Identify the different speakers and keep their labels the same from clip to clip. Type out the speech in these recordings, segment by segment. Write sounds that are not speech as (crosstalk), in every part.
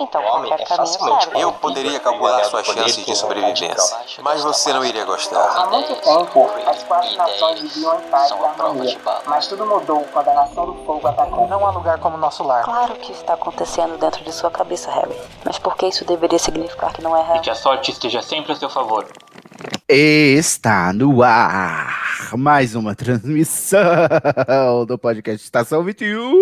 Speaker 1: então qualquer caminho serve.
Speaker 2: Eu poderia calcular suas chances de sobrevivência, mas você não iria gostar.
Speaker 3: Há muito tempo, as quatro nações viviam em paz e harmonia. Mas tudo mudou quando a Nação do Fogo atacou.
Speaker 4: Não há lugar como nosso lar.
Speaker 5: Claro que está acontecendo dentro de sua cabeça, Harry. Mas por que isso deveria significar que não é
Speaker 6: E
Speaker 5: real?
Speaker 6: que a sorte esteja sempre a seu favor.
Speaker 7: Está no ar mais uma transmissão do podcast Estação 21.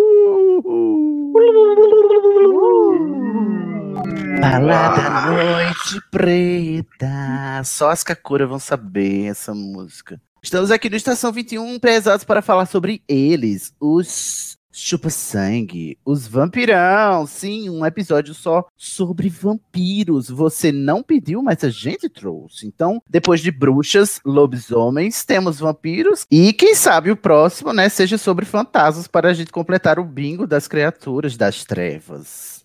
Speaker 7: Balada Noite Preta. Só as Kakura vão saber essa música. Estamos aqui no Estação 21, pesados para falar sobre eles, os chupa-sangue, os vampirão. Sim, um episódio só sobre vampiros. Você não pediu, mas a gente trouxe. Então, depois de bruxas, lobisomens, temos vampiros. E quem sabe o próximo, né, seja sobre fantasmas para a gente completar o bingo das criaturas das trevas.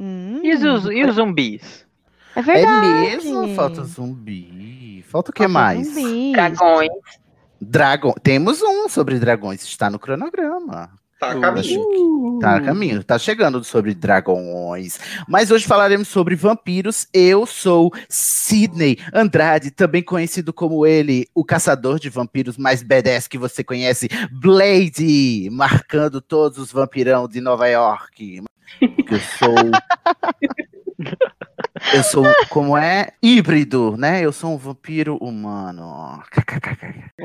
Speaker 8: Hum,
Speaker 9: E os, e os zumbis?
Speaker 8: é verdade.
Speaker 7: É mesmo? Falta zumbi. Falta o que
Speaker 8: Falta
Speaker 7: mais?
Speaker 8: zumbi.
Speaker 10: Dragões.
Speaker 7: Dragão. Temos um sobre dragões, está no cronograma.
Speaker 11: Tá a caminho.
Speaker 7: Tá a caminho, tá chegando sobre dragões. Mas hoje falaremos sobre vampiros. Eu sou Sidney Andrade, também conhecido como ele, o caçador de vampiros mais badass que você conhece, Blade, marcando todos os vampirão de Nova York. Eu sou. (laughs) Eu sou, como é? Híbrido, né? Eu sou um vampiro humano.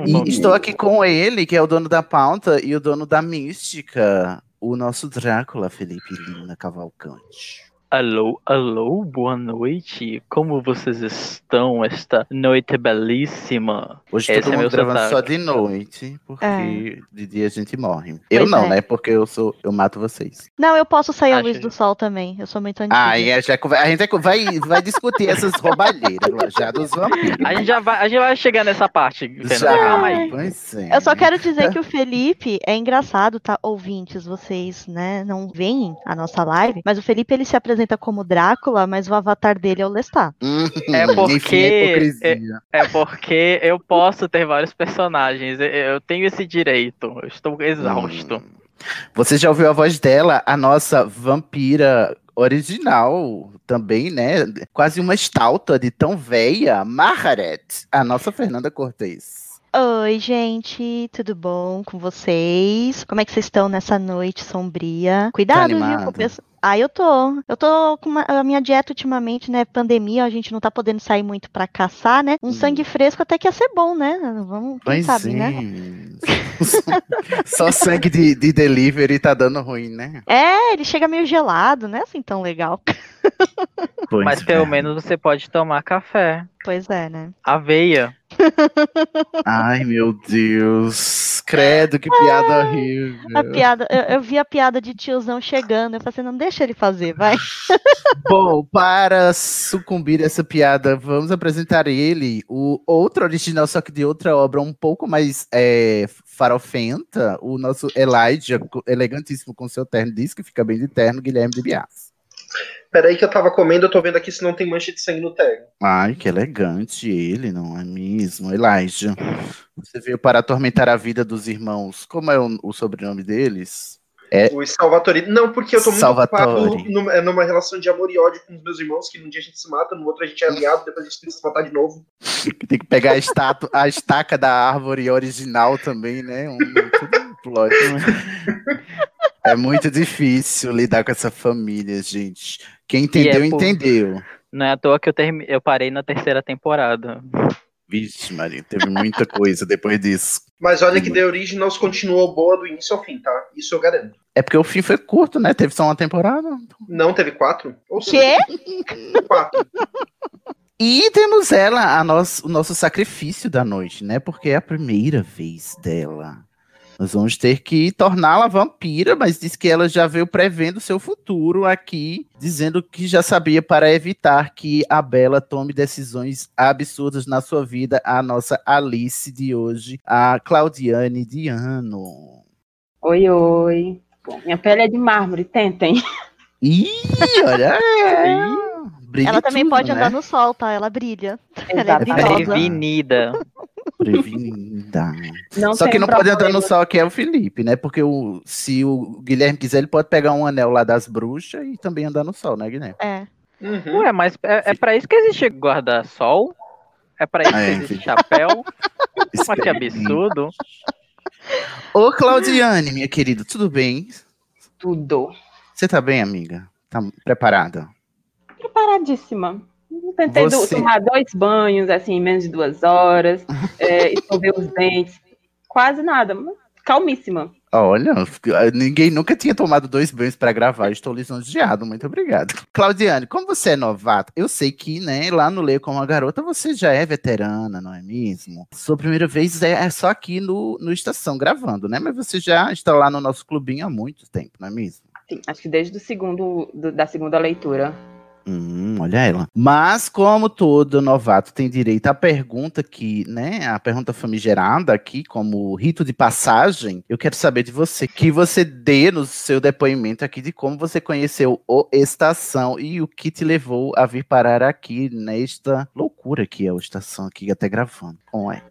Speaker 7: E estou aqui com ele, que é o dono da pauta e o dono da mística, o nosso Drácula, Felipe Lina Cavalcante.
Speaker 9: Alô, alô, boa noite. Como vocês estão esta noite belíssima?
Speaker 7: Hoje
Speaker 9: Esse
Speaker 7: todo
Speaker 9: é
Speaker 7: mundo
Speaker 9: meu
Speaker 7: gravando
Speaker 9: sotaque.
Speaker 7: só de noite, porque
Speaker 8: É.
Speaker 7: de dia a gente morre. Eu não,
Speaker 8: é.
Speaker 7: né? Porque eu sou, eu mato vocês.
Speaker 8: Não, eu posso sair à luz do sol também. Eu sou muito antiga.
Speaker 7: Ah, e a, já, a gente vai, vai discutir essas roubalheiras (laughs) já dos vampiros.
Speaker 9: A gente já vai, a gente vai chegar nessa parte.
Speaker 7: Já,
Speaker 9: Calma aí.
Speaker 7: Pois é.
Speaker 8: Eu só quero dizer que o Felipe é engraçado, tá? Ouvintes, vocês, né, não veem a nossa live, mas o Felipe ele se apresenta como Drácula, mas o avatar dele é o Lestat.
Speaker 7: Hum,
Speaker 9: É (laughs) porque-
Speaker 7: enfim, a hipocrisia.
Speaker 9: É porque eu posso ter vários personagens. eu- tenho esse direito. Eu estou exausto.
Speaker 7: Hum. Você já ouviu a voz dela, a nossa vampira original também, né? Quase uma estalta de tão veia, Margaret, a nossa Fernanda Cortez.
Speaker 8: Oi, gente, tudo bom com vocês? Como é que vocês estão nessa noite sombria? Cuidado, viu?
Speaker 7: animada?
Speaker 8: com o pesso- Ah, eu tô. Eu tô com uma- a minha dieta ultimamente, né? Pandemia, a gente não tá podendo sair muito pra caçar, né? Um
Speaker 7: Hum.
Speaker 8: sangue fresco até que ia ser bom, né? Vamos, quem
Speaker 7: Pois
Speaker 8: sabe,
Speaker 7: é.
Speaker 8: né? (laughs)
Speaker 7: Só sangue de, de delivery tá dando ruim, né?
Speaker 8: É, ele chega meio gelado, não é assim tão legal.
Speaker 7: Pois
Speaker 9: Mas
Speaker 7: é.
Speaker 9: pelo menos você pode tomar café.
Speaker 8: Pois é, né?
Speaker 9: Aveia. (laughs)
Speaker 7: Ai, meu Deus. Credo, que piada horrível.
Speaker 8: A piada, eu, eu vi a piada de tiozão chegando, eu falei assim, não deixa ele fazer, vai. (laughs)
Speaker 7: Bom, para sucumbir a essa piada, vamos apresentar ele, o outro original, só que de outra obra um pouco mais é, farofenta, o nosso Elijah, elegantíssimo com seu terno, diz que fica bem de terno, Guilherme de Bias.
Speaker 11: Peraí que eu tava comendo, eu tô vendo aqui se não tem mancha de sangue no terno.
Speaker 7: Ai, que elegante ele, não é mesmo? Elijah, você veio para atormentar a vida dos irmãos. Como é o, o sobrenome deles?
Speaker 11: Os Salvatori. Não, porque eu tô muito
Speaker 7: Salvatore.
Speaker 11: ocupado numa, numa relação de amor e ódio com os meus irmãos, que num dia a gente se mata, no outro a gente é aliado, depois a gente tem que se matar de novo. (laughs)
Speaker 7: Tem que pegar a, estátua, a estaca da árvore original também, né? Um, um plot. (laughs) É muito difícil lidar com essa família, gente. Quem entendeu,
Speaker 9: é por-
Speaker 7: entendeu.
Speaker 9: Não é à toa que eu, termi... eu parei na terceira temporada.
Speaker 7: Vixe, Maria, teve muita coisa depois disso.
Speaker 11: Mas olha que The Originals continuou boa do início ao fim, tá? Isso eu garanto.
Speaker 7: É porque o fim foi curto, né? Teve só uma temporada.
Speaker 11: Não teve quatro? Ou
Speaker 8: Quê?
Speaker 11: quatro.
Speaker 7: E temos ela, a nosso, o nosso sacrifício da noite, né? Porque é a primeira vez dela. Nós vamos ter que torná-la vampira, mas diz que ela já veio prevendo seu futuro aqui, dizendo que já sabia para evitar que a Bela tome decisões absurdas na sua vida. A nossa Alice de hoje, a Claudiane Diano.
Speaker 10: Oi, oi. Bom, minha pele é de mármore, tentem.
Speaker 7: Ih, olha (laughs) aí. Brilha
Speaker 8: ela também
Speaker 7: tudo,
Speaker 8: pode
Speaker 7: né?
Speaker 8: andar no sol, tá? Ela brilha. Ela é brilhosa.
Speaker 9: Prevenida.
Speaker 7: Prevenida.
Speaker 3: Não
Speaker 7: Só que não pode andar
Speaker 3: problema.
Speaker 7: no sol aqui é o Felipe, né? Porque o, se o Guilherme quiser, ele pode pegar um anel lá das bruxas e também andar no sol, né, Guilherme?
Speaker 8: É.
Speaker 11: Uhum.
Speaker 9: Ué, mas é, é pra isso que existe guarda-sol? É pra isso que
Speaker 7: É,
Speaker 9: existe chapéu? (laughs) Mas que absurdo.
Speaker 7: Ô, Claudiane, minha querida, tudo bem?
Speaker 3: Tudo.
Speaker 7: Você tá bem, amiga? Tá preparada?
Speaker 3: Preparadíssima. Tentei
Speaker 7: Você-
Speaker 3: tomar dois banhos, assim, em menos de duas horas, é, (laughs) escover os dentes. Quase nada, calmíssima.
Speaker 7: Olha, ninguém nunca tinha tomado dois banhos pra gravar. Estou lisonjeado, muito obrigado. Claudiane, como você é novata, eu sei que, né, lá no Leio como uma garota, você já é veterana, não é mesmo? Sua primeira vez é, é só aqui no, no Estação gravando, né? Mas você já está lá no nosso clubinho há muito tempo, não é mesmo?
Speaker 3: Sim, acho que desde o segundo, do- da segunda leitura.
Speaker 7: Hum, olha ela. Mas, como todo novato tem direito à pergunta que, né, a pergunta famigerada aqui, como rito de passagem, eu quero saber de você, que você dê no seu depoimento aqui de como você conheceu o Estação e o que te levou a vir parar aqui nesta loucura que é o Estação aqui, até gravando. Como é?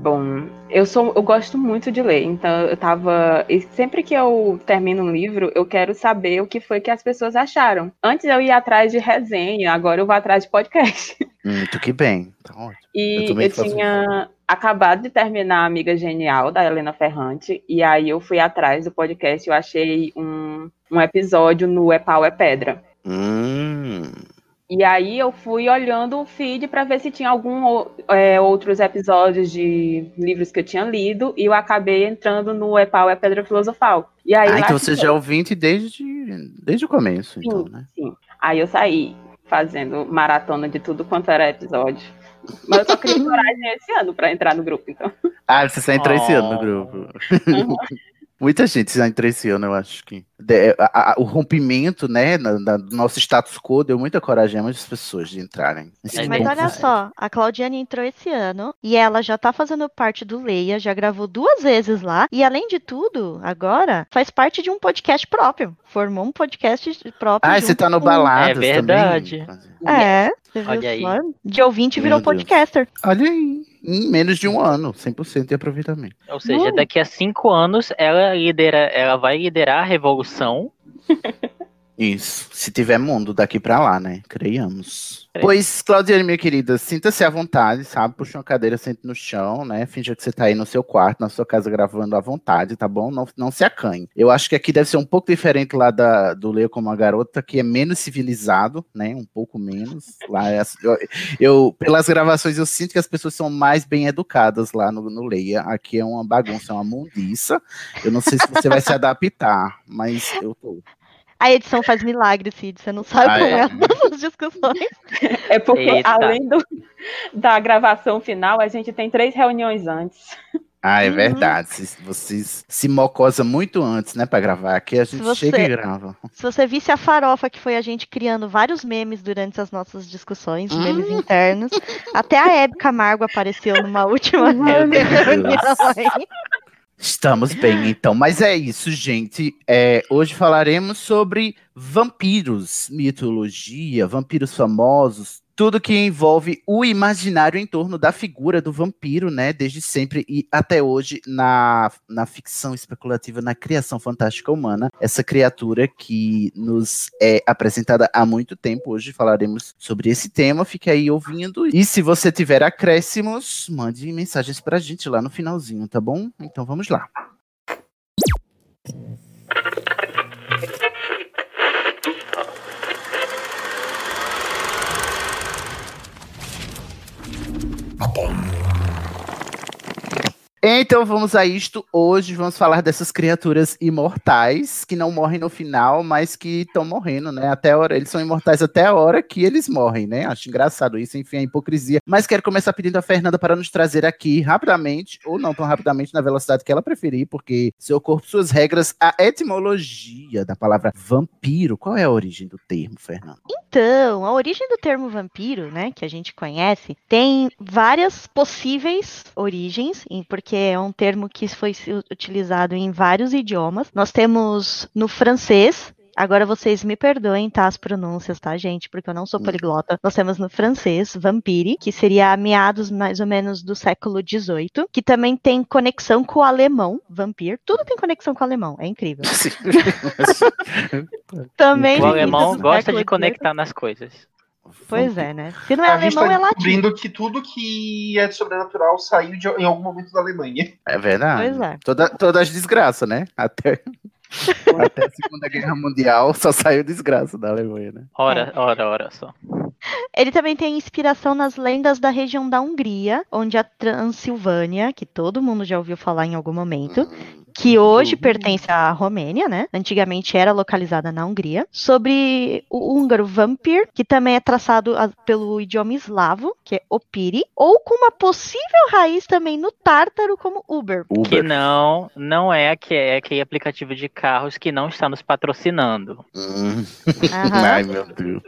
Speaker 3: Bom, eu sou, eu gosto muito de ler, então eu tava. e sempre que eu termino um livro, eu quero saber o que foi que as pessoas acharam. Antes eu ia atrás de resenha, agora eu vou atrás de podcast. (laughs)
Speaker 7: Muito que bem. Tá ótimo. Eu
Speaker 3: E eu,
Speaker 7: faço
Speaker 3: tinha acabado de terminar a Amiga Genial, da Helena Ferrante, e aí eu fui atrás do podcast, eu achei um, um episódio no É Pau é Pedra.
Speaker 7: Hum.
Speaker 3: E aí eu fui olhando o feed para ver se tinha algum é, outros episódios de livros que eu tinha lido, e eu acabei entrando no É Pau é Pedra Filosofal. E aí
Speaker 7: Ah, então você já é ouvinte desde, desde o começo, então,
Speaker 3: Sim,
Speaker 7: né?
Speaker 3: sim. Aí eu saí fazendo maratona de tudo quanto era episódio. Mas eu só criei (laughs) coragem esse ano para entrar no grupo, então.
Speaker 7: Ah, você já entrou esse ano no
Speaker 9: Oh.
Speaker 7: grupo. (laughs) Muita gente já entrou esse ano, eu acho que. De- a- a- o rompimento, né, na- na- do nosso status quo deu muita coragem a muitas pessoas de entrarem. Esse
Speaker 9: É
Speaker 8: Mas olha só, a Claudiane entrou esse ano e ela já tá fazendo parte do Leia, já gravou duas vezes lá e além de tudo, agora faz parte de um podcast próprio. Formou um podcast próprio.
Speaker 7: Ah, você tá no Baladas
Speaker 9: É verdade.
Speaker 7: também?
Speaker 8: É, você viu
Speaker 9: Olha aí.
Speaker 8: só? De ouvinte virou
Speaker 7: Meu Deus.
Speaker 8: podcaster.
Speaker 7: Olha aí. Em menos de um ano, 100% de aproveitamento.
Speaker 9: Ou seja, daqui a cinco anos ela lidera, ela vai liderar a revolução. (laughs)
Speaker 7: Isso. Se tiver mundo daqui pra lá, né? Creiamos. Pois, Claudiane, minha querida, sinta-se à vontade, sabe? Puxa uma cadeira, sente no chão, né? Finja que você tá aí no seu quarto, na sua casa, gravando à vontade, tá bom? Não, não se acanhe. Eu acho que aqui deve ser um pouco diferente lá da, do Leio como uma garota, que é menos civilizado, né? Um pouco menos. Lá é, eu, eu- pelas gravações, eu sinto que as pessoas são mais bem educadas lá no, no Leia. Aqui é uma bagunça, é uma mundiça. Eu não sei se você vai se adaptar, mas eu tô.
Speaker 8: A edição faz milagre, Cid. Você não sabe
Speaker 7: Ah,
Speaker 8: como
Speaker 7: é?
Speaker 8: é essas discussões.
Speaker 3: É porque,
Speaker 9: Eita.
Speaker 3: além do, da gravação final, a gente tem três reuniões antes.
Speaker 7: Ah, é
Speaker 8: Uhum.
Speaker 7: verdade. Vocês, vocês se mocosa muito antes, né, pra gravar. Aqui a gente
Speaker 8: você-
Speaker 7: chega e grava.
Speaker 8: Se você visse a farofa que foi a gente criando vários memes durante as nossas discussões,
Speaker 7: Hum.
Speaker 8: memes internos, até a Hebe Camargo apareceu numa última reunião aí.
Speaker 7: Estamos bem, então. Mas é isso, gente. É, hoje falaremos sobre vampiros, mitologia, vampiros famosos, tudo que envolve o imaginário em torno da figura do vampiro, né? Desde sempre e até hoje na, na ficção especulativa, na criação fantástica humana. Essa criatura que nos é apresentada há muito tempo. Hoje falaremos sobre esse tema. Fique aí ouvindo. E se você tiver acréscimos, mande mensagens pra gente lá no finalzinho, tá bom? Então vamos lá. Papum. Então vamos a isto. Hoje vamos falar dessas criaturas imortais que não morrem no final, mas que estão morrendo, né? Até hora, eles são imortais até a hora que eles morrem, né? Acho engraçado isso, enfim, a hipocrisia. Mas quero começar pedindo a Fernanda para nos trazer aqui rapidamente, ou não tão rapidamente, na velocidade que ela preferir, porque seu corpo, suas regras, a etimologia da palavra vampiro. Qual é a origem do termo, Fernanda?
Speaker 8: Então, a origem do termo vampiro, né, que a gente conhece, tem várias possíveis origens, em- porque é um termo que foi utilizado em vários idiomas. Nós temos no francês Agora vocês me perdoem, tá? As pronúncias, tá, gente? Porque eu não sou poliglota. Nós temos no francês vampire, que seria meados mais ou menos do século XVIII, que também tem conexão com o alemão, vampir. Tudo tem conexão com o alemão, é incrível. (laughs) (laughs) também
Speaker 9: O alemão gosta de conectar nas coisas.
Speaker 8: Pois é, né? Se não é
Speaker 11: a gente
Speaker 8: alemão,
Speaker 11: tá
Speaker 8: é latim.
Speaker 11: descobrindo que tudo que é sobrenatural saiu de- em algum momento da Alemanha.
Speaker 7: É verdade.
Speaker 8: Pois é.
Speaker 7: Toda, todas as desgraças, né? Até, (laughs) até a Segunda Guerra Mundial só saiu desgraça da Alemanha, né?
Speaker 9: Ora, ora, ora só.
Speaker 8: Ele também tem inspiração nas lendas da região da Hungria, onde a Transilvânia, que todo mundo já ouviu falar em algum momento, que hoje pertence à Romênia, né? Antigamente era localizada na Hungria, sobre o húngaro vampir, que também é traçado a- pelo idioma eslavo, que é opiri, ou com uma possível raiz também no tártaro como Uber.
Speaker 9: Que não, não é que é aquele aplicativo de carros que não está nos patrocinando.
Speaker 7: Hum. (laughs) Ai, meu Deus.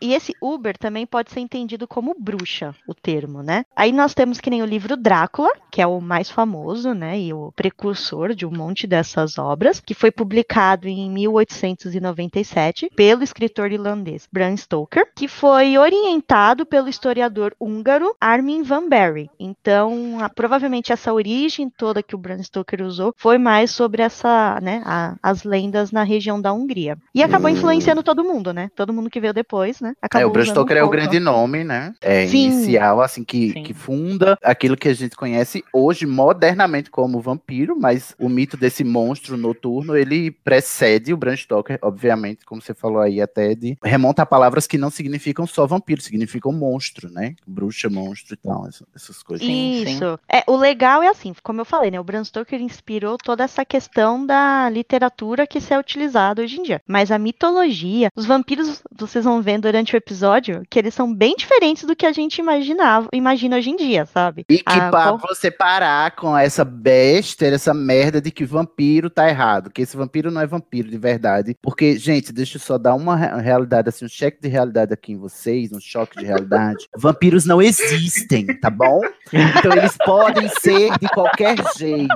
Speaker 8: E esse Uber também pode ser entendido como bruxa, o termo, né? Aí nós temos que nem o livro Drácula, que é o mais famoso, né? E o precursor de um monte dessas obras, que foi publicado em 1897 pelo escritor irlandês Bram Stoker, que foi orientado pelo historiador húngaro Armin van Bury. Então, a- provavelmente essa origem toda que o Bram Stoker usou foi mais sobre essa, né, a- as lendas na região da Hungria. E acabou influenciando todo mundo, né? Todo mundo que veio depois, né?
Speaker 7: É,
Speaker 8: Acabou
Speaker 7: o Bram Stoker
Speaker 8: um
Speaker 7: é o grande nome, né? É
Speaker 8: Sim.
Speaker 7: inicial, assim, que, que funda aquilo que a gente conhece hoje modernamente como vampiro, mas o mito desse monstro noturno, ele precede o Bram Stoker, obviamente, como você falou aí, até de remonta a palavras que não significam só vampiro, significam monstro, né? Bruxa, monstro e tal, essas, coisas.
Speaker 8: Isso. É, o legal é assim, como eu falei, né? O Bram Stoker inspirou toda essa questão da literatura que se é utilizada hoje em dia. Mas a mitologia, os vampiros, vocês vão ver durante o episódio, que eles são bem diferentes do que a gente imaginava, imagina hoje em dia, sabe?
Speaker 7: E que
Speaker 8: Ah,
Speaker 7: pra
Speaker 8: qual-
Speaker 7: você parar com essa besta, essa merda de que vampiro tá errado, que esse vampiro não é vampiro de verdade. Porque, gente, deixa eu só dar uma re- realidade, assim, um cheque de realidade aqui em vocês, um choque de realidade. (laughs) Vampiros não existem, tá bom? Então eles podem ser de qualquer jeito,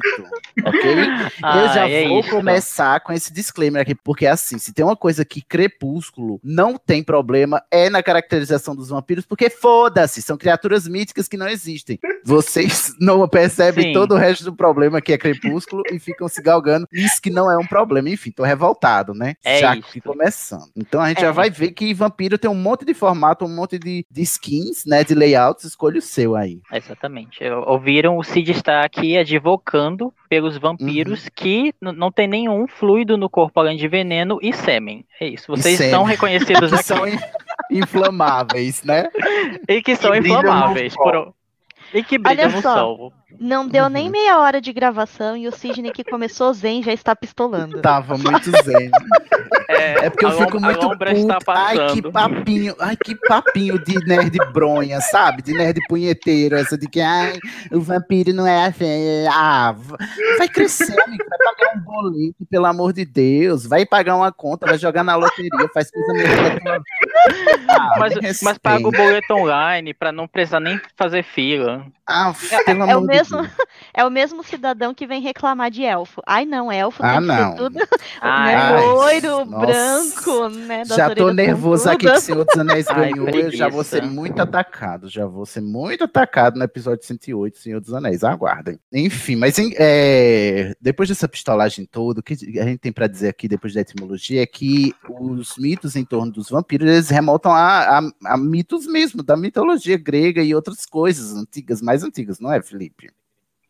Speaker 7: ok? eu
Speaker 9: Ah,
Speaker 7: já
Speaker 9: é
Speaker 7: vou
Speaker 9: isso.
Speaker 7: começar com esse disclaimer aqui, porque assim, se tem uma coisa que Crepúsculo não tem problema, é na caracterização dos vampiros, porque foda-se, são criaturas míticas que não existem. Vocês não percebem
Speaker 9: Sim.
Speaker 7: todo o resto do problema que é Crepúsculo e ficam se galgando. Isso que não é um problema. Enfim, tô revoltado, né?
Speaker 9: É
Speaker 7: já
Speaker 9: isso.
Speaker 7: que começando. Então a gente
Speaker 9: É.
Speaker 7: já vai ver que vampiro tem um monte de formato, um monte de, de skins, né? De layouts. Escolha o seu aí.
Speaker 9: Exatamente. Ouviram o Cid estar aqui advocando pelos vampiros
Speaker 7: Uhum.
Speaker 9: que não tem nenhum fluido no corpo além de veneno e sêmen. É isso. Vocês
Speaker 7: sêmen.
Speaker 9: são reconhecidos (laughs)
Speaker 7: Que
Speaker 9: aqui.
Speaker 7: são in- inflamáveis, né?
Speaker 9: E que são
Speaker 11: Que
Speaker 9: inflamáveis. por- E que brilham
Speaker 8: Olha
Speaker 9: no
Speaker 8: só.
Speaker 9: sol.
Speaker 8: Não deu
Speaker 7: Uhum.
Speaker 8: nem meia hora de gravação e o Sidney que começou zen já está pistolando.
Speaker 7: Tava muito zen.
Speaker 9: É,
Speaker 7: É porque eu
Speaker 9: a
Speaker 7: fico
Speaker 9: lom-
Speaker 7: muito
Speaker 9: A
Speaker 7: puto. Ai, que papinho, ai, que papinho de nerd bronha, sabe? De nerd punheteiro, essa de que, ai, o vampiro não é assim. Ah, va- vai crescer, amigo, vai pagar um boleto, pelo amor de Deus, vai pagar uma conta, vai jogar na loteria, faz coisa melhor. Ah, (laughs)
Speaker 9: Mas, mas paga o boleto online pra não precisar nem fazer fila.
Speaker 7: Ah, pelo
Speaker 8: É
Speaker 7: amor de
Speaker 8: mesmo,
Speaker 7: Deus. (laughs)
Speaker 8: é o mesmo cidadão que vem reclamar de elfo. Ai, não, elfo
Speaker 7: Ah,
Speaker 8: tem que
Speaker 7: não.
Speaker 8: ser tudo (laughs)
Speaker 9: Ai,
Speaker 8: né,
Speaker 7: Ai,
Speaker 8: loiro,
Speaker 7: nossa.
Speaker 8: branco, né?
Speaker 7: Já tô nervoso aqui que o. Senhor dos Anéis (laughs)
Speaker 9: Ai,
Speaker 7: ganhou. eu já vou ser muito atacado. Já vou ser muito atacado no episódio 108, Senhor dos Anéis. Aguardem. Enfim, mas em- é, depois dessa pistolagem toda, o que a gente tem pra dizer aqui, depois da etimologia, é que os mitos em torno dos vampiros eles remontam a, a- a mitos mesmo, da mitologia grega e outras coisas antigas, mais antigas, não é, Felipe?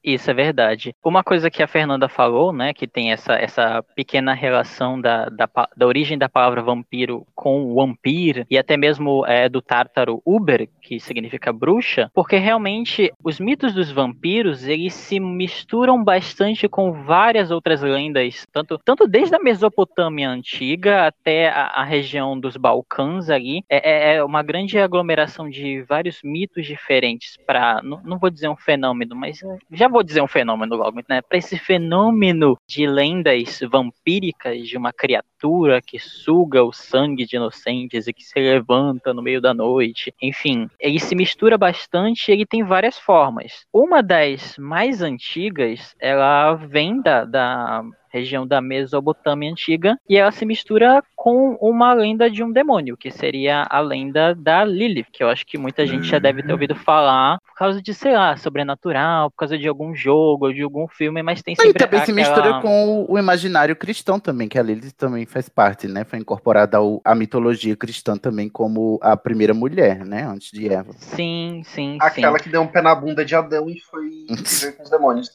Speaker 9: Isso é verdade. Uma coisa que a Fernanda falou, né, que tem essa, essa pequena relação da, da, da origem da palavra vampiro com vampir e até mesmo é, do tártaro uber, que significa bruxa, porque realmente os mitos dos vampiros eles se misturam bastante com várias outras lendas, tanto, tanto desde a Mesopotâmia antiga até a, a região dos Balcãs ali. É, é- é uma grande aglomeração de vários mitos diferentes para, não, não vou dizer um fenômeno, mas é, já vou dizer um fenômeno logo, né? Para esse fenômeno de lendas vampíricas de uma criatura criatura que suga o sangue de inocentes e que se levanta no meio da noite. Enfim, ele se mistura bastante e ele tem várias formas. Uma das mais antigas, ela vem da, da região da Mesopotâmia antiga, e ela se mistura com uma lenda de um demônio, que seria a lenda da Lilith, que eu acho que muita gente já deve ter ouvido falar por causa de, sei lá, sobrenatural, por causa de algum jogo de algum filme, mas tem sempre
Speaker 7: E também se
Speaker 9: aquela-
Speaker 7: mistura com o imaginário cristão também, que a Lilith também faz parte, né? Foi incorporada ao- à mitologia cristã também como a primeira mulher, né? Antes de Eva.
Speaker 9: Sim, sim,
Speaker 11: Aquela
Speaker 9: sim.
Speaker 11: que deu um pé na bunda de Adão e foi (laughs) com os demônios.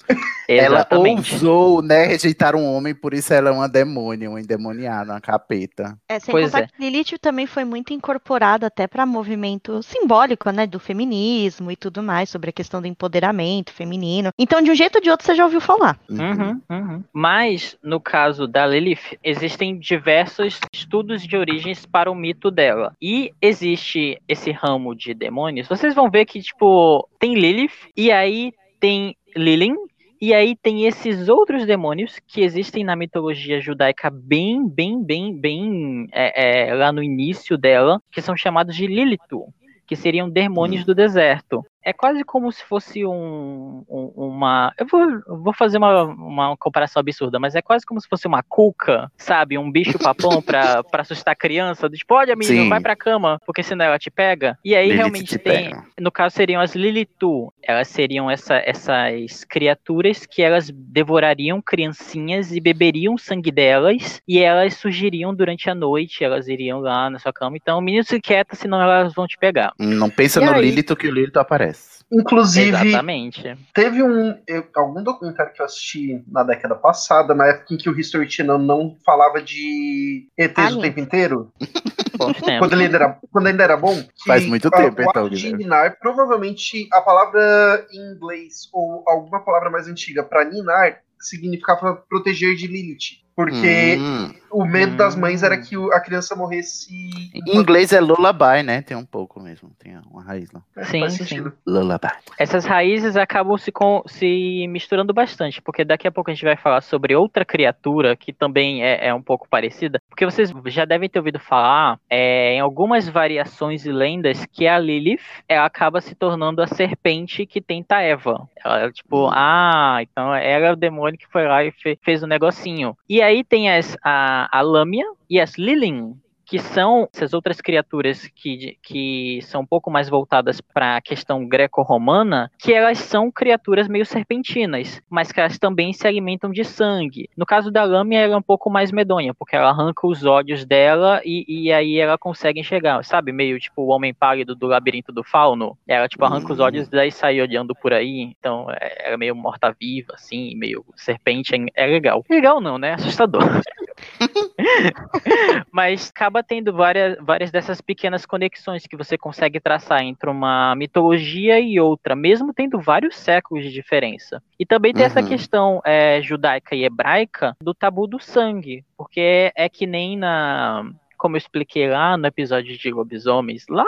Speaker 7: Ela ousou, né, rejeitar um homem, por isso ela é uma demônia, uma endemoniada, uma capeta.
Speaker 8: É, sem
Speaker 9: Pois
Speaker 8: contar
Speaker 9: é.
Speaker 8: que Lilith também foi muito incorporada até para movimento simbólico, né, do feminismo e tudo mais, sobre a questão do empoderamento feminino. Então, de um jeito ou de outro, você já ouviu falar.
Speaker 9: Uhum, uhum. Mas, no caso da Lilith, existem diversos estudos de origens para o mito dela. E existe esse ramo de demônios. Vocês vão ver que, tipo, tem Lilith, e aí tem Lilin, e aí tem esses outros demônios que existem na mitologia judaica bem, bem, bem, bem é, é, lá no início dela, que são chamados de Lilitu, que seriam demônios do deserto. É quase como se fosse um, um- uma. Eu vou, eu vou fazer uma, uma comparação absurda, mas é quase como se fosse uma cuca, sabe? Um bicho papão pra, (laughs) pra assustar a criança. Tipo, olha, menino,
Speaker 7: Sim.
Speaker 9: vai pra cama, porque senão ela te pega. E aí
Speaker 7: Lilith
Speaker 9: realmente
Speaker 7: te
Speaker 9: tem.
Speaker 7: pega.
Speaker 9: No caso, seriam as Lilitu. Elas seriam essa- essas criaturas que elas devorariam criancinhas e beberiam sangue delas. E elas surgiriam durante a noite. Elas iriam lá na sua cama. Então, menino, se quieta, senão elas vão te pegar.
Speaker 7: Não pensa
Speaker 9: E
Speaker 7: no
Speaker 9: aí?
Speaker 7: Lilith que o Lilith aparece.
Speaker 11: Inclusive,
Speaker 9: Exatamente.
Speaker 11: teve um eu- algum documentário que eu assisti na década passada, na época em que o History Channel não falava de ETs o
Speaker 8: Alien.
Speaker 11: tempo inteiro, (laughs) quando ele ainda era, quando ainda era bom.
Speaker 7: Faz muito
Speaker 11: a-
Speaker 7: tempo,
Speaker 11: o
Speaker 7: então,
Speaker 11: ninar, provavelmente a palavra em inglês ou alguma palavra mais antiga para ninar significava proteger de Lilith. Porque
Speaker 7: Hum.
Speaker 11: O medo
Speaker 9: Hum.
Speaker 11: das mães era que a criança morresse.
Speaker 7: Em inglês é lullaby, né? Tem um pouco mesmo. Tem uma raiz lá.
Speaker 11: É,
Speaker 9: Sim,
Speaker 11: faz
Speaker 9: sim.
Speaker 11: sentido.
Speaker 7: Lullaby.
Speaker 9: Essas raízes acabam se, com- se misturando bastante, porque daqui a pouco a gente vai falar sobre outra criatura que também é, é um pouco parecida, porque vocês já devem ter ouvido falar é, em algumas variações e lendas que a Lilith ela acaba se tornando a serpente que tenta Eva. Ela, tipo, ah, então ela é o demônio que foi lá e fe- fez o negocinho. E aí tem as, a, a Lâmia e as Lilin, que são essas outras criaturas que, que são um pouco mais voltadas para a questão greco-romana, que elas são criaturas meio serpentinas, mas que elas também se alimentam de sangue. No caso da Lâmia, ela é um pouco mais medonha, porque ela arranca os olhos dela e, e aí ela consegue enxergar, sabe? Meio tipo o homem pálido do labirinto do fauno. Ela, tipo, arranca os olhos e daí sai olhando por aí. Então, é- ela é meio morta-viva, assim, meio serpente. É, é legal. Legal não, né? Assustador. (laughs) (laughs) Mas acaba tendo várias, várias dessas pequenas conexões que você consegue traçar entre uma mitologia e outra, mesmo tendo vários séculos de diferença. E também tem essa
Speaker 7: Uhum.
Speaker 9: questão é, judaica e hebraica do tabu do sangue, porque é que nem na. Como eu expliquei lá no episódio de lobisomens, lá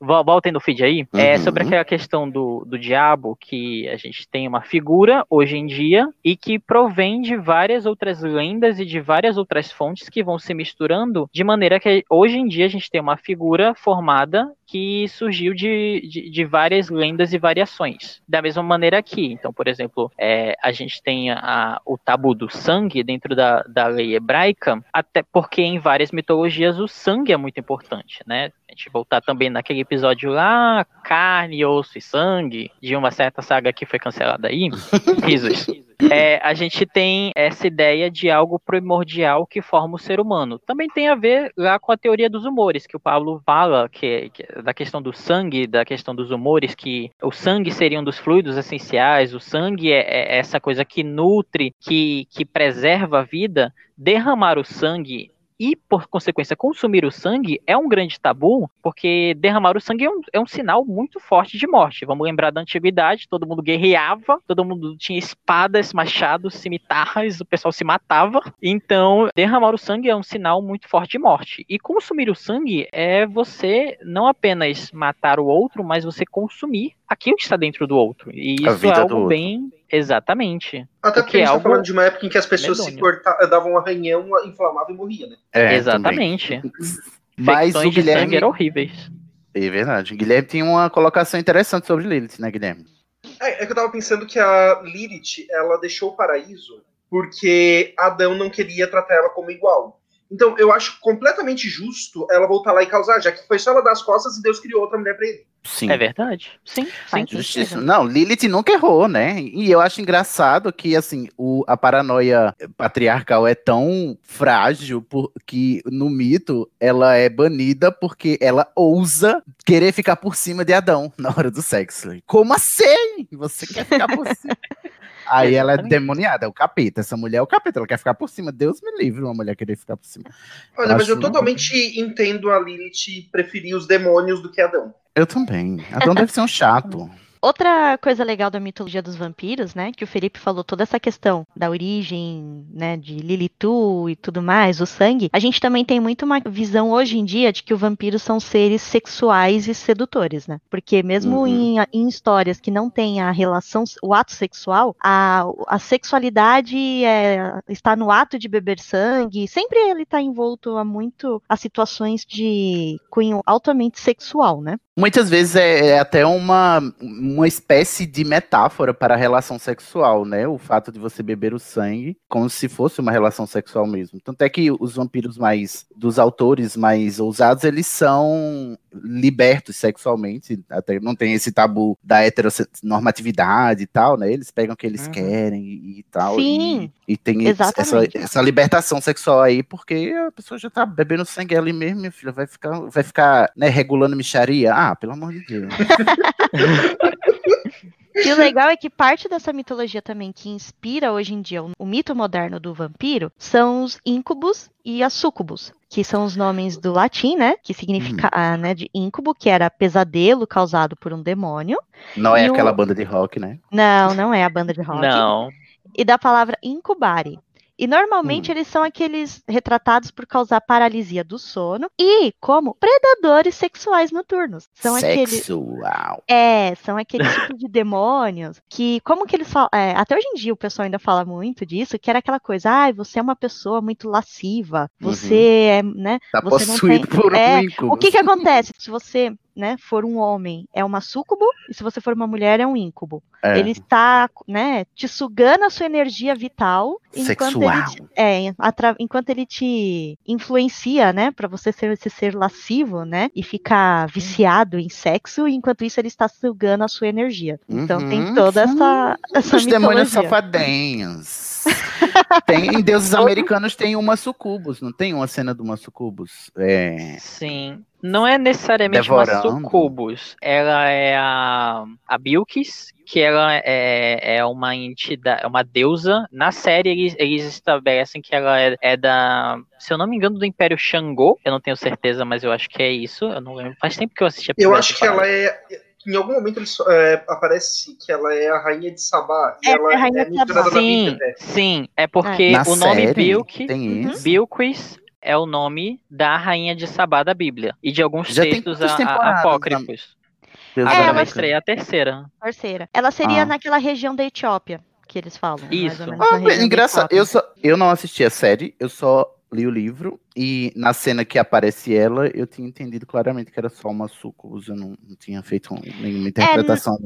Speaker 9: Vol- Voltem no feed aí. É
Speaker 7: Uhum.
Speaker 9: sobre aquela questão do, do diabo, que a gente tem uma figura hoje em dia e que provém de várias outras lendas e de várias outras fontes que vão se misturando, de maneira que hoje em dia a gente tem uma figura formada que surgiu de, de, de várias lendas e variações. Da mesma maneira aqui. Então, por exemplo, é, a gente tem a- o tabu do sangue dentro da, da lei hebraica, até porque em várias mitologias o sangue é muito importante, né? Gente voltar também naquele episódio lá, carne, osso e sangue, de uma certa saga que foi cancelada aí, (laughs) risos. É, a gente tem essa ideia de algo primordial que forma o ser humano. Também tem a ver lá com a teoria dos humores, que o Pablo fala, que, que- da questão do sangue, da questão dos humores, que o sangue seria um dos fluidos essenciais, o sangue é, é essa coisa que nutre, que, que preserva a vida. Derramar o sangue e, por consequência, consumir o sangue é um grande tabu, porque derramar o sangue é um, é um sinal muito forte de morte. Vamos lembrar da antiguidade, todo mundo guerreava, todo mundo tinha espadas, machados, cimitarras, o pessoal se matava. Então, derramar o sangue é um sinal muito forte de morte. E consumir o sangue é você não apenas matar o outro, mas você consumir aquilo que está dentro do outro. E isso é algo
Speaker 7: outro.
Speaker 9: bem Exatamente.
Speaker 11: Até porque
Speaker 9: Porque
Speaker 11: a gente
Speaker 9: é
Speaker 11: tá
Speaker 9: algo
Speaker 11: falando de uma época em que as pessoas se
Speaker 9: medonho.
Speaker 11: cortavam, davam um arranhão, inflamavam e morriam, né?
Speaker 7: É,
Speaker 9: Exatamente. (laughs)
Speaker 7: Mas o
Speaker 9: de
Speaker 7: Guilherme.
Speaker 9: sangue eram horríveis.
Speaker 7: É verdade. O Guilherme tem uma colocação interessante sobre Lilith, né, Guilherme?
Speaker 11: É, é que eu tava pensando que a Lilith, ela deixou o paraíso porque Adão não queria tratar ela como igual. Então, eu acho completamente justo ela voltar lá e causar, já que foi só ela dar as costas e Deus criou outra mulher pra ele.
Speaker 7: Sim.
Speaker 9: É verdade? Sim, sim.
Speaker 7: Justíssimo.
Speaker 8: sentido.
Speaker 7: Não, Lilith nunca errou, né? E eu acho engraçado que, assim, o, a paranoia patriarcal é tão frágil por- que no mito ela é banida porque ela ousa querer ficar por cima de Adão na hora do sexo. Como assim? Você quer ficar por cima? (laughs) Aí ela é demoniada, é o capeta. Essa mulher é o capeta, ela quer ficar por cima. Deus me livre uma mulher querer ficar por cima.
Speaker 11: Olha,
Speaker 7: Eu
Speaker 11: mas
Speaker 7: acho-
Speaker 11: eu totalmente entendo a Lilith preferir os demônios do que Adão.
Speaker 7: Eu também. Adão deve ser um chato.
Speaker 8: Outra coisa legal da mitologia dos vampiros, né, que o Felipe falou toda essa questão da origem, né, de Lilitu e tudo mais, o sangue, a gente também tem muito uma visão hoje em dia de que os vampiros são seres sexuais e sedutores, né? Porque mesmo
Speaker 7: Uhum.
Speaker 8: em, em histórias que não tem a relação, o ato sexual, a, a sexualidade é, está no ato de beber sangue, sempre ele está envolto a muito a situações de cunho altamente sexual, né?
Speaker 7: Muitas vezes é, é até uma, uma espécie de metáfora para a relação sexual, né? O fato de você beber o sangue, como se fosse uma relação sexual mesmo. Tanto é que os vampiros mais, dos autores mais ousados, eles são libertos sexualmente, até não tem esse tabu da heteronormatividade e tal, né? Eles pegam o que eles
Speaker 9: Uhum.
Speaker 7: querem e, e tal.
Speaker 8: Sim,
Speaker 7: e, e tem essa, essa libertação sexual aí, porque a pessoa já tá bebendo sangue ali mesmo, minha filha, vai ficar, vai ficar né, regulando micharia. Ah, pelo amor de Deus. (laughs)
Speaker 8: E o legal é que parte dessa mitologia também que inspira hoje em dia o, mito moderno do vampiro são os íncubos e as súcubos, que são os nomes do latim, né? Que significa, ah, né, de íncubo, que era pesadelo causado por um demônio.
Speaker 7: Não é
Speaker 8: o-
Speaker 7: aquela banda de rock, né?
Speaker 8: Não, não é a banda de rock.
Speaker 9: Não.
Speaker 8: E da palavra incubare. E normalmente eles são aqueles retratados por causar paralisia do sono e como predadores sexuais noturnos. São aqueles
Speaker 7: Sexual.
Speaker 8: é, são aquele tipo de demônios que, como que eles falam, é, até hoje em dia o pessoal ainda fala muito disso, que era aquela coisa, ai, você é uma pessoa muito lasciva, você é, né,
Speaker 7: Tá
Speaker 8: você não
Speaker 7: possuído
Speaker 8: tem-
Speaker 7: por um
Speaker 8: é. O que que acontece? Se você, né, for um homem, é uma súcubo, e se você for uma mulher, é um íncubus.
Speaker 7: É.
Speaker 8: Ele está, né, te sugando a sua energia vital enquanto ele, te,
Speaker 7: Sexual.
Speaker 8: é, atra- enquanto ele te influencia, né, para você ser esse ser lascivo, né, e ficar viciado em sexo, e enquanto isso ele está sugando a sua energia. Então tem
Speaker 7: Uhum,
Speaker 8: toda essa, essa
Speaker 7: Os demônios
Speaker 8: mitologia.
Speaker 7: safadinhos. Tem, em deuses americanos tem uma sucubus, não tem uma cena de uma sucubus? É.
Speaker 9: Sim. Não é necessariamente uma
Speaker 7: Devorando.
Speaker 9: sucubus. Ela é a, a Bilkis, que ela é, é uma entidade, é uma deusa. Na série eles, eles estabelecem que ela é, é da, se eu não me engano, do Império Xangô. Eu não tenho certeza, mas eu acho que é isso. Eu não lembro. Faz tempo que eu assisti a
Speaker 11: Eu acho que ela é. Em algum momento ele só- é, aparece que ela é a rainha de Sabá. E
Speaker 8: É,
Speaker 11: ela
Speaker 8: é a rainha de
Speaker 11: mencionada na Bíblia
Speaker 9: Sim,
Speaker 11: até.
Speaker 9: sim. É porque
Speaker 7: Na
Speaker 9: o nome
Speaker 7: tem
Speaker 8: Uhum.
Speaker 9: Bilquis é o nome da rainha de Sabá da Bíblia. E de alguns
Speaker 7: Já tem
Speaker 9: textos a- a- apócrifos.
Speaker 7: Deus
Speaker 8: É,
Speaker 9: Agora
Speaker 8: ela-
Speaker 9: estrear a terceira.
Speaker 8: Terceira. Ela seria
Speaker 7: Ah.
Speaker 8: naquela região da Etiópia que eles falam. mais
Speaker 9: Isso.
Speaker 7: Ah, engraçado. Eu, só, eu não assisti a série, eu só li o livro. E na cena que aparece ela, eu tinha entendido claramente que era só uma sucubus. Eu não, não tinha feito nenhuma interpretação.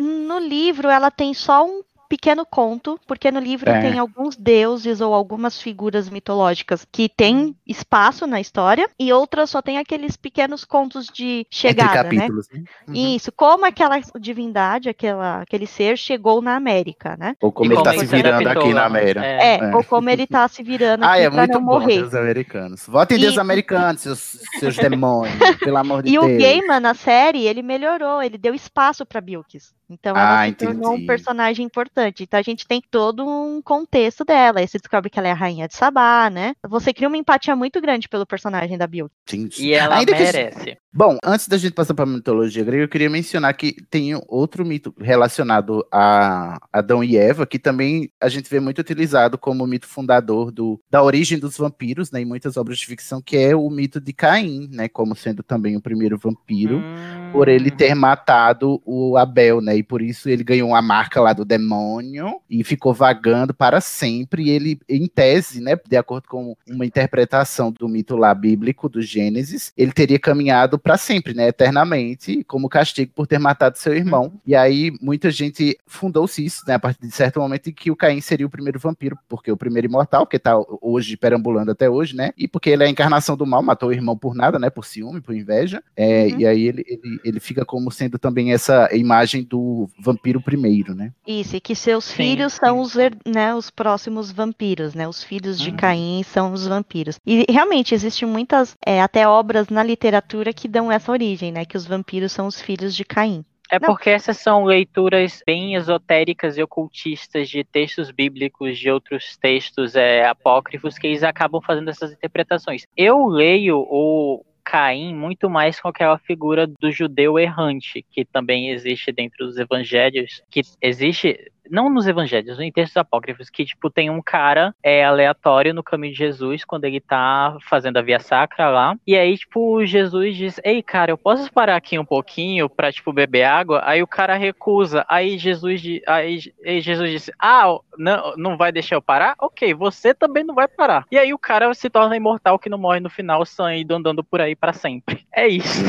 Speaker 8: No livro, ela tem só um pequeno conto, porque no livro
Speaker 7: É.
Speaker 8: tem alguns deuses ou algumas figuras mitológicas que têm espaço na história, e outras só tem aqueles pequenos contos de chegada,
Speaker 7: Entre
Speaker 8: né?
Speaker 7: capítulos. né? Uhum.
Speaker 8: Isso, como aquela divindade, aquela, aquele ser chegou na América, né?
Speaker 7: Ou como
Speaker 9: E
Speaker 7: ele tá
Speaker 9: como
Speaker 7: se
Speaker 9: se
Speaker 7: virando aqui na. América.
Speaker 9: É.
Speaker 8: É,
Speaker 7: É.
Speaker 8: ou como ele tá se virando (laughs)
Speaker 7: Ah,
Speaker 8: aqui
Speaker 7: é
Speaker 8: pra
Speaker 7: muito
Speaker 8: não
Speaker 7: bom,
Speaker 8: morrer.
Speaker 7: Deus americanos. Votem
Speaker 8: E-
Speaker 7: Deus americanos, seus, seus demônios, pelo amor de
Speaker 8: E o
Speaker 7: Deus.
Speaker 8: Gaiman, na série, ele melhorou, ele deu espaço pra Bilkis. Então ela
Speaker 7: Ah,
Speaker 8: se tornou um
Speaker 7: entendi.
Speaker 8: personagem importante. Então a gente tem todo um contexto dela. Aí você descobre que ela é a rainha de Sabá, né? Você cria uma empatia muito grande pelo personagem da Bilkis.
Speaker 7: Entendi.
Speaker 9: E ela
Speaker 7: Ainda que-
Speaker 9: merece.
Speaker 7: Bom, antes da gente passar para a mitologia grega, eu queria mencionar que tem outro mito relacionado a Adão e Eva, que também a gente vê muito utilizado como mito fundador do, da origem dos vampiros, né, em muitas obras de ficção, que é o mito de Caim, né, como sendo também o primeiro vampiro.
Speaker 9: Hum,
Speaker 7: por ele ter matado o Abel, né? E por isso ele ganhou a marca lá do demônio e ficou vagando para sempre. E ele, em tese, né, de acordo com uma interpretação do mito lá bíblico do Gênesis, ele teria caminhado para sempre, né, eternamente, como castigo por ter matado seu irmão. E aí muita gente fundou-se isso, né, a partir de certo momento em que o Caim seria o primeiro vampiro, porque o primeiro imortal, que tá hoje perambulando até hoje, né? E porque ele é a encarnação do mal, matou o irmão por nada, né? Por ciúme, por inveja. É,
Speaker 8: Uhum.
Speaker 7: E aí ele, ele, ele fica como sendo também essa imagem do vampiro primeiro, né?
Speaker 8: Isso, e que seus
Speaker 9: Sim,
Speaker 8: filhos são os, né, os próximos vampiros, né? Os filhos de Caim são os vampiros. E realmente existem muitas, é, até obras na literatura que dão essa origem, né? Que os vampiros são os filhos de Caim.
Speaker 9: É
Speaker 8: Não.
Speaker 9: porque essas são leituras bem esotéricas e ocultistas de textos bíblicos, de outros textos é, apócrifos, que eles acabam fazendo essas interpretações. Eu leio o Caim muito mais com aquela figura do judeu errante, que também existe dentro dos evangelhos, que existe não nos evangelhos, em textos apócrifos, que, tipo, tem um cara é, aleatório no caminho de Jesus, quando ele tá fazendo a via sacra lá, e aí, tipo, Jesus diz, ei, cara, eu posso parar aqui um pouquinho pra, tipo, beber água? Aí o cara recusa, aí Jesus, aí, aí Jesus disse, ah, não, não vai deixar eu parar? Ok, você também não vai parar. E aí o cara se torna imortal que não morre no final, saindo andando por aí pra sempre. É isso.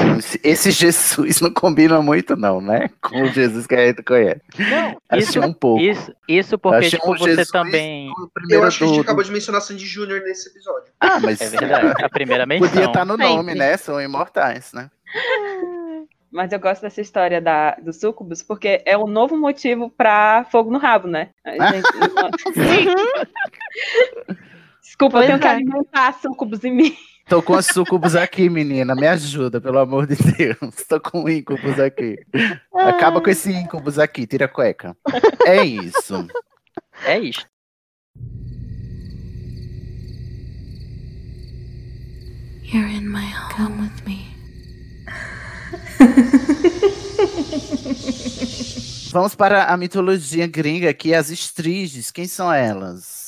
Speaker 7: Esse- Jesus não combina muito, não, né? Com o Jesus que a gente conhece.
Speaker 9: Não, isso,
Speaker 7: um pouco.
Speaker 9: Isso, isso porque,
Speaker 7: Achei
Speaker 9: tipo, você
Speaker 7: Jesus
Speaker 9: também...
Speaker 7: do
Speaker 11: Eu acho que a gente
Speaker 7: do-
Speaker 11: acabou de mencionar Sandy Júnior nesse episódio.
Speaker 7: Ah, mas
Speaker 9: É verdade, a primeira menção.
Speaker 7: podia estar no nome,
Speaker 8: Sempre.
Speaker 7: né? São imortais, né? (laughs)
Speaker 3: Mas eu gosto dessa história da, do Sucubus, porque é um novo motivo pra fogo no rabo, né? A (laughs) gente- (laughs) Desculpa,
Speaker 8: Pois
Speaker 3: eu tenho que
Speaker 8: é.
Speaker 3: alimentar Sucubus em mim.
Speaker 7: Tô com as sucubus aqui, menina. Me ajuda, pelo amor de Deus. Tô com incubus aqui. Acaba com esse incubus aqui, tira a cueca. É isso.
Speaker 9: É isso.
Speaker 4: You're in my home with me.
Speaker 7: Vamos para a mitologia gringa, que é as estriges. Quem são elas?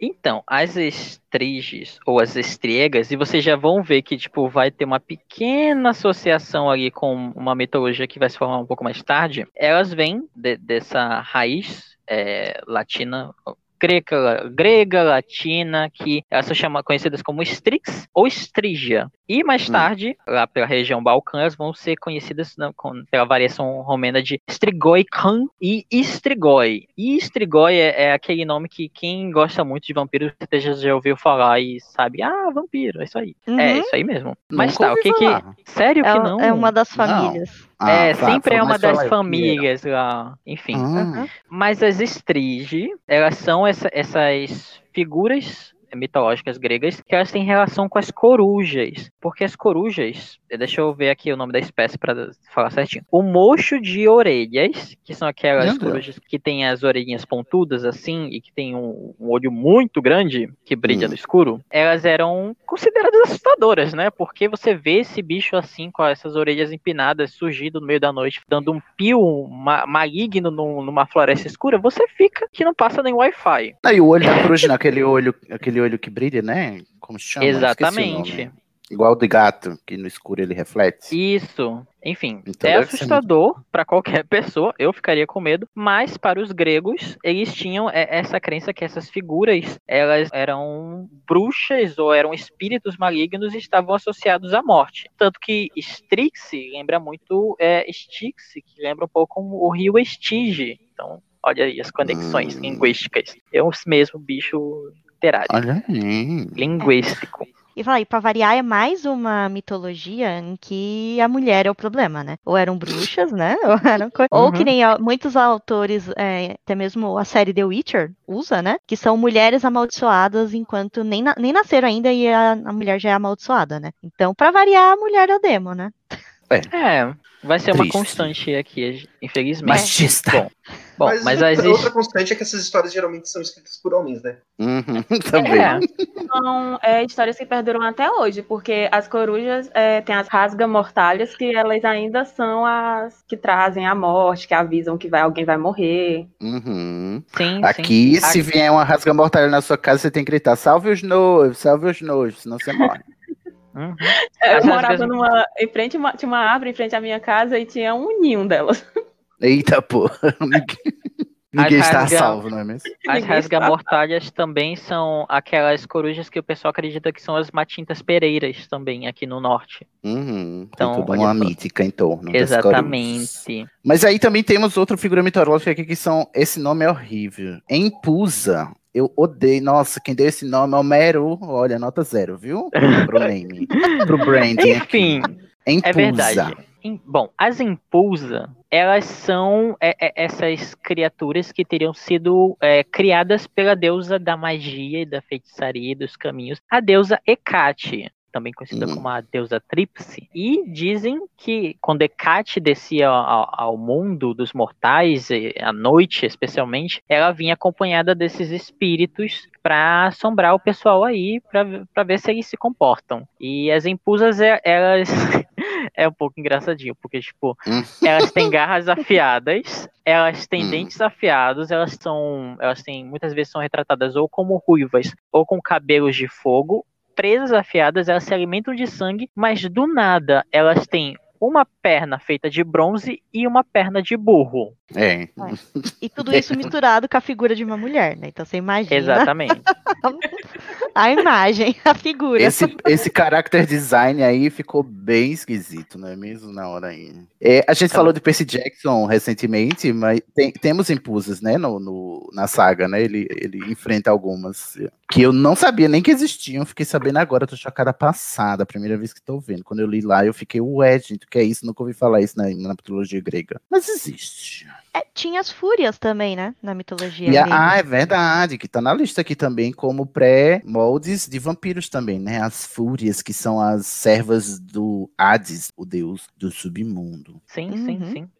Speaker 9: Então, as estriges ou as estriegas, e vocês já vão ver que tipo vai ter uma pequena associação ali com uma mitologia que vai se formar um pouco mais tarde. Elas vêm de- dessa raiz é, latina, grega, grega, latina, que elas são chama, conhecidas como Strix ou Estrígia. E mais
Speaker 7: Hum.
Speaker 9: tarde, lá pela região Balcã, elas vão ser conhecidas na- com- pela variação romena de Strigoican e Strigoi. E Strigoi é, é aquele nome que quem gosta muito de vampiros certeza já ouviu falar e sabe, ah, vampiro, é isso aí. É
Speaker 8: Uhum.
Speaker 9: isso aí mesmo. Mas
Speaker 7: Nunca
Speaker 9: tá, o que que...
Speaker 7: falar.
Speaker 9: Sério que
Speaker 8: É,
Speaker 9: não?
Speaker 8: é uma das
Speaker 7: Não. Ah,
Speaker 9: é,
Speaker 7: tá,
Speaker 9: sempre é uma das famílias lá, enfim.
Speaker 7: Ah,
Speaker 9: Mas as estrige, elas são essa- essas figuras mitológicas gregas que elas têm relação com as corujas. Porque as corujas, deixa eu ver aqui o nome da espécie para falar certinho. O mocho de orelhas, que são aquelas corujas que têm as orelhinhas pontudas assim e que tem um, um olho muito grande que brilha
Speaker 7: Hum.
Speaker 9: no escuro, elas eram consideradas assustadoras, né? Porque você vê esse bicho assim com essas orelhas empinadas surgindo no meio da noite, dando um pio ma- maligno num- numa floresta escura, você fica que não passa nem Wi-Fi.
Speaker 7: E o olho da coruja, aquele olho, aquele olho que brilha, né? Como se chama?
Speaker 9: Exatamente.
Speaker 7: Igual o de gato, que no escuro ele reflete.
Speaker 9: Isso. Enfim,
Speaker 7: Então
Speaker 9: é assustador para qualquer (laughs) pessoa, eu ficaria com medo, mas para os gregos, eles tinham é, essa crença que essas figuras, elas eram bruxas ou eram espíritos malignos e estavam associados à morte. Tanto que Strix lembra muito é, Styx, que lembra um pouco o rio Estige. Então, olha aí as conexões
Speaker 7: Hum.
Speaker 9: linguísticas. É o mesmo bicho literário,
Speaker 7: Olha aí.
Speaker 9: linguístico.
Speaker 8: E falar, e pra variar, é mais uma mitologia em que a mulher é o problema, né? Ou eram bruxas, né? (laughs) Ou, eram co- Ou que
Speaker 7: Uhum.
Speaker 8: nem muitos autores, é, até mesmo a série The Witcher usa, né? Que são mulheres amaldiçoadas enquanto nem, na- nem nasceram ainda e a, a mulher já é amaldiçoada, né? Então, pra variar, a mulher é o demo, né? (laughs)
Speaker 9: É, vai ser uma
Speaker 7: Triste.
Speaker 9: constante aqui, infelizmente.
Speaker 7: Machista.
Speaker 9: Bom, bom
Speaker 11: mas
Speaker 9: mas,
Speaker 11: outra,
Speaker 9: existe.
Speaker 11: outra constante é que essas histórias geralmente são escritas por homens, né?
Speaker 7: Uhum, (laughs) também.
Speaker 9: É,
Speaker 3: São é, histórias que perduram até hoje, porque as corujas é, têm as rasga-mortalhas, que elas ainda são as que trazem a morte, que avisam que vai, alguém vai morrer.
Speaker 7: Uhum.
Speaker 9: sim,
Speaker 7: Aqui,
Speaker 9: sim.
Speaker 7: se vier uma rasga mortalha na sua casa, você tem que gritar: salve os noivos, salve os noivos, senão você morre.
Speaker 9: Uhum.
Speaker 3: Eu
Speaker 9: As
Speaker 3: morava
Speaker 9: rasgas-
Speaker 3: numa. Em frente, uma- tinha uma árvore em frente à minha casa e tinha um ninho delas. (laughs)
Speaker 7: Eita, pô. (laughs) Ninguém, ninguém está
Speaker 9: rasga-
Speaker 7: salvo, não é mesmo?
Speaker 9: As rasgamortalhas também são aquelas corujas que o pessoal acredita que são as matintas pereiras também aqui no norte.
Speaker 7: Uhum,
Speaker 9: Então,
Speaker 7: tem toda uma
Speaker 9: só.
Speaker 7: mítica em torno.
Speaker 9: Exatamente.
Speaker 7: Mas aí também temos outra figura mitológica aqui que são. Esse nome é horrível. Empusa. Eu odeio. Nossa, quem deu esse nome é o Mero. Olha, nota zero, viu? (laughs) Pro name. Pro branding.
Speaker 9: Enfim, é
Speaker 7: Empusa.
Speaker 9: verdade. Bom, as Impulsa, elas são é, é, essas criaturas que teriam sido é, criadas pela deusa da magia e da feitiçaria e dos caminhos, a deusa Hecate, também conhecida
Speaker 7: Hum.
Speaker 9: como a deusa Tríplice. E dizem que quando Hecate descia ao, ao mundo dos mortais, à noite especialmente, ela vinha acompanhada desses espíritos para assombrar o pessoal aí, para ver se eles se comportam. E as Impulsas, é- elas (laughs) é um pouco engraçadinho, porque, tipo,
Speaker 7: Hum.
Speaker 9: elas têm garras afiadas, elas têm
Speaker 7: Hum.
Speaker 9: dentes afiados, elas são. Elas têm, muitas vezes são retratadas ou como ruivas, ou com cabelos de fogo. Presas afiadas, elas se alimentam de sangue, mas do nada elas têm uma perna feita de bronze e uma perna de burro.
Speaker 7: É.
Speaker 8: E tudo isso (laughs) misturado com a figura de uma mulher, né? Então você imagina
Speaker 9: Exatamente. (laughs)
Speaker 8: a imagem, a figura.
Speaker 7: Esse, esse character design aí ficou bem esquisito, não é mesmo? Na hora aí. É, a gente falou de Percy Jackson recentemente, mas tem- temos impulsos, né, no, no- na saga, né? Ele, ele enfrenta algumas que eu não sabia nem que existiam, fiquei sabendo agora, tô chocada passada, a primeira vez que tô vendo. Quando eu li lá, eu fiquei, ué, gente, o que é isso? Nunca ouvi falar isso na, na mitologia grega. Mas existe.
Speaker 8: É, tinha as fúrias também, né? Na mitologia.
Speaker 7: E a-
Speaker 8: grega.
Speaker 7: ah, é verdade, que tá na lista aqui também como pré-moldes de vampiros também, né? As fúrias, que são as servas do Hades, o deus do submundo.
Speaker 9: Sim, sim,
Speaker 8: Uhum.
Speaker 9: sim.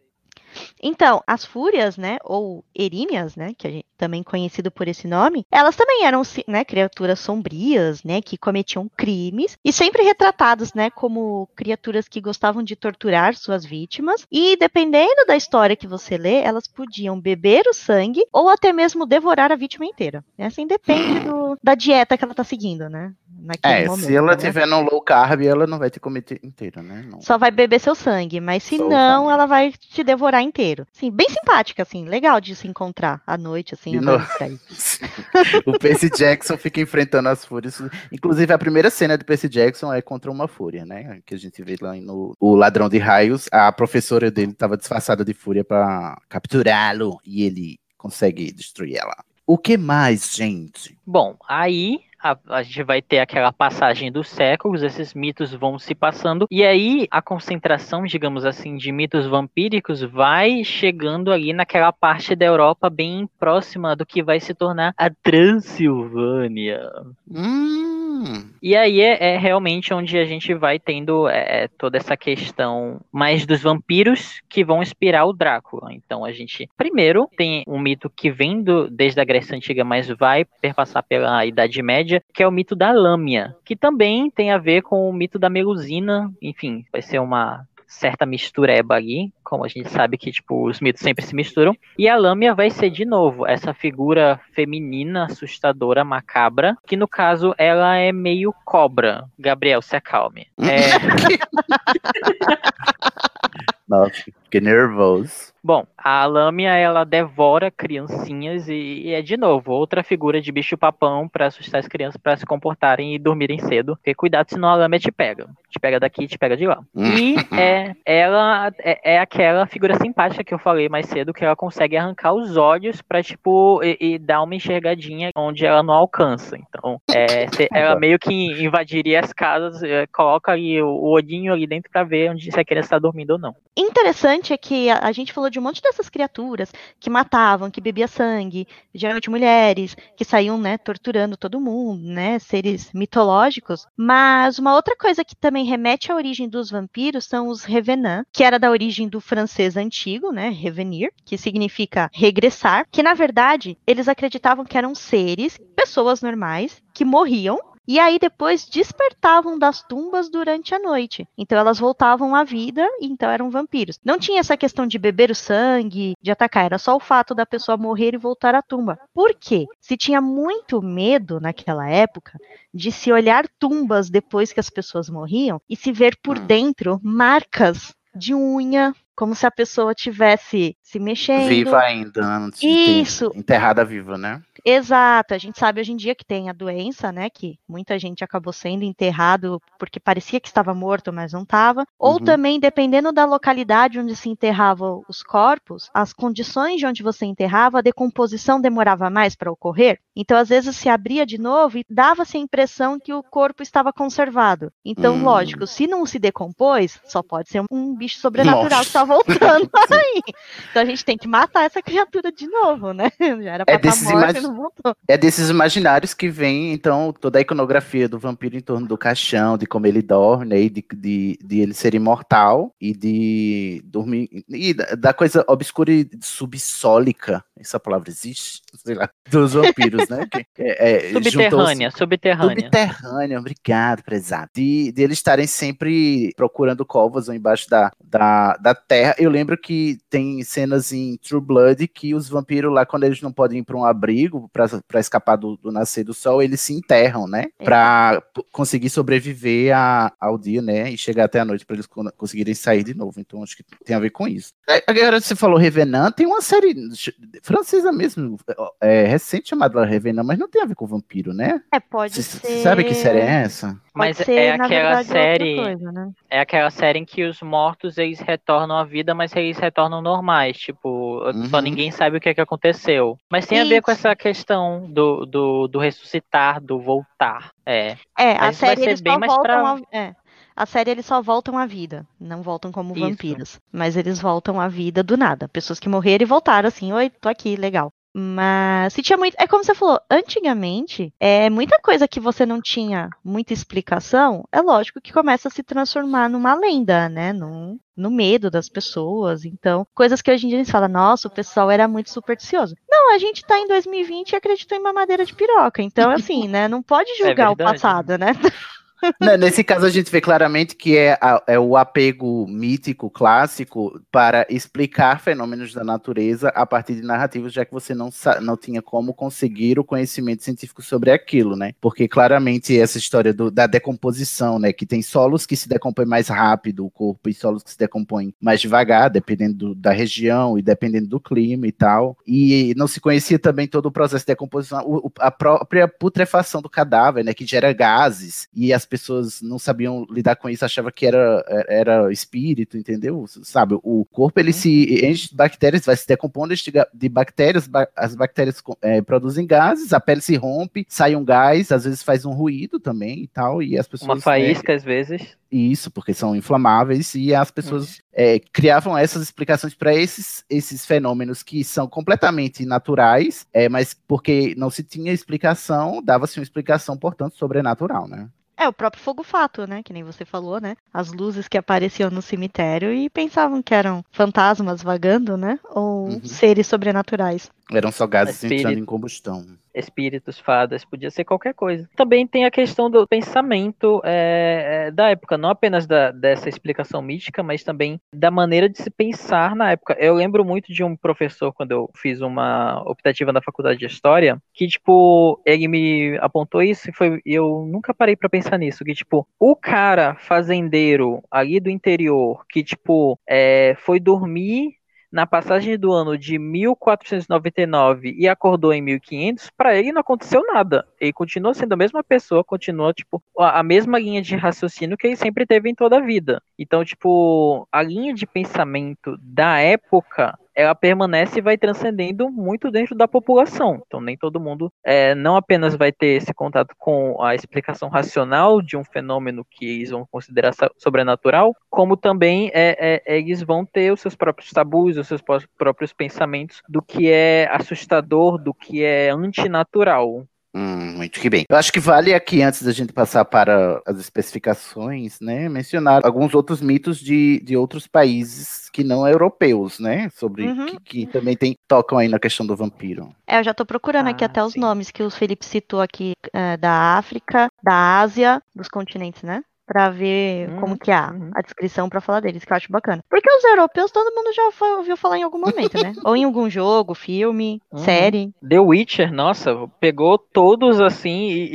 Speaker 8: Então, as fúrias, né, ou eríneas, né, que a gente também conhecido por esse nome, elas também eram, né, criaturas sombrias, né, que cometiam crimes e sempre retratadas, né, como criaturas que gostavam de torturar suas vítimas e dependendo da história que você lê, elas podiam beber o sangue ou até mesmo devorar a vítima inteira. Assim depende do- da dieta que ela tá seguindo, né? Naquele
Speaker 7: É,
Speaker 8: momento,
Speaker 7: se ela
Speaker 8: né?
Speaker 7: tiver no low carb, ela não vai ter comido inteiro, né? Não.
Speaker 8: Só vai beber seu sangue, mas se
Speaker 7: Só
Speaker 8: não, ela vai te devorar inteiro. Sim, bem simpática, assim, legal de se encontrar à noite, assim, por aí. (laughs)
Speaker 7: o Percy Jackson fica enfrentando as fúrias. Inclusive, a primeira cena de Percy Jackson é contra uma fúria, né? Que a gente vê lá no O Ladrão de Raios. A professora dele estava disfarçada de fúria para capturá-lo e ele consegue destruir ela. O que mais, gente?
Speaker 9: Bom, aí a, a gente vai ter aquela passagem dos séculos, esses mitos vão se passando, e aí a concentração, digamos assim, de mitos vampíricos vai chegando ali naquela parte da Europa bem próxima do que vai se tornar a Transilvânia. E aí é, é realmente onde a gente vai tendo é, toda essa questão mais dos vampiros que vão inspirar o Drácula. Então a gente primeiro tem um mito que vem do, desde a Grécia Antiga, mas vai perpassar pela Idade Média, que é o mito da lâmia, que também tem a ver com o mito da Melusina. Enfim, vai ser uma certa mistureba ali, como a gente sabe que tipo os mitos sempre se misturam. E a Lâmia vai ser de novo essa figura feminina, assustadora, macabra, que no caso ela é meio cobra. Gabriel, se acalme. (laughs) É,
Speaker 7: nossa, fiquei nervoso.
Speaker 9: Bom, a Lâmia ela devora criancinhas e, e é de novo outra figura de bicho papão para assustar as crianças para se comportarem e dormirem cedo. Porque cuidado, senão a Lâmia te pega. Te pega daqui, te pega de lá. (laughs) E é ela é, é aquela figura simpática que eu falei mais cedo que ela consegue arrancar os olhos para tipo e, e dar uma enxergadinha onde ela não alcança. Então, é, se- (laughs) ela meio que invadiria as casas, é, coloca ali o, o olhinho ali dentro para ver onde se a criança está dormindo ou não.
Speaker 8: Interessante é que a, a gente falou de um monte dessas criaturas que matavam, que bebia sangue, geralmente mulheres, que saíam, né, torturando todo mundo, né, seres mitológicos. Mas uma outra coisa que também remete à origem dos vampiros são os revenants, que era da origem do francês antigo, né, revenir, que significa regressar, que na verdade eles acreditavam que eram seres, pessoas normais, que morriam e aí depois despertavam das tumbas durante a noite. Então elas voltavam à vida e então eram vampiros. Não tinha essa questão de beber o sangue, de atacar, era só o fato da pessoa morrer e voltar à tumba. Por quê? Se tinha muito medo naquela época de se olhar tumbas depois que as pessoas morriam e se ver por dentro marcas de unha, como se a pessoa tivesse se mexendo.
Speaker 7: Viva ainda, antes de ter-
Speaker 8: Isso.
Speaker 7: enterrada viva, né?
Speaker 8: Exato, a gente sabe hoje em dia que tem a doença, né? Que muita gente acabou sendo enterrado porque parecia que estava morto, mas não estava. Ou
Speaker 7: Uhum.
Speaker 8: também, dependendo da localidade onde se enterravam os corpos, as condições de onde você enterrava, a decomposição demorava mais para ocorrer. Então, às vezes, se abria de novo e dava-se a impressão que o corpo estava conservado. Então,
Speaker 7: Hum.
Speaker 8: lógico, se não se decompôs, só pode ser um bicho sobrenatural
Speaker 7: Nossa.
Speaker 8: que está voltando (laughs) aí. Então, a gente tem que matar essa criatura de novo, né? (laughs) Já era pra
Speaker 7: É desses
Speaker 8: morta não voltou.
Speaker 7: É desses imaginários que vem, então, toda a iconografia do vampiro em torno do caixão, de como ele dorme, né, e de, de, de ele ser imortal, e de dormir, e da, da coisa obscura e subsólica, essa palavra existe? (laughs) Sei lá, dos vampiros, né? que é- é,
Speaker 9: Subterrânea, subterrânea.
Speaker 7: Subterrânea, obrigado, prezado. De, de eles estarem sempre procurando covas ou embaixo da, da, da terra. Eu lembro que tem cenas em True Blood que os vampiros lá, quando eles não podem ir para um abrigo pra escapar do, do nascer do sol, eles se enterram, né?
Speaker 8: É.
Speaker 7: Pra p- conseguir sobreviver a- ao dia, né? E chegar até a noite para eles con- conseguirem sair de novo. Então acho que tem a ver com isso. É, Agora você falou Revenant, tem uma série francesa mesmo, é, recente chamada Revenant, mas não tem a ver com vampiro, né?
Speaker 8: É, pode
Speaker 7: Você
Speaker 8: ser.
Speaker 7: sabe que série é essa?
Speaker 9: Mas
Speaker 8: ser,
Speaker 9: é aquela
Speaker 8: verdade, outra
Speaker 9: série.
Speaker 8: coisa, né?
Speaker 9: É aquela série em que os mortos eles retornam à vida, mas eles retornam normais. Tipo, só
Speaker 7: Uhum.
Speaker 9: ninguém sabe o que, é que aconteceu. Mas tem a ver com essa questão do, do, do ressuscitar, do voltar. É.
Speaker 8: É, a
Speaker 9: Mas vai
Speaker 8: série
Speaker 9: ser
Speaker 8: eles
Speaker 9: bem
Speaker 8: só
Speaker 9: mais
Speaker 8: voltam
Speaker 9: pra-
Speaker 8: ao... é. A série eles só voltam à vida, não voltam como
Speaker 9: Isso.
Speaker 8: vampiros, mas eles voltam à vida do nada. Pessoas que morreram e voltaram assim, oi, tô aqui, legal. Mas se tinha muito, é como você falou, antigamente, é muita coisa que você não tinha muita explicação, é lógico que começa a se transformar numa lenda, né? Num, no medo das pessoas. Então, coisas que hoje em dia a gente fala, nossa, o pessoal era muito supersticioso. Não, a gente tá em 2020 e acreditou em mamadeira de piroca. Então, assim, né? Não pode julgar o
Speaker 9: verdade.
Speaker 8: passado, né? (laughs)
Speaker 7: Né, Nesse caso, a gente vê claramente que é, a- é o apego mítico, clássico, para explicar fenômenos da natureza a partir de narrativas, já que você não, não tinha como conseguir o conhecimento científico sobre aquilo, né? Porque claramente essa história do- da decomposição, né? Que tem solos que se decompõem mais rápido o corpo e solos que se decompõem mais devagar, dependendo do- da região e dependendo do clima e tal. E não se conhecia também todo o processo de decomposição, o- a própria putrefação do cadáver, né? Que gera gases e as pessoas não sabiam lidar com isso, achavam que era, era espírito, entendeu? Sabe, o corpo ele se enche de bactérias, vai se decompondo de bactérias, ba- as bactérias eh, produzem gases, a pele se rompe, sai um gás, às vezes faz um ruído também e tal, e as pessoas...
Speaker 9: Uma
Speaker 7: né,
Speaker 9: faísca, às vezes.
Speaker 7: isso, porque são inflamáveis e as pessoas é, criavam essas explicações para esses, esses fenômenos que são completamente naturais, é, mas porque não se tinha explicação, dava-se uma explicação, portanto, sobrenatural, né?
Speaker 8: É, o próprio fogo fato, né? Que nem você falou, né? As luzes que apareciam no cemitério e pensavam que eram fantasmas vagando, né? Ou
Speaker 7: Uhum.
Speaker 8: seres sobrenaturais.
Speaker 7: Eram só gases
Speaker 9: Espírito.
Speaker 7: entrando em combustão.
Speaker 9: espíritos, fadas, podia ser qualquer coisa. Também tem a questão do pensamento é, é, da época, não apenas da, dessa explicação mística, mas também da maneira de se pensar na época. Eu lembro muito de um professor, quando eu fiz uma optativa na faculdade de História, que, tipo, ele me apontou isso e foi, eu nunca parei pra pensar nisso, que, tipo, o cara fazendeiro ali do interior, que, tipo, é, foi dormir na passagem do ano de 1499 e acordou em 1500, para ele não aconteceu nada. Ele continua sendo a mesma pessoa, continua tipo a mesma linha de raciocínio que ele sempre teve em toda a vida. Então, tipo, a linha de pensamento da época ela permanece e vai transcendendo muito dentro da população. Então, nem todo mundo é, não apenas vai ter esse contato com a explicação racional de um fenômeno que eles vão considerar so- sobrenatural, como também é, é, eles vão ter os seus próprios tabus, os seus pró- próprios pensamentos do que é assustador, do que é antinatural.
Speaker 7: Hum, muito que bem. Eu acho que vale aqui, antes da gente passar para as especificações, né, mencionar alguns outros mitos de, de outros países que não europeus, né? Sobre
Speaker 8: Uhum.
Speaker 7: que, que também tem, tocam aí na questão do vampiro.
Speaker 8: É, eu já tô procurando aqui
Speaker 9: Ah,
Speaker 8: até os
Speaker 9: sim.
Speaker 8: nomes que o Felipe citou aqui é, da África, da Ásia, dos continentes, né? Pra ver
Speaker 9: Uhum,
Speaker 8: como que é a,
Speaker 9: uhum.
Speaker 8: a descrição pra falar deles, que eu acho bacana. Porque os europeus todo mundo já ouviu falar em algum momento, né? (laughs) Ou em algum jogo, filme,
Speaker 9: Uhum.
Speaker 8: série.
Speaker 9: The Witcher, nossa, pegou todos assim e,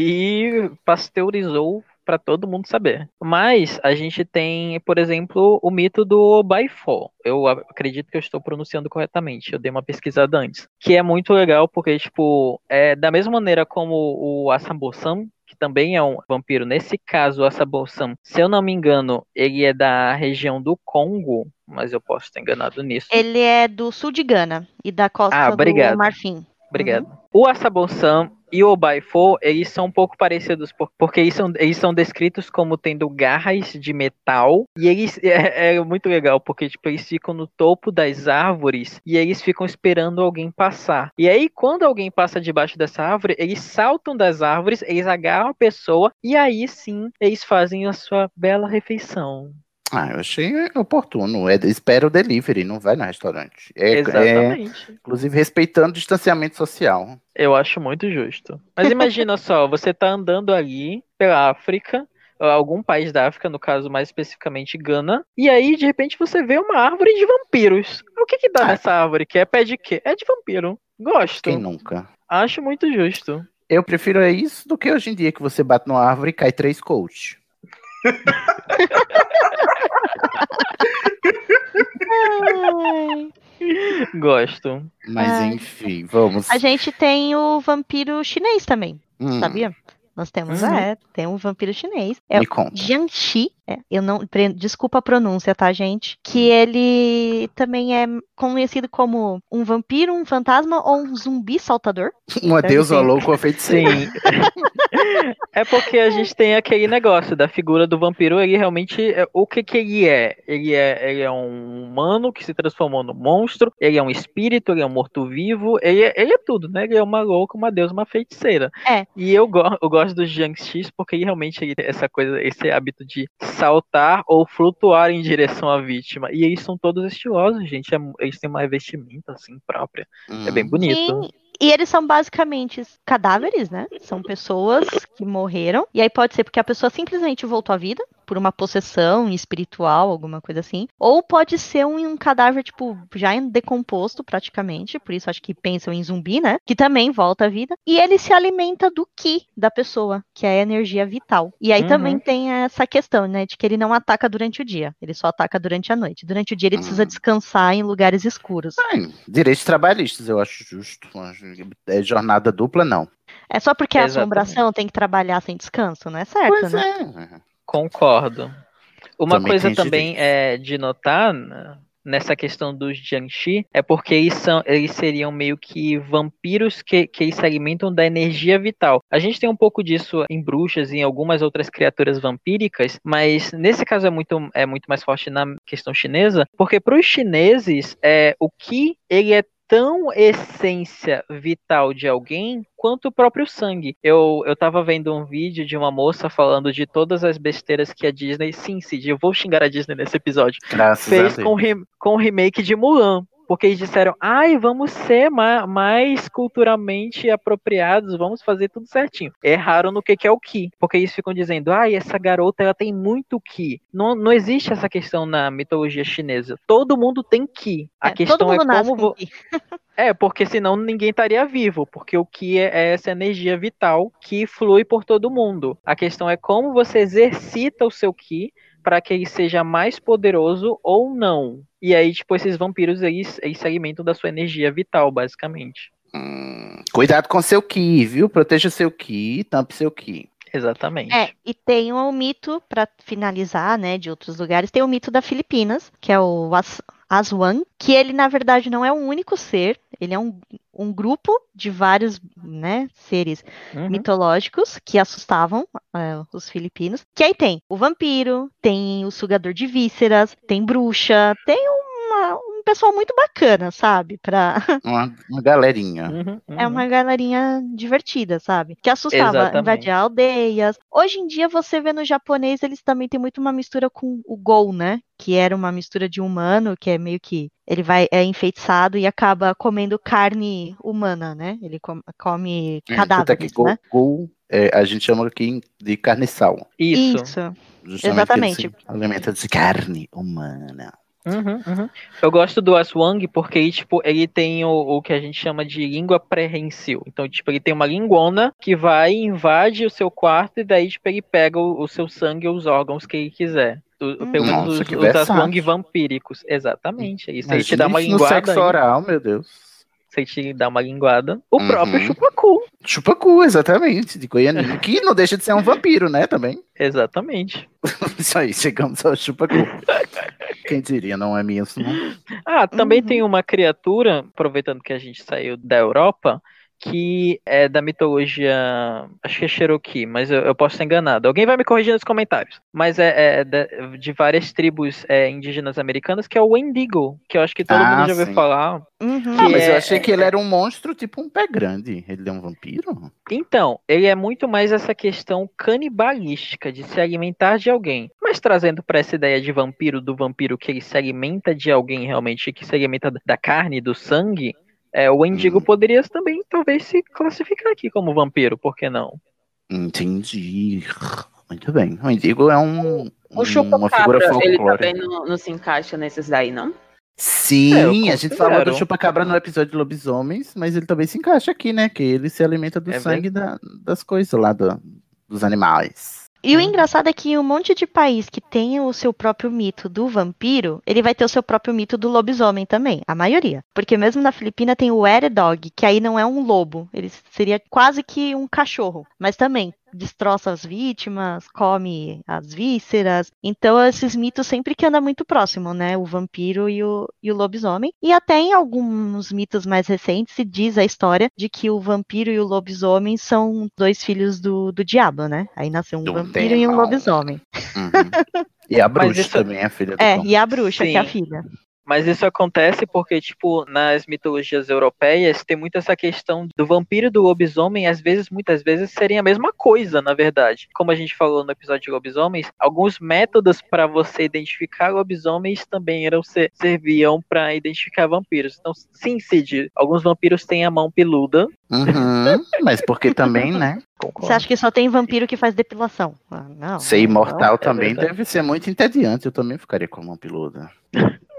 Speaker 9: e pasteurizou pra todo mundo saber. Mas a gente tem, por exemplo, o mito do Bifall. Eu acredito que eu estou pronunciando corretamente. Eu dei uma pesquisada antes. Que é muito legal porque, tipo, é da mesma maneira como o Asambo-san, que também é um vampiro. Nesse caso, o Asambo-san, se eu não me engano, ele é da região do Congo, mas eu posso estar enganado nisso.
Speaker 8: Ele é do sul de Gana e da costa
Speaker 9: Ah,
Speaker 8: do Marfim.
Speaker 9: Obrigado. O Asabo-san e o Baifo, eles são um pouco parecidos, por- porque eles são, eles são descritos como tendo garras de metal, e eles (laughs) é, é muito legal, porque tipo, eles ficam no topo das árvores e eles ficam esperando alguém passar. E aí, quando alguém passa debaixo dessa árvore, eles saltam das árvores, eles agarram a pessoa, e aí sim, eles fazem a sua bela refeição.
Speaker 7: Ah, eu achei oportuno. É, espera o delivery, não vai no restaurante. É, é,
Speaker 9: Exatamente.
Speaker 7: inclusive respeitando o distanciamento social.
Speaker 9: Eu acho muito justo. Mas imagina só, você tá andando ali pela África, algum país da África, no caso mais especificamente Gana, e aí de repente você vê uma árvore de vampiros. O que que dá
Speaker 7: Ah.
Speaker 9: nessa árvore? Que é pé de quê? É de vampiro. Gosto.
Speaker 7: Quem nunca?
Speaker 9: Acho muito justo.
Speaker 7: Eu prefiro é isso do que hoje em dia que você bate numa árvore e cai três coach. (laughs) (laughs)
Speaker 9: Gosto.
Speaker 7: Mas
Speaker 8: Ai.
Speaker 7: enfim, vamos.
Speaker 8: A gente tem o vampiro chinês também,
Speaker 7: Hum,
Speaker 8: sabia? Nós temos,
Speaker 9: Uhum.
Speaker 8: é, tem um vampiro chinês. É
Speaker 7: Me conta.
Speaker 8: Jiangxi, é, eu não, desculpa a pronúncia, tá, gente? Que ele também é conhecido como um vampiro, um fantasma ou um zumbi saltador. (laughs)
Speaker 7: Uma
Speaker 8: Deve
Speaker 7: deusa
Speaker 8: ser.
Speaker 7: louca ou feiticeira.
Speaker 9: Sim. (laughs) é porque a gente tem aquele negócio da figura do vampiro, ele realmente. é- O que que ele é? Ele é, ele é um humano que se transformou no monstro, ele é um espírito, ele é um morto-vivo, ele, é- ele é tudo, né? Ele é uma louca, uma deusa, uma feiticeira.
Speaker 8: É.
Speaker 9: E eu, go eu gosto dos Jiangxis porque ele realmente ele tem essa coisa, esse hábito de saltar ou flutuar em direção à vítima. E eles são todos estilosos, gente. é eles têm uma vestimenta assim própria. É bem
Speaker 7: Hum.
Speaker 9: bonito.
Speaker 8: Sim, e eles são basicamente cadáveres, né? São pessoas que morreram. E aí pode ser porque a pessoa simplesmente voltou à vida por uma possessão espiritual, alguma coisa assim. Ou pode ser um, um cadáver, tipo, já decomposto praticamente. Por isso acho que pensam em zumbi, né? Que também volta à vida. E ele se alimenta do ki da pessoa, que é a energia vital. E aí
Speaker 9: Uhum.
Speaker 8: também tem essa questão, né? De que ele não ataca durante o dia. Ele só ataca durante a noite. Durante o dia ele precisa
Speaker 7: Uhum.
Speaker 8: descansar em lugares escuros.
Speaker 7: Ai, direitos trabalhistas, eu acho justo. É jornada dupla, não.
Speaker 8: É só porque a
Speaker 9: Exatamente.
Speaker 8: assombração tem que trabalhar sem descanso, não é certo,
Speaker 7: Pois
Speaker 8: né?
Speaker 7: é.
Speaker 9: Concordo. Uma
Speaker 7: Também
Speaker 9: coisa também é de notar né, nessa questão dos Jiangxi é porque eles, são, eles seriam meio que vampiros que, que eles se alimentam da energia vital. A gente tem um pouco disso em bruxas e em algumas outras criaturas vampíricas, mas nesse caso é muito, é muito mais forte na questão chinesa, porque para os chineses é, o que ele é tão essência vital de alguém quanto o próprio sangue. Eu, eu tava vendo um vídeo de uma moça falando de todas as besteiras que a Disney, sim, Cid, eu vou xingar a Disney nesse episódio,
Speaker 7: Graças
Speaker 9: fez com, re- com o remake de Mulan. Porque eles disseram, ai, vamos ser ma- mais culturalmente apropriados, vamos fazer tudo certinho. Erraram no que, que é o Ki. Porque eles ficam dizendo, ai, essa garota ela tem muito Ki. Não, não existe essa questão na mitologia chinesa. Todo mundo tem Ki. A
Speaker 8: É,
Speaker 9: questão
Speaker 8: todo mundo
Speaker 9: é como. vo- (laughs) é, porque senão ninguém estaria vivo, porque o que é, é essa energia vital que flui por todo mundo. A questão é como você exercita o seu ki para que ele seja mais poderoso ou não. E aí, tipo, esses vampiros eles, eles se alimentam da sua energia vital, basicamente.
Speaker 7: Hum, cuidado com seu ki, viu? Proteja seu ki, tampe seu ki.
Speaker 9: Exatamente.
Speaker 8: É, e tem o mito, pra finalizar, né, de outros lugares, tem o mito da Filipinas, que é o As Aswan, que ele, na verdade, não é um único ser, ele é um, um grupo de vários, né, seres
Speaker 9: Uhum.
Speaker 8: mitológicos que assustavam é, os filipinos. Que aí tem o vampiro, tem o sugador de vísceras, tem bruxa, tem uma- um um pessoal muito bacana, sabe? Pra... (laughs)
Speaker 7: Uma, uma galerinha.
Speaker 9: Uhum,
Speaker 8: É uma galerinha divertida, sabe? Que assustava,
Speaker 9: Exatamente.
Speaker 8: invadia aldeias. Hoje em dia, você vê no japonês, eles também têm muito uma mistura com o Gol, né? Que era uma mistura de humano, que é meio que. Ele vai, é enfeitiçado e acaba comendo carne humana, né? Ele com- come
Speaker 7: É, é
Speaker 8: cadáveres,
Speaker 7: gol,
Speaker 8: né?
Speaker 7: gol, é, a gente chama aqui de carniçal.
Speaker 9: Isso.
Speaker 8: Isso.
Speaker 7: Justamente
Speaker 8: Exatamente.
Speaker 7: ele se alimenta de carne humana.
Speaker 9: Uhum, uhum. Eu gosto do Aswang porque ele, tipo, ele tem o, o que a gente chama de língua pré-rensil. Então, tipo, ele tem uma linguona que vai, invade o seu quarto e daí, tipo, ele pega o, o seu sangue ou os órgãos que ele quiser. O- Pelo menos
Speaker 7: Nossa,
Speaker 9: os,
Speaker 7: que
Speaker 9: os. Aswang vampíricos. Exatamente. é Isso aí te dá uma
Speaker 7: isso no
Speaker 9: linguada.
Speaker 7: sexo
Speaker 9: ainda.
Speaker 7: oral, meu Deus.
Speaker 9: Você te dá uma linguada. O
Speaker 7: Uhum.
Speaker 9: próprio chupacu.
Speaker 7: Chupacu, exatamente, de Goianinha. (laughs) Que não deixa de ser um vampiro, né, também.
Speaker 9: Exatamente. (laughs)
Speaker 7: Isso aí, chegamos ao chupacu. (laughs) Quem diria, não é mesmo?
Speaker 9: Ah, também
Speaker 8: Uhum.
Speaker 9: tem uma criatura, aproveitando que a gente saiu da Europa, que é da mitologia. Acho que é Cherokee, mas eu, eu posso estar enganado. Alguém vai me corrigir nos comentários. Mas é, é de, de várias tribos é, indígenas americanas, que é o Wendigo, que eu acho que todo
Speaker 7: Ah,
Speaker 9: mundo já ouviu
Speaker 7: sim.
Speaker 9: falar.
Speaker 8: Uhum.
Speaker 7: Ah, mas eu
Speaker 9: é-
Speaker 7: achei que ele era um monstro, tipo um pé grande. Ele é um vampiro?
Speaker 9: Então, ele é muito mais essa questão canibalística, de se alimentar de alguém. Mas trazendo para essa ideia de vampiro, do vampiro que ele se alimenta de alguém realmente, que se alimenta da carne, do sangue, é, o Wendigo
Speaker 7: Hum.
Speaker 9: poderia também, talvez, se classificar aqui como vampiro, por que não?
Speaker 7: Entendi. Muito bem. O Indigo é um,
Speaker 3: O
Speaker 7: uma
Speaker 3: chupacabra,
Speaker 7: figura
Speaker 3: ele também não, não se encaixa nesses daí, não?
Speaker 7: Sim,
Speaker 9: É,
Speaker 7: a gente falou do chupacabra no episódio de lobisomens, mas ele também se encaixa aqui, né? Que ele se alimenta do
Speaker 9: É
Speaker 7: sangue da- das coisas lá, do- dos animais.
Speaker 8: E o engraçado é que um monte de país que tem o seu próprio mito do vampiro, ele vai ter o seu próprio mito do lobisomem também, a maioria. Porque mesmo na Filipina tem o Ere Dog, que aí não é um lobo, ele seria quase que um cachorro, mas também destroça as vítimas, come as vísceras. Então esses mitos sempre que andam muito próximo, né? O vampiro e o, e o lobisomem. E até em alguns mitos mais recentes se diz a história de que o vampiro e o lobisomem são dois filhos do, do diabo, né? Aí nasceu um
Speaker 7: Do
Speaker 8: vampiro e um lobisomem.
Speaker 7: Uhum. E a bruxa
Speaker 9: isso-
Speaker 7: também, a filha do
Speaker 8: É,
Speaker 7: Tom.
Speaker 8: e a bruxa, que é a
Speaker 9: Sim.
Speaker 8: filha.
Speaker 9: Mas isso acontece porque, tipo, nas mitologias europeias tem muito essa questão do vampiro e do lobisomem, às vezes, muitas vezes, serem a mesma coisa, na verdade. Como a gente falou no episódio de lobisomens, alguns métodos para você identificar lobisomens também eram ser, serviam para identificar vampiros. Então, sim, Cid, alguns vampiros têm a mão peluda.
Speaker 7: Uhum, (laughs) mas porque também, né?
Speaker 8: Você acha que só tem vampiro que faz depilação? Ah, não.
Speaker 7: Ser imortal
Speaker 9: não, é
Speaker 7: também
Speaker 9: verdade.
Speaker 7: deve ser muito entediante. Eu também ficaria com a mão peluda. (laughs)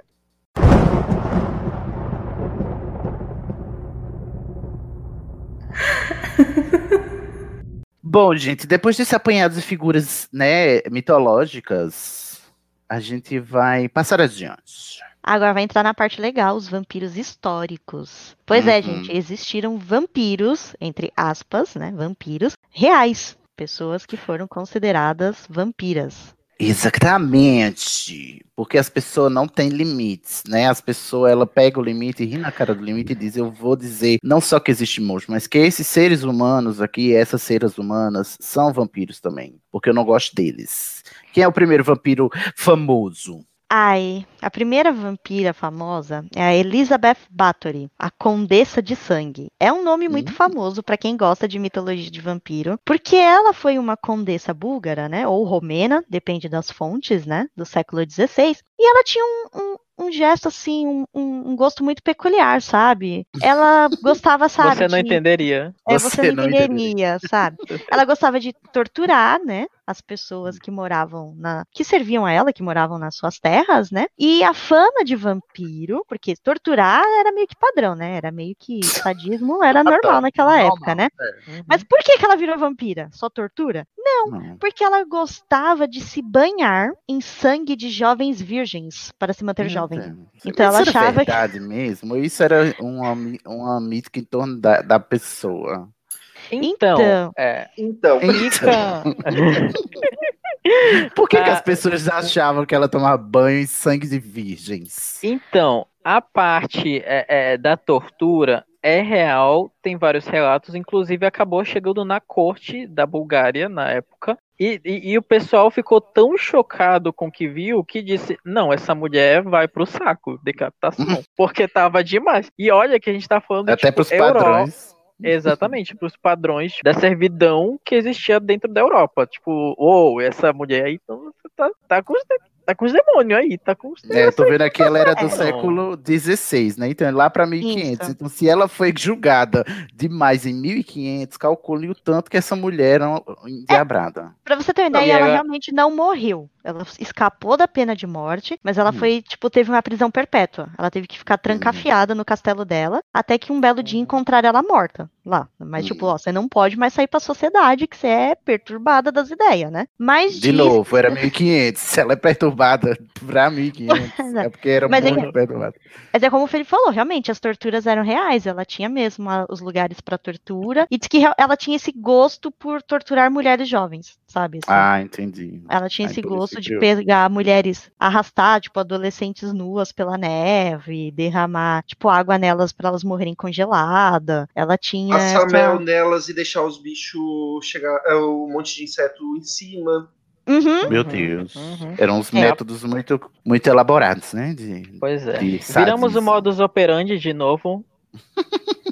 Speaker 7: Bom, gente, depois desse apanhado de figuras, né, mitológicas, a gente vai passar adiante.
Speaker 8: Agora vai entrar na parte legal, os vampiros históricos. Pois é,
Speaker 7: Uhum.
Speaker 8: gente, existiram vampiros, entre aspas, né? Vampiros reais. Pessoas que foram consideradas vampiras.
Speaker 7: Exatamente. Porque as pessoas não têm limites, né? As pessoas, ela pega o limite, ri na cara do limite e diz, eu vou dizer não só que existe monstro, mas que esses seres humanos aqui, essas seres humanas, são vampiros também. Porque eu não gosto deles. Quem é o primeiro vampiro famoso?
Speaker 8: Ai, a primeira vampira famosa é a Elizabeth Bathory, a Condessa de Sangue. É um nome muito
Speaker 7: Hum.
Speaker 8: famoso para quem gosta de mitologia de vampiro, porque ela foi uma condessa búlgara, né, ou romena, depende das fontes, né, do século XVI, e ela tinha um, um- um gesto assim, um, um- gosto muito peculiar, sabe? Ela (laughs) gostava, sabe?
Speaker 9: Você não
Speaker 8: de-
Speaker 9: entenderia.
Speaker 8: É,
Speaker 7: Você
Speaker 8: você
Speaker 7: não
Speaker 8: não entenderia, sabe? Ela gostava de torturar, né? As pessoas que moravam na. que serviam a ela, que moravam nas suas terras, né? E a fama de vampiro, porque torturar era meio que padrão, né? Era meio que (laughs) sadismo era normal naquela época, né?
Speaker 9: Uhum.
Speaker 8: Mas por que, que ela virou vampira? Só tortura?
Speaker 7: Não.
Speaker 8: Porque ela gostava de se banhar em sangue de jovens virgens para se manter jovem. Então ela
Speaker 7: isso era
Speaker 8: achava que.
Speaker 7: verdade mesmo? Ou isso era uma, uma mítica em torno da, da pessoa?
Speaker 9: Então,
Speaker 8: Então.
Speaker 9: é,
Speaker 11: Então,
Speaker 9: fica. (laughs) (laughs)
Speaker 7: Por que, que
Speaker 9: Ah.
Speaker 7: as pessoas achavam que ela tomava banho em sangue de virgens?
Speaker 9: Então, a parte é, é, da tortura é real, tem vários relatos, inclusive acabou chegando na corte da Bulgária na época, E, e, e o pessoal ficou tão chocado com o que viu que disse: não, essa mulher vai pro saco, decapitação. (laughs) porque tava demais. E olha que a gente tá falando
Speaker 7: Até
Speaker 9: tipo,
Speaker 7: pros
Speaker 9: Europa. Exatamente, pros padrões da servidão que existia dentro da Europa. Tipo, ô, essa mulher aí então, tá, tá, com os, tá com os demônios aí, tá com os
Speaker 7: É, tô vendo aqui, ela era do
Speaker 9: É.
Speaker 7: século XVI, né? Então é lá pra 1500.
Speaker 8: Isso.
Speaker 7: Então, se ela foi julgada demais em 1500, calcule o tanto que essa mulher era endiabrada.
Speaker 8: Pra você ter uma ideia, ela
Speaker 9: ela-
Speaker 8: realmente não morreu. Ela escapou da pena de morte, mas ela
Speaker 7: Hum.
Speaker 8: foi, tipo, teve uma prisão perpétua. Ela teve que ficar trancafiada no castelo dela, até que um belo dia encontraram ela morta lá. Mas, tipo, ó, você não pode mais sair pra sociedade, que você é perturbada das ideias, né? Mas
Speaker 7: De
Speaker 8: diz-
Speaker 7: novo, era (laughs) 1500. Se ela é perturbada (laughs) pra 1500, é porque era
Speaker 8: Mas é
Speaker 7: muito
Speaker 8: que-
Speaker 7: perturbada.
Speaker 8: Mas é como o Felipe falou, realmente, as torturas eram reais. Ela tinha mesmo a- os lugares pra tortura. E diz que ela tinha esse gosto por torturar mulheres jovens, sabe? assim.
Speaker 7: Ah, entendi.
Speaker 8: Ela tinha
Speaker 7: Ai,
Speaker 8: esse
Speaker 7: isso
Speaker 8: gosto
Speaker 7: que
Speaker 8: de
Speaker 7: eu-
Speaker 8: pegar mulheres, arrastar, tipo, adolescentes nuas pela neve, derramar, tipo, água nelas pra elas morrerem congeladas. Ela tinha.
Speaker 11: Passar
Speaker 8: essa-
Speaker 11: mel nelas e deixar os bichos chegar. É, um monte de inseto em cima.
Speaker 8: Uhum.
Speaker 7: Meu Deus.
Speaker 9: uhum.
Speaker 7: Eram uns
Speaker 8: É.
Speaker 7: métodos muito, muito elaborados, né? De,
Speaker 9: Pois é.
Speaker 7: de
Speaker 9: Viramos o modus operandi de novo. (laughs)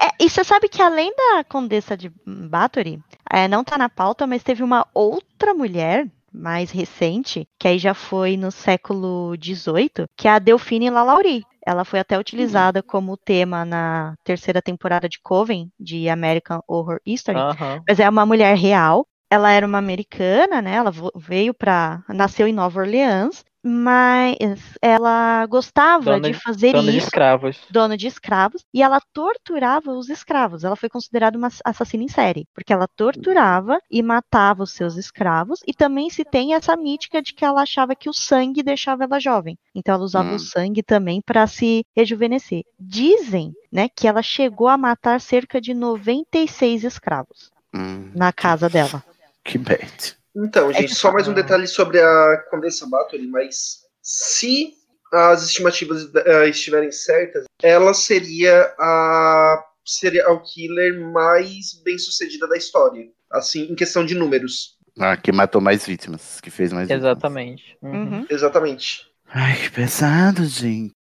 Speaker 8: É, e você sabe que além da Condessa de Bathory, é, não tá na pauta, mas teve uma outra mulher mais recente, que aí já foi no século XVIII, que é a Delphine Lalaurie. Ela foi até utilizada como tema na terceira temporada de Coven, de American Horror History.
Speaker 9: Aham.
Speaker 8: Mas é uma mulher real. Ela era uma americana, né? Ela veio para, nasceu em Nova Orleans, mas ela gostava
Speaker 9: Dona-
Speaker 8: de fazer
Speaker 9: Dona de
Speaker 8: isso
Speaker 9: escravos.
Speaker 8: dona de escravos, e ela torturava os escravos. Ela foi considerada uma assassina em série, porque ela torturava e matava os seus escravos, e também se tem essa mítica de que ela achava que o sangue deixava ela jovem. Então ela usava
Speaker 7: Hum.
Speaker 8: o sangue também para se rejuvenescer. Dizem, né, que ela chegou a matar cerca de 96 escravos
Speaker 7: Hum,
Speaker 8: na casa dela.
Speaker 7: Que bad.
Speaker 11: Então,
Speaker 8: É
Speaker 11: gente,
Speaker 8: que
Speaker 11: só mais um
Speaker 9: fala-
Speaker 11: detalhe sobre a Condessa Bathory, mas se as estimativas eh, estiverem certas, ela seria a serial killer mais bem sucedida da história. Assim, em questão de números.
Speaker 7: Ah, que matou mais vítimas, que fez mais vítimas.
Speaker 9: Exatamente. Uhum.
Speaker 8: Uhum.
Speaker 11: Exatamente.
Speaker 7: Ai, que pesado, gente.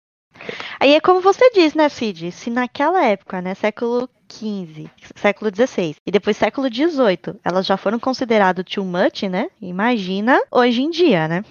Speaker 8: Aí é como você diz, né, Cid? Se naquela época, né, século XV, século XVI e depois século XVIII, elas já foram consideradas too much, né? Imagina hoje em dia, né?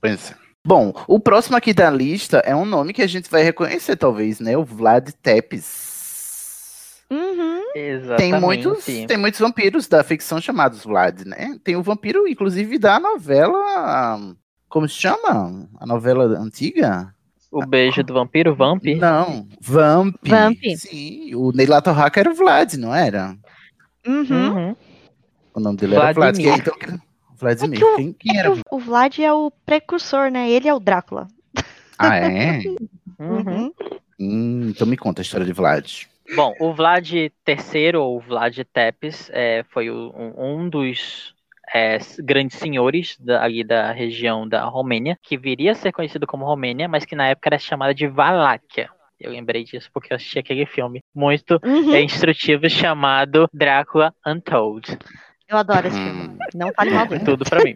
Speaker 7: Pois é. Bom, o próximo aqui da lista é um nome que a gente vai reconhecer, talvez, né? O Vlad Tepes.
Speaker 8: Uhum.
Speaker 9: Exatamente.
Speaker 7: Tem muitos, tem muitos vampiros da ficção chamados Vlad, né? Tem o vampiro, inclusive, da novela. Como se chama? A novela antiga?
Speaker 9: O beijo do vampiro, Vamp?
Speaker 7: Não, Vamp.
Speaker 8: Vamp.
Speaker 7: Sim, o Neilato Haka era o Vlad, não era?
Speaker 8: Uhum.
Speaker 9: Uhum.
Speaker 7: O nome dele era Vlad.
Speaker 9: Vladimir.
Speaker 7: Quem, então, Vladimir.
Speaker 8: É que o-
Speaker 7: Quem, quem
Speaker 8: É
Speaker 7: era?
Speaker 8: que o, o Vlad é o precursor, né? Ele é o Drácula.
Speaker 7: Ah, é? (laughs)
Speaker 9: Uhum.
Speaker 7: Hum, então me conta a história de Vlad.
Speaker 9: Bom, o Vlad III, ou Vlad Tepes, é, foi o- um dos é, grandes senhores da, ali da região da Romênia, que viria a ser conhecido como Romênia, mas que na época era chamada de Valáquia. Eu lembrei disso porque eu assisti aquele filme muito
Speaker 8: Uhum.
Speaker 9: instrutivo chamado Drácula Untold.
Speaker 8: Eu adoro esse
Speaker 7: Hum.
Speaker 8: filme. Não fale mal
Speaker 9: É (laughs)
Speaker 8: dele.
Speaker 9: tudo pra mim.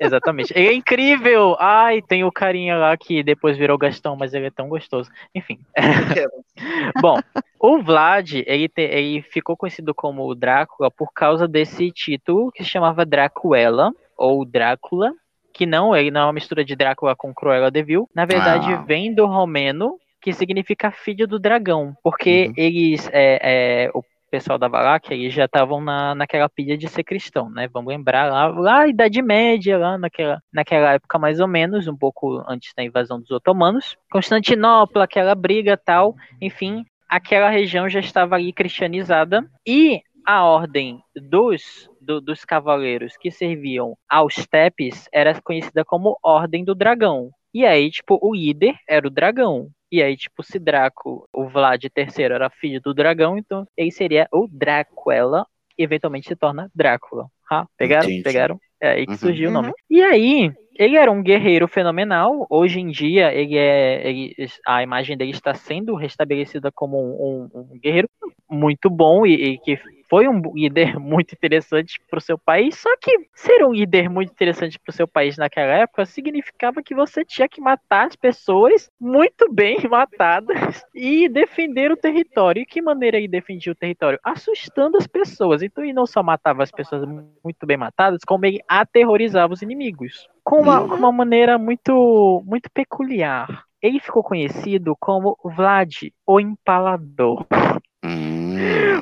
Speaker 9: Exatamente. Ele é incrível! Ai, tem o carinha lá que depois virou Gastão, mas ele é tão gostoso. Enfim. (laughs) Bom, o Vlad, ele, te- ele ficou conhecido como Drácula por causa desse título que se chamava Dracuela, ou Drácula, que não, ele não é uma mistura de Drácula com Cruella de Vil. Na verdade,
Speaker 7: Ah.
Speaker 9: vem do romeno, que significa filho do dragão, porque
Speaker 7: Uhum.
Speaker 9: eles, é, é, o pessoal da Valáquia, eles já estavam na, naquela pilha de ser cristão, né? Vamos lembrar lá, lá Idade Média, lá naquela, naquela época mais ou menos, um pouco antes da invasão dos otomanos. Constantinopla, aquela briga tal, enfim, aquela região já estava ali cristianizada e a ordem dos, do- dos cavaleiros que serviam aos tepes era conhecida como Ordem do Dragão. E aí, tipo, o líder era o dragão. E aí, tipo, se Draco, o Vlad III era filho do dragão, então ele seria o Dracuela, e eventualmente se torna Drácula. Ah, pegaram?
Speaker 7: Entendi.
Speaker 9: Pegaram? É aí que
Speaker 7: Uhum.
Speaker 9: surgiu o
Speaker 8: Uhum.
Speaker 9: nome. E aí, ele era um guerreiro fenomenal. Hoje em dia, ele é, ele- a imagem dele está sendo restabelecida como um, um- um guerreiro muito bom e, e que foi um líder (laughs) muito interessante para o seu país, só que ser um líder muito interessante para o seu país naquela época significava que você tinha que matar as pessoas muito bem (laughs) matadas e defender o território. E que maneira ele defendia o território? Assustando as pessoas. Então ele não só matava as pessoas muito bem matadas, como ele aterrorizava os inimigos. Com uma, com uma maneira muito, muito peculiar. Ele ficou conhecido como Vlad, o Empalador. (laughs)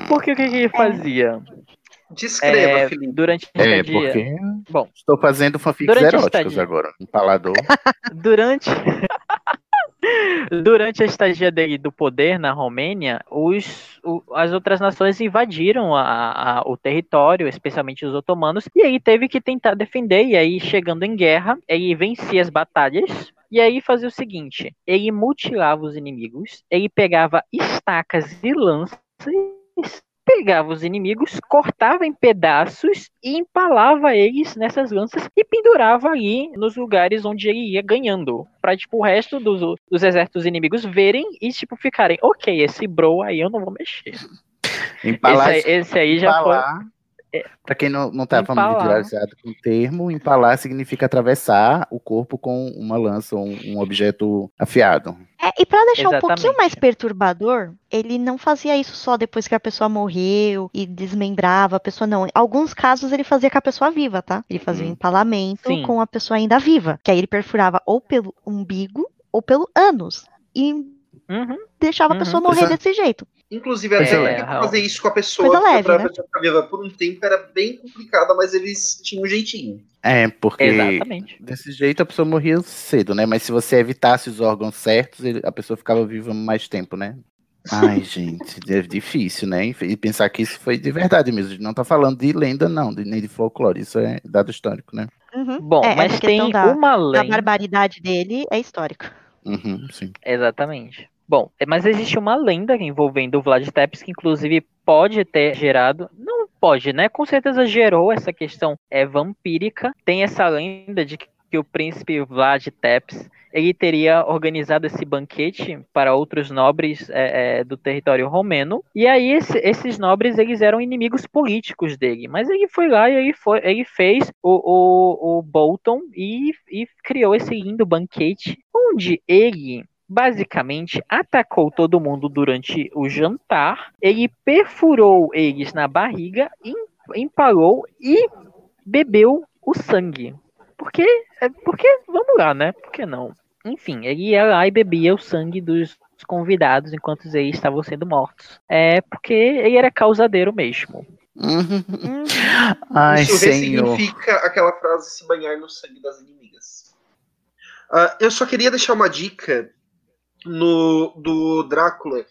Speaker 9: Porque o que, que ele fazia?
Speaker 11: Descreva,
Speaker 9: É,
Speaker 11: Felipe.
Speaker 9: durante a
Speaker 7: É,
Speaker 9: estadia.
Speaker 7: porque
Speaker 9: Bom,
Speaker 7: estou fazendo fanfics eróticos
Speaker 9: estadia.
Speaker 7: agora. Empalador. (laughs)
Speaker 9: durante (laughs) durante a estadia dele do poder na Romênia, os, o- as outras nações invadiram a- a- o território, especialmente os otomanos, e aí teve que tentar defender, e aí chegando em guerra, ele vencia as batalhas, e aí fazia o seguinte, ele mutilava os inimigos, ele pegava estacas e lanças, pegava os inimigos, cortava em pedaços e empalava eles nessas lanças e pendurava ali nos lugares onde ele ia ganhando. Pra, tipo, o resto dos, dos exércitos inimigos verem e, tipo, ficarem, ok, esse bro aí eu não vou mexer.
Speaker 7: Empalar,
Speaker 9: esse, esse aí já foi.
Speaker 7: Empalar, Pra quem não, não tá familiarizado com o termo, empalar significa atravessar o corpo com uma lança ou um, um objeto afiado.
Speaker 8: É, e pra deixar um pouquinho
Speaker 9: Exatamente.
Speaker 8: mais perturbador, ele não fazia isso só depois que a pessoa morreu e desmembrava a pessoa, não. Em alguns casos ele fazia com a pessoa viva, tá? Ele fazia um empalamento
Speaker 9: Sim.
Speaker 8: com a pessoa ainda viva. Que aí ele perfurava ou pelo umbigo ou pelo ânus. E
Speaker 9: Uhum.
Speaker 8: deixava a
Speaker 9: Uhum.
Speaker 8: pessoa morrer
Speaker 7: Coisa-
Speaker 8: desse jeito.
Speaker 11: Inclusive,
Speaker 9: É,
Speaker 11: até
Speaker 9: é,
Speaker 11: fazer isso com a pessoa,
Speaker 8: Coisa leve,
Speaker 11: pra
Speaker 8: né?
Speaker 11: pessoa ficar viva por um tempo era bem complicada, mas eles tinham um jeitinho.
Speaker 7: É, porque
Speaker 9: Exatamente.
Speaker 7: desse jeito a pessoa morria cedo, né? Mas se você evitasse os órgãos certos, a pessoa ficava viva mais tempo, né? Ai, gente, (laughs) é difícil, né? E pensar que isso foi de verdade mesmo. A gente não tá falando de lenda, não, de- nem de folclore. Isso é dado histórico, né?
Speaker 8: Uhum.
Speaker 9: Bom,
Speaker 8: É,
Speaker 9: mas
Speaker 8: essa questão
Speaker 9: tem
Speaker 8: da,
Speaker 9: uma
Speaker 8: da
Speaker 9: lenda.
Speaker 8: barbaridade dele é histórica.
Speaker 7: Uhum, sim.
Speaker 9: Exatamente. Bom, é, mas existe uma lenda envolvendo o Vlad Tepes que inclusive pode ter gerado, não pode, né? Com certeza gerou essa questão é vampírica. Tem essa lenda de que o príncipe Vlad Tepes ele teria organizado esse banquete para outros nobres é, é, do território romeno. E aí esse- esses nobres eles eram inimigos políticos dele. Mas ele foi lá e ele, foi, ele fez o, o, o Bolton e, e criou esse lindo banquete onde ele basicamente atacou todo mundo durante o jantar. Ele perfurou eles na barriga, em- empalou e bebeu o sangue. Porque, é, porque vamos lá, né? Por que não? Enfim, ele ia lá e bebia o sangue dos convidados enquanto eles estavam sendo mortos. É porque ele era causadeiro mesmo.
Speaker 7: Uhum.
Speaker 8: Hum,
Speaker 7: Ai,
Speaker 11: Isso
Speaker 7: senhor.
Speaker 11: ressignifica aquela frase se banhar no sangue das inimigas. Ah, eu só queria deixar uma dica no, do Drácula,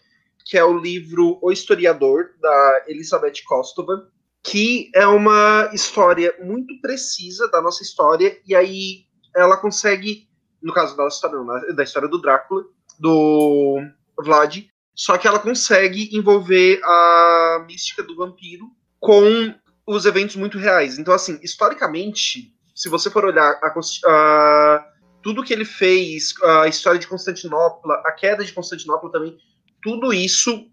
Speaker 11: que é o livro O Historiador, da Elizabeth Kostova, que é uma história muito precisa da nossa história, e aí ela consegue, no caso da história, da história do Drácula, do Vlad, só que ela consegue envolver a mística do vampiro com os eventos muito reais. Então, assim, historicamente, se você for olhar a, a- tudo que ele fez, a história de Constantinopla, a queda de Constantinopla também, tudo isso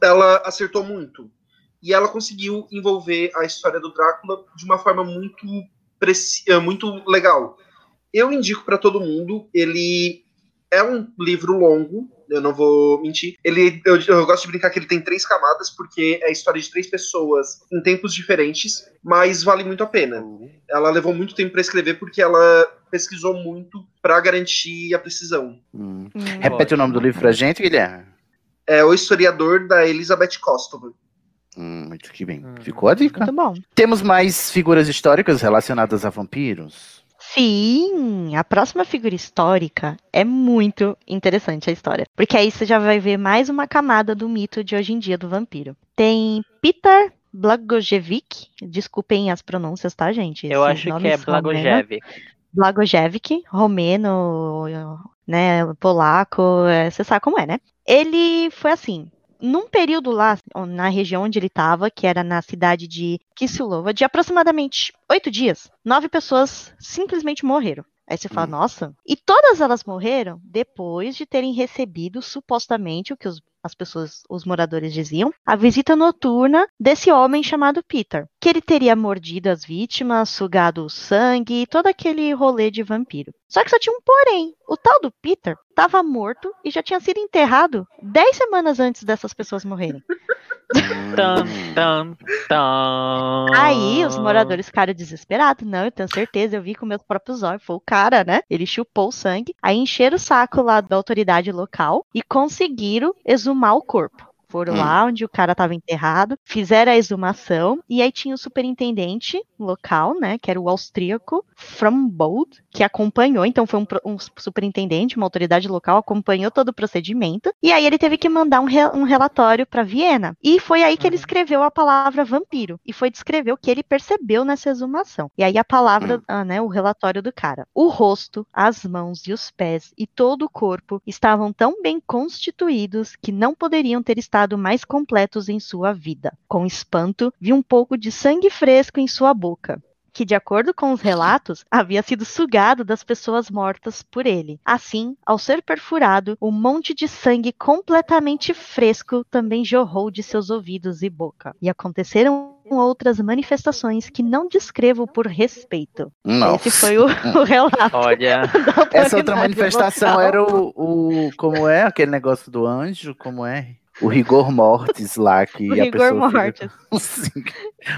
Speaker 11: ela acertou muito. E ela conseguiu envolver a história do Drácula de uma forma muito, eh, muito legal. Eu indico para todo mundo, ele é um livro longo, eu não vou mentir. Ele, eu, eu gosto de brincar que ele tem três camadas, porque é a história de três pessoas em tempos diferentes, mas vale muito a pena. Ela levou muito tempo para escrever, porque ela pesquisou muito para garantir a precisão.
Speaker 7: Hum.
Speaker 8: hum.
Speaker 7: Repete o nome do livro pra gente, Guilherme.
Speaker 11: É o historiador da Elizabeth Kostova.
Speaker 7: Hum, muito que bem.
Speaker 9: Hum.
Speaker 7: Ficou a dica.
Speaker 8: Muito bom.
Speaker 7: Temos mais figuras históricas relacionadas a vampiros?
Speaker 8: Sim, a próxima figura histórica é muito interessante a história. Porque aí você já vai ver mais uma camada do mito de hoje em dia do vampiro. Tem Peter Blagojevic, desculpem as pronúncias, tá, gente?
Speaker 9: Eu
Speaker 8: Esses
Speaker 9: acho que é. Blagojevic.
Speaker 8: Blagojevic, romeno, né, polaco, é, você sabe como é, né? Ele foi assim, num período lá, na região onde ele estava, que era na cidade de Kisilova, de aproximadamente oito dias, nove pessoas simplesmente morreram. Aí você fala, nossa. E todas elas morreram depois de terem recebido supostamente o que os as pessoas, os moradores diziam, a visita noturna desse homem chamado Peter, que ele teria mordido as vítimas, sugado o sangue e todo aquele rolê de vampiro. Só que só tinha um porém. O tal do Peter estava morto e já tinha sido enterrado 10 semanas antes dessas pessoas morrerem.
Speaker 9: Tam, tam, tam.
Speaker 8: Aí os moradores ficaram desesperados. Não, eu tenho certeza, eu vi com meus próprios olhos. Foi o cara, né? Ele chupou o sangue. Aí encheram o saco lá da autoridade local e conseguiram exumar o corpo. Foram
Speaker 7: Hum.
Speaker 8: lá onde o cara estava enterrado, fizeram a exumação, e aí tinha o superintendente local, né, que era o austríaco Frombold, que acompanhou, então foi um, um superintendente, uma autoridade local, acompanhou todo o procedimento, e aí ele teve que mandar um, re- um relatório para Viena. E foi aí que ele escreveu a palavra vampiro, e foi descrever o que ele percebeu nessa exumação. E aí a palavra, ah, né, o relatório do cara. O rosto, as mãos e os pés e todo o corpo estavam tão bem constituídos que não poderiam ter estado mais completos em sua vida. Com espanto, vi um pouco de sangue fresco em sua boca. Que, de acordo com os relatos, (laughs) havia sido sugado das pessoas mortas por ele. Assim, ao ser perfurado, um monte de sangue completamente fresco também jorrou de seus ouvidos e boca. E aconteceram outras manifestações que não descrevo por respeito.
Speaker 7: Nossa.
Speaker 8: Esse foi o, (laughs) o relato.
Speaker 9: Olha. (laughs)
Speaker 7: Essa outra manifestação era o, o. Como é aquele negócio do anjo? Como é? O rigor mortis lá, que
Speaker 8: O
Speaker 7: a
Speaker 8: rigor
Speaker 7: pessoa fica-
Speaker 8: mortis.
Speaker 7: Sim.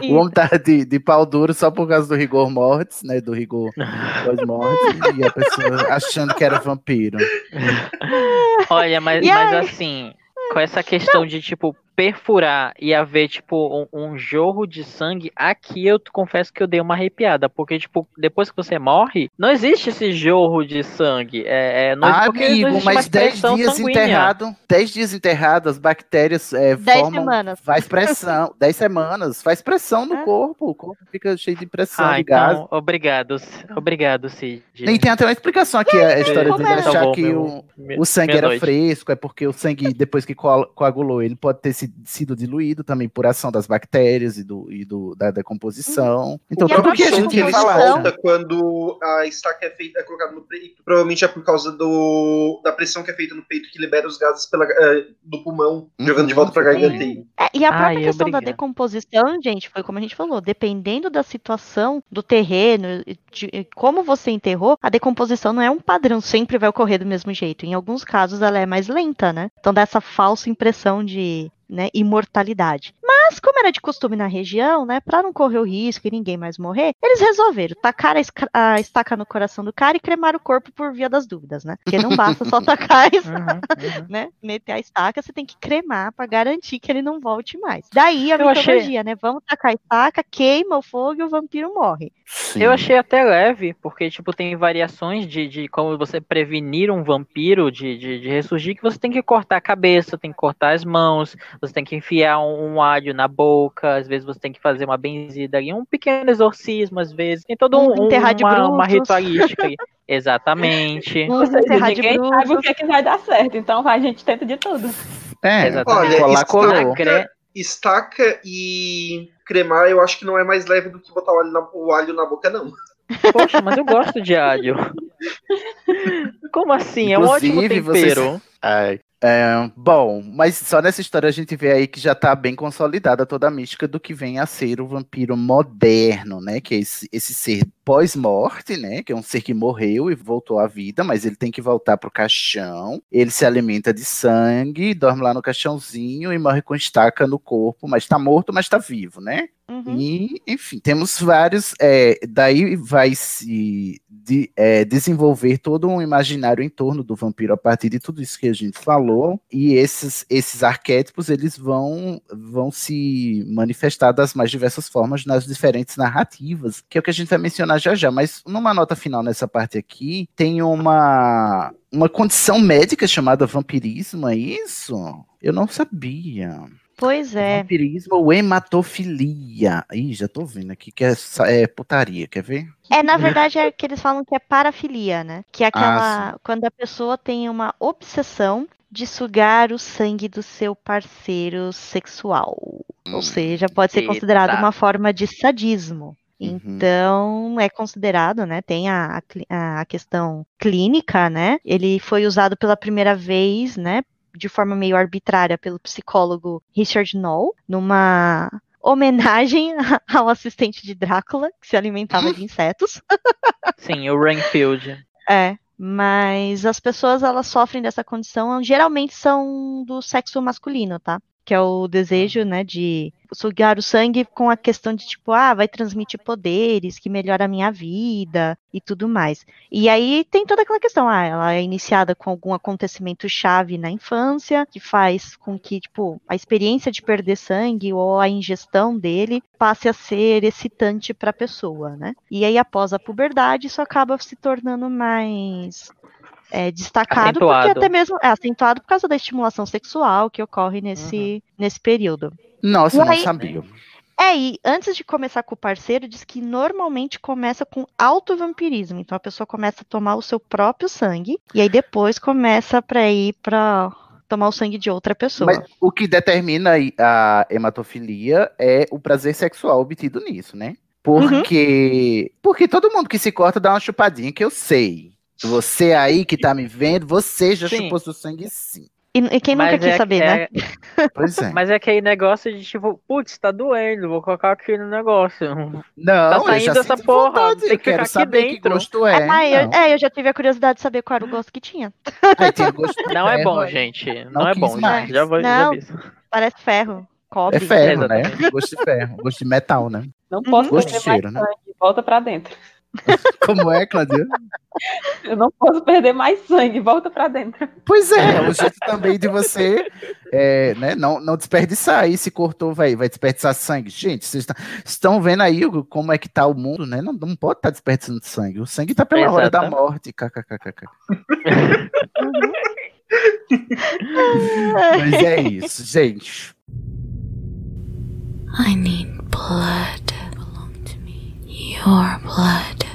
Speaker 7: (laughs) O homem tá de, de pau duro só por causa do rigor mortis, né? Do rigor (laughs) pós-morte. e a pessoa achando que era vampiro. (laughs)
Speaker 9: Olha, mas, mas assim, com essa questão de, tipo, perfurar e haver, tipo, um, um jorro de sangue, aqui eu te confesso que eu dei uma arrepiada, porque, tipo, depois que você morre, não existe esse jorro de sangue. É, é, não,
Speaker 7: Ah,
Speaker 9: porque não
Speaker 7: amigo,
Speaker 9: existe
Speaker 7: mas
Speaker 9: mais
Speaker 7: 10
Speaker 9: pressão
Speaker 7: dias
Speaker 9: sanguínea.
Speaker 7: enterrado, 10 dias enterrado, as bactérias é,
Speaker 8: Dez
Speaker 7: formam,
Speaker 8: semanas.
Speaker 7: faz pressão, (laughs) 10 semanas, faz pressão no
Speaker 8: É.
Speaker 7: corpo, o corpo fica cheio de pressão,
Speaker 9: Ah,
Speaker 7: de gás.
Speaker 9: então, obrigado, obrigado, Cid.
Speaker 7: E tem até uma explicação aqui, a história
Speaker 8: era?
Speaker 7: achar
Speaker 9: Salvou
Speaker 7: que
Speaker 9: meu-
Speaker 7: o,
Speaker 9: minha-
Speaker 7: o sangue era
Speaker 9: noite.
Speaker 7: fresco, é porque o sangue, depois que coa- coagulou, ele pode ter si- sido diluído também por ação das bactérias e, do, e do, da decomposição. Então,
Speaker 8: E a
Speaker 7: tudo que a gente
Speaker 11: que ele
Speaker 7: fala.
Speaker 11: solta quando a estaca é feita, é colocada no peito. Provavelmente é por causa do, da pressão que é feita no peito que libera os gases pela, eh, do pulmão,
Speaker 7: Uhum.
Speaker 11: jogando de volta pra garganta. E
Speaker 8: É, e a própria
Speaker 9: Ai,
Speaker 8: questão da decomposição, gente, foi como a gente falou, dependendo da situação do terreno, de como você enterrou, a decomposição não é um padrão, sempre vai ocorrer do mesmo jeito. Em alguns casos ela é mais lenta, né? Então dá essa falsa impressão de né, imortalidade. Mas, como era de costume na região, né, para não correr o risco e ninguém mais morrer, eles resolveram tacar a, a estaca no coração do cara e cremar o corpo por via das dúvidas, né? Porque não basta só (laughs) tacar a
Speaker 9: Uhum, uhum.
Speaker 8: né, meter a estaca, você tem que cremar pra garantir que ele não volte mais. Daí a
Speaker 9: Eu achei-
Speaker 8: mitologia, né? Vamos tacar a estaca, queima o fogo e o vampiro morre.
Speaker 7: Sim.
Speaker 9: Eu achei até leve, porque, tipo, tem variações de, de como você prevenir um vampiro de, de, de ressurgir, que você tem que cortar a cabeça, tem que cortar as mãos, você tem que enfiar um, um alho na boca, às vezes você tem que fazer uma benzida ali, um pequeno exorcismo, às vezes. Tem todo um,
Speaker 8: Um enterrar de
Speaker 9: uma, uma ritualística. (laughs) Exatamente.
Speaker 3: Seja,
Speaker 8: enterrar de
Speaker 3: ninguém sabe o que, é que vai dar certo, então a gente tenta de tudo.
Speaker 7: É,
Speaker 9: Exatamente.
Speaker 11: Olha,
Speaker 7: colar, colou.
Speaker 9: Cre-
Speaker 11: estaca e cremar, eu acho que não é mais leve do que botar o alho na, o alho na boca, não.
Speaker 9: Poxa, mas eu gosto de alho. (laughs) Como assim? É um ótimo
Speaker 7: Inclusive, vocês-
Speaker 9: tempero.
Speaker 7: Ai. É, bom, mas só nessa história a gente vê aí que já tá bem consolidada toda a mística do que vem a ser o vampiro moderno, né? Que é esse, esse ser pós-morte, né? Que é um ser que morreu e voltou à vida, mas ele tem que voltar pro caixão. Ele se alimenta de sangue, dorme lá no caixãozinho e morre com estaca no corpo, mas tá morto, mas tá vivo, né?
Speaker 8: Uhum.
Speaker 7: E, enfim, temos vários. é, daí vai se de- é, desenvolver todo um imaginário em torno do vampiro a partir de tudo isso que a gente falou. E esses, esses arquétipos eles vão, vão se manifestar das mais diversas formas nas diferentes narrativas, que é o que a gente vai mencionar já já. Mas numa nota final nessa parte aqui, tem uma. Uma condição médica chamada vampirismo, é isso? Eu não sabia.
Speaker 8: Pois é.
Speaker 7: Vampirismo ou hematofilia. Ih, já tô vendo aqui que é, é putaria, quer ver?
Speaker 8: É, na verdade, é que eles falam que é parafilia, né? Que é
Speaker 7: Ah,
Speaker 8: aquela. quando a pessoa tem uma obsessão de sugar o sangue do seu parceiro sexual. Ou seja, pode ser considerado uma forma de sadismo. Então, é considerado, né? Tem a, a, a questão clínica, né? Ele foi usado pela primeira vez, né? De forma meio arbitrária pelo psicólogo Richard Knoll, numa homenagem (laughs) ao assistente de Drácula, que se alimentava de (laughs) insetos.
Speaker 9: Sim, o Rainfield.
Speaker 8: É, mas as pessoas elas sofrem dessa condição, geralmente são do sexo masculino, tá? Que é o desejo, né, de sugar o sangue com a questão de tipo, ah, vai transmitir poderes, que melhora a minha vida e tudo mais. E aí tem toda aquela questão, ah, ela é iniciada com algum acontecimento chave na infância, que faz com que, tipo, a experiência de perder sangue ou a ingestão dele passe a ser excitante para a pessoa, né? E aí após a puberdade isso acaba se tornando mais é, destacado,
Speaker 9: Acentuado.
Speaker 8: porque até mesmo é acentuado por causa da estimulação sexual que ocorre nesse, nesse período.
Speaker 7: Nossa, eu não
Speaker 8: aí-
Speaker 7: sabia.
Speaker 8: É, e antes de começar com o parceiro, diz que normalmente começa com autovampirismo. Então a pessoa começa a tomar o seu próprio sangue, e aí depois começa pra ir pra tomar o sangue de outra pessoa.
Speaker 7: Mas o que determina aí a hematofilia é o prazer sexual obtido nisso, né? Porque, porque todo mundo que se corta dá uma chupadinha, que eu sei. Você aí que tá me vendo, você já
Speaker 9: Sim.
Speaker 7: chupou seu sangue sim.
Speaker 8: E, e quem nunca
Speaker 9: Mas
Speaker 8: quis
Speaker 9: é-
Speaker 8: saber,
Speaker 9: é-
Speaker 8: né? (laughs)
Speaker 7: Pois é.
Speaker 9: Mas é aquele negócio de tipo, putz, tá doendo, vou colocar aqui no negócio.
Speaker 7: Não,
Speaker 9: tá
Speaker 7: eu
Speaker 9: saindo
Speaker 7: já
Speaker 9: essa porra,
Speaker 7: vontade,
Speaker 9: tem
Speaker 7: eu
Speaker 9: que ficar
Speaker 7: quero
Speaker 9: aqui
Speaker 7: saber que
Speaker 9: dentro.
Speaker 7: gosto é.
Speaker 8: Ah, eu,
Speaker 7: não.
Speaker 8: é, eu já tive a curiosidade de saber qual era o gosto que tinha.
Speaker 7: Aí tem gosto
Speaker 9: Não é
Speaker 7: ferro,
Speaker 9: bom,
Speaker 7: aí.
Speaker 9: gente. Não,
Speaker 7: Não
Speaker 9: é
Speaker 7: quis
Speaker 9: bom.
Speaker 7: mais.
Speaker 9: Já vou
Speaker 8: Não.
Speaker 9: já.
Speaker 8: Parece ferro, cobre.
Speaker 7: É ferro, né? Gosto de ferro, gosto de metal, né?
Speaker 3: Não posso
Speaker 7: Gosto de cheiro,
Speaker 3: mais
Speaker 7: né?
Speaker 3: Volta pra dentro. (laughs)
Speaker 7: Como é, Claudia?
Speaker 3: Eu não posso perder mais sangue. Volta pra dentro.
Speaker 7: Pois é, é o jeito também de você é, né, não, não desperdiçar. Aí se cortou, vai, vai desperdiçar sangue. Gente, vocês tá- estão vendo aí como é que tá o mundo, né? Não, não pode estar desperdiçando sangue. O sangue tá pela hora da morte. KKKKK. (laughs) Mas é isso, gente.
Speaker 4: I need blood. Your blood.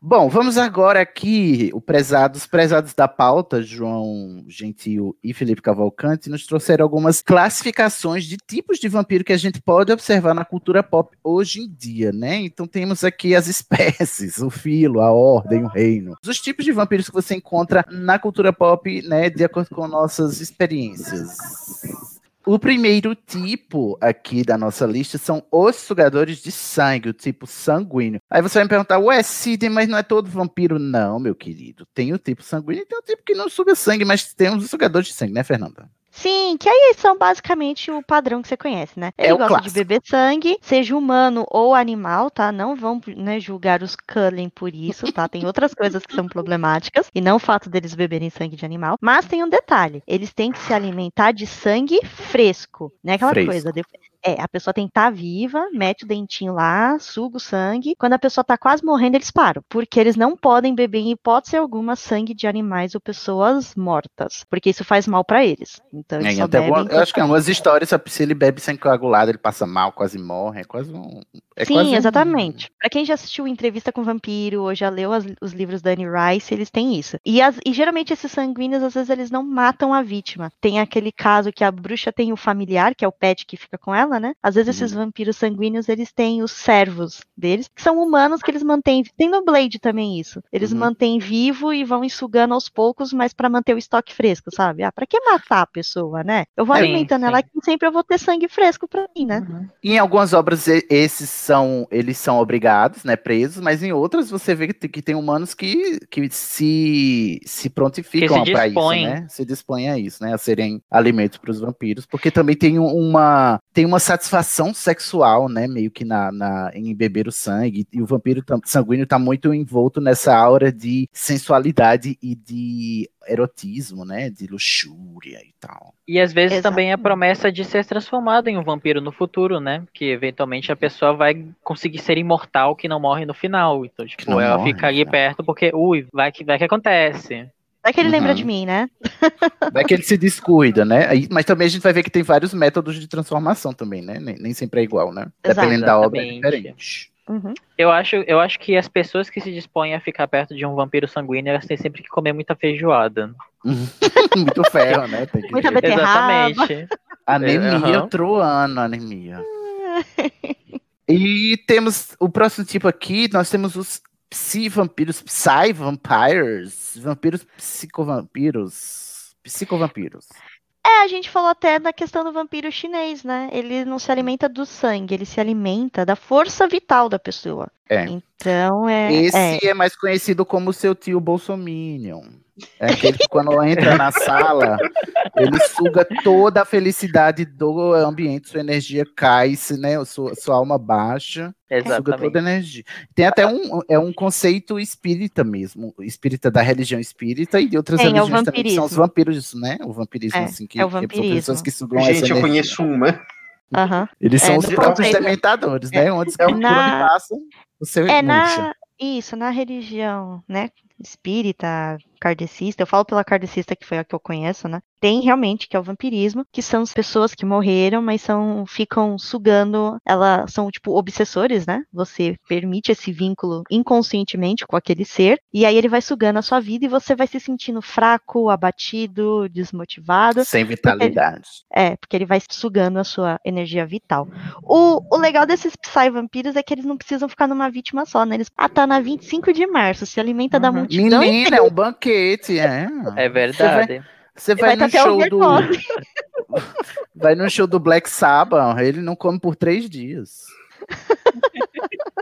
Speaker 7: Bom, vamos agora aqui, o prezado, os prezados da pauta, João Gentil e Felipe Cavalcante, nos trouxeram algumas classificações de tipos de vampiro que a gente pode observar na cultura pop hoje em dia, né? Então temos aqui as espécies, o filo, a ordem, o reino. Os tipos de vampiros que você encontra na cultura pop, né, de acordo com nossas experiências. O primeiro tipo aqui da nossa lista são os sugadores de sangue, o tipo sanguíneo. Aí você vai me perguntar, ué, Sidney, mas não é todo vampiro? Não, meu querido. Tem o tipo sanguíneo e tem o tipo que não suga sangue, mas tem os sugadores de sangue, né, Fernanda?
Speaker 8: Sim, que aí são basicamente o padrão que você conhece, né? Ele
Speaker 7: É o
Speaker 8: gosta de beber sangue, seja humano ou animal, tá? Não vão né, julgar os Cullen por isso, tá? Tem outras coisas que são problemáticas, e não o fato deles beberem sangue de animal. Mas tem um detalhe: eles têm que se alimentar de sangue fresco, né? Aquela
Speaker 7: Fresco.
Speaker 8: coisa. de- É, a pessoa tem que estar viva, mete o dentinho lá, suga o sangue. Quando a pessoa tá quase morrendo, eles param. Porque eles não podem beber, em hipótese alguma, sangue de animais ou pessoas mortas. Porque isso faz mal pra eles. Então eles
Speaker 7: É,
Speaker 8: só bebem
Speaker 7: alguma- eu acho que em algumas histórias, se ele bebe sangue coagulado, ele passa mal, quase morre. É quase um. É
Speaker 8: Sim,
Speaker 7: um-
Speaker 8: exatamente. Pra quem já assistiu Entrevista com Vampiro ou já leu as- os livros da Anne Rice, eles têm isso. E, as- e geralmente esses sanguíneos, às vezes, eles não matam a vítima. Tem aquele caso que a bruxa tem o familiar, que é o pet que fica com ela, né? Às vezes esses vampiros sanguíneos, eles têm os servos deles, que são humanos que eles mantêm. Tem no Blade também isso. Eles
Speaker 7: Uhum.
Speaker 8: mantêm vivo e vão ensugando aos poucos, mas pra manter o estoque fresco, sabe? Ah, pra que matar a pessoa, né? Eu vou
Speaker 7: Sim,
Speaker 8: alimentando ela que sempre eu vou ter sangue fresco pra mim, né?
Speaker 7: Em algumas obras esses são eles são obrigados, né, presos, mas em outras você vê que tem, que tem humanos que, que se se prontificam para isso, né? Se dispõem a isso, né, a serem alimentos para os vampiros, porque também tem um- uma tem uma satisfação sexual, né, meio que na, na em beber o sangue e o vampiro sanguíneo está muito envolto nessa aura de sensualidade e de erotismo, né, de luxúria e tal.
Speaker 9: E às vezes também a promessa de ser transformado em um vampiro no futuro, né? Que eventualmente a pessoa vai conseguir ser imortal que não morre no final. Então, tipo,
Speaker 7: não
Speaker 9: ela
Speaker 7: morre
Speaker 9: fica ali perto porque, ui, vai que, vai que acontece.
Speaker 8: Vai que ele lembra
Speaker 7: Uhum.
Speaker 8: de mim, né? (laughs)
Speaker 7: Vai que ele se descuida, né? Aí- mas também a gente vai ver que tem vários métodos de transformação também, né? Nem, nem sempre é igual, né?
Speaker 8: Exato.
Speaker 7: Dependendo da obra é diferente.
Speaker 8: Uhum.
Speaker 9: Eu acho, eu acho que as pessoas que se dispõem a ficar perto de um vampiro sanguíneo, elas têm sempre que comer muita feijoada. (laughs)
Speaker 7: Muito ferro, né?
Speaker 8: Muita beterraba.
Speaker 9: Exatamente.
Speaker 7: Anemia
Speaker 9: Aham.
Speaker 7: troando, anemia. E temos o próximo tipo aqui, nós temos os psi-vampiros, psy-vampires, vampiros psicovampiros, psicovampiros.
Speaker 8: É, a gente falou até da questão do vampiro chinês, né? Ele não se alimenta do sangue, ele se alimenta da força vital da pessoa.
Speaker 7: É.
Speaker 8: Então é.
Speaker 7: Esse
Speaker 8: é.
Speaker 7: é. mais conhecido como seu tio Bolsominion. É aquele que quando entra na sala, ele suga toda a felicidade do ambiente, sua energia cai, né, sua, sua alma baixa, suga
Speaker 9: Exatamente.
Speaker 7: toda a energia. Tem até um, é um conceito espírita mesmo, espírita da religião espírita e de outras
Speaker 8: Tem, é
Speaker 7: religiões também, que são os
Speaker 8: vampirismo.
Speaker 7: vampiros, né? O vampirismo,
Speaker 8: É,
Speaker 7: assim, que,
Speaker 8: é o
Speaker 7: que são
Speaker 8: vampirismo.
Speaker 7: pessoas que sugam essa
Speaker 11: Gente, eu
Speaker 7: energia.
Speaker 11: conheço uma.
Speaker 8: Aham.
Speaker 7: Eles
Speaker 8: É,
Speaker 7: são os
Speaker 8: no
Speaker 7: próprios dementadores, né? Onde,
Speaker 11: é um-
Speaker 7: onde
Speaker 8: Na-
Speaker 7: passam, o seu
Speaker 8: É na. Isso, na religião, né? Espírita, kardecista, eu falo pela kardecista que foi a que eu conheço, né? Tem realmente que é o vampirismo, que são as pessoas que morreram, mas são ficam sugando, elas são tipo obsessores, né? Você permite esse vínculo inconscientemente com aquele ser, e aí ele vai sugando a sua vida e você vai se sentindo fraco, abatido, desmotivado.
Speaker 7: Sem vitalidade.
Speaker 8: É, porque ele vai sugando a sua energia vital. O, o legal desses Psy-vampiros é que eles não precisam ficar numa vítima só, né? Eles, ah, tá na 25 de março, se alimenta da multidão
Speaker 7: Menina, é um banquete, é.
Speaker 9: É verdade.
Speaker 7: Você vai,
Speaker 8: Vai
Speaker 7: no
Speaker 8: ter até
Speaker 7: show do. (laughs) vai no show do Black Sabbath, ele não come por três dias. (laughs)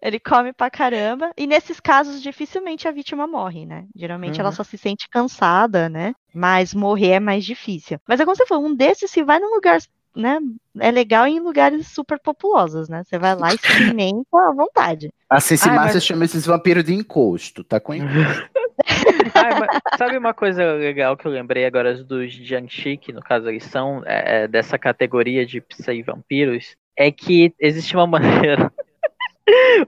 Speaker 8: Ele come pra caramba. E nesses casos, dificilmente a vítima morre, né? Geralmente ela
Speaker 9: Uhum.
Speaker 8: só se sente cansada, né? Mas morrer é mais difícil. Mas é como você falou, um desses, se vai num lugar, né? É legal em lugares super populosos, né? Você vai lá e se alimenta à vontade.
Speaker 7: A Cici Márcia
Speaker 9: mas-
Speaker 7: chama esses vampiros de encosto, tá com encosto. (laughs)
Speaker 9: Ai, sabe uma coisa legal que eu lembrei agora dos Jiangxi, que no caso eles são é, é, dessa categoria de psi-vampiros, é que existe uma (laughs) maneira,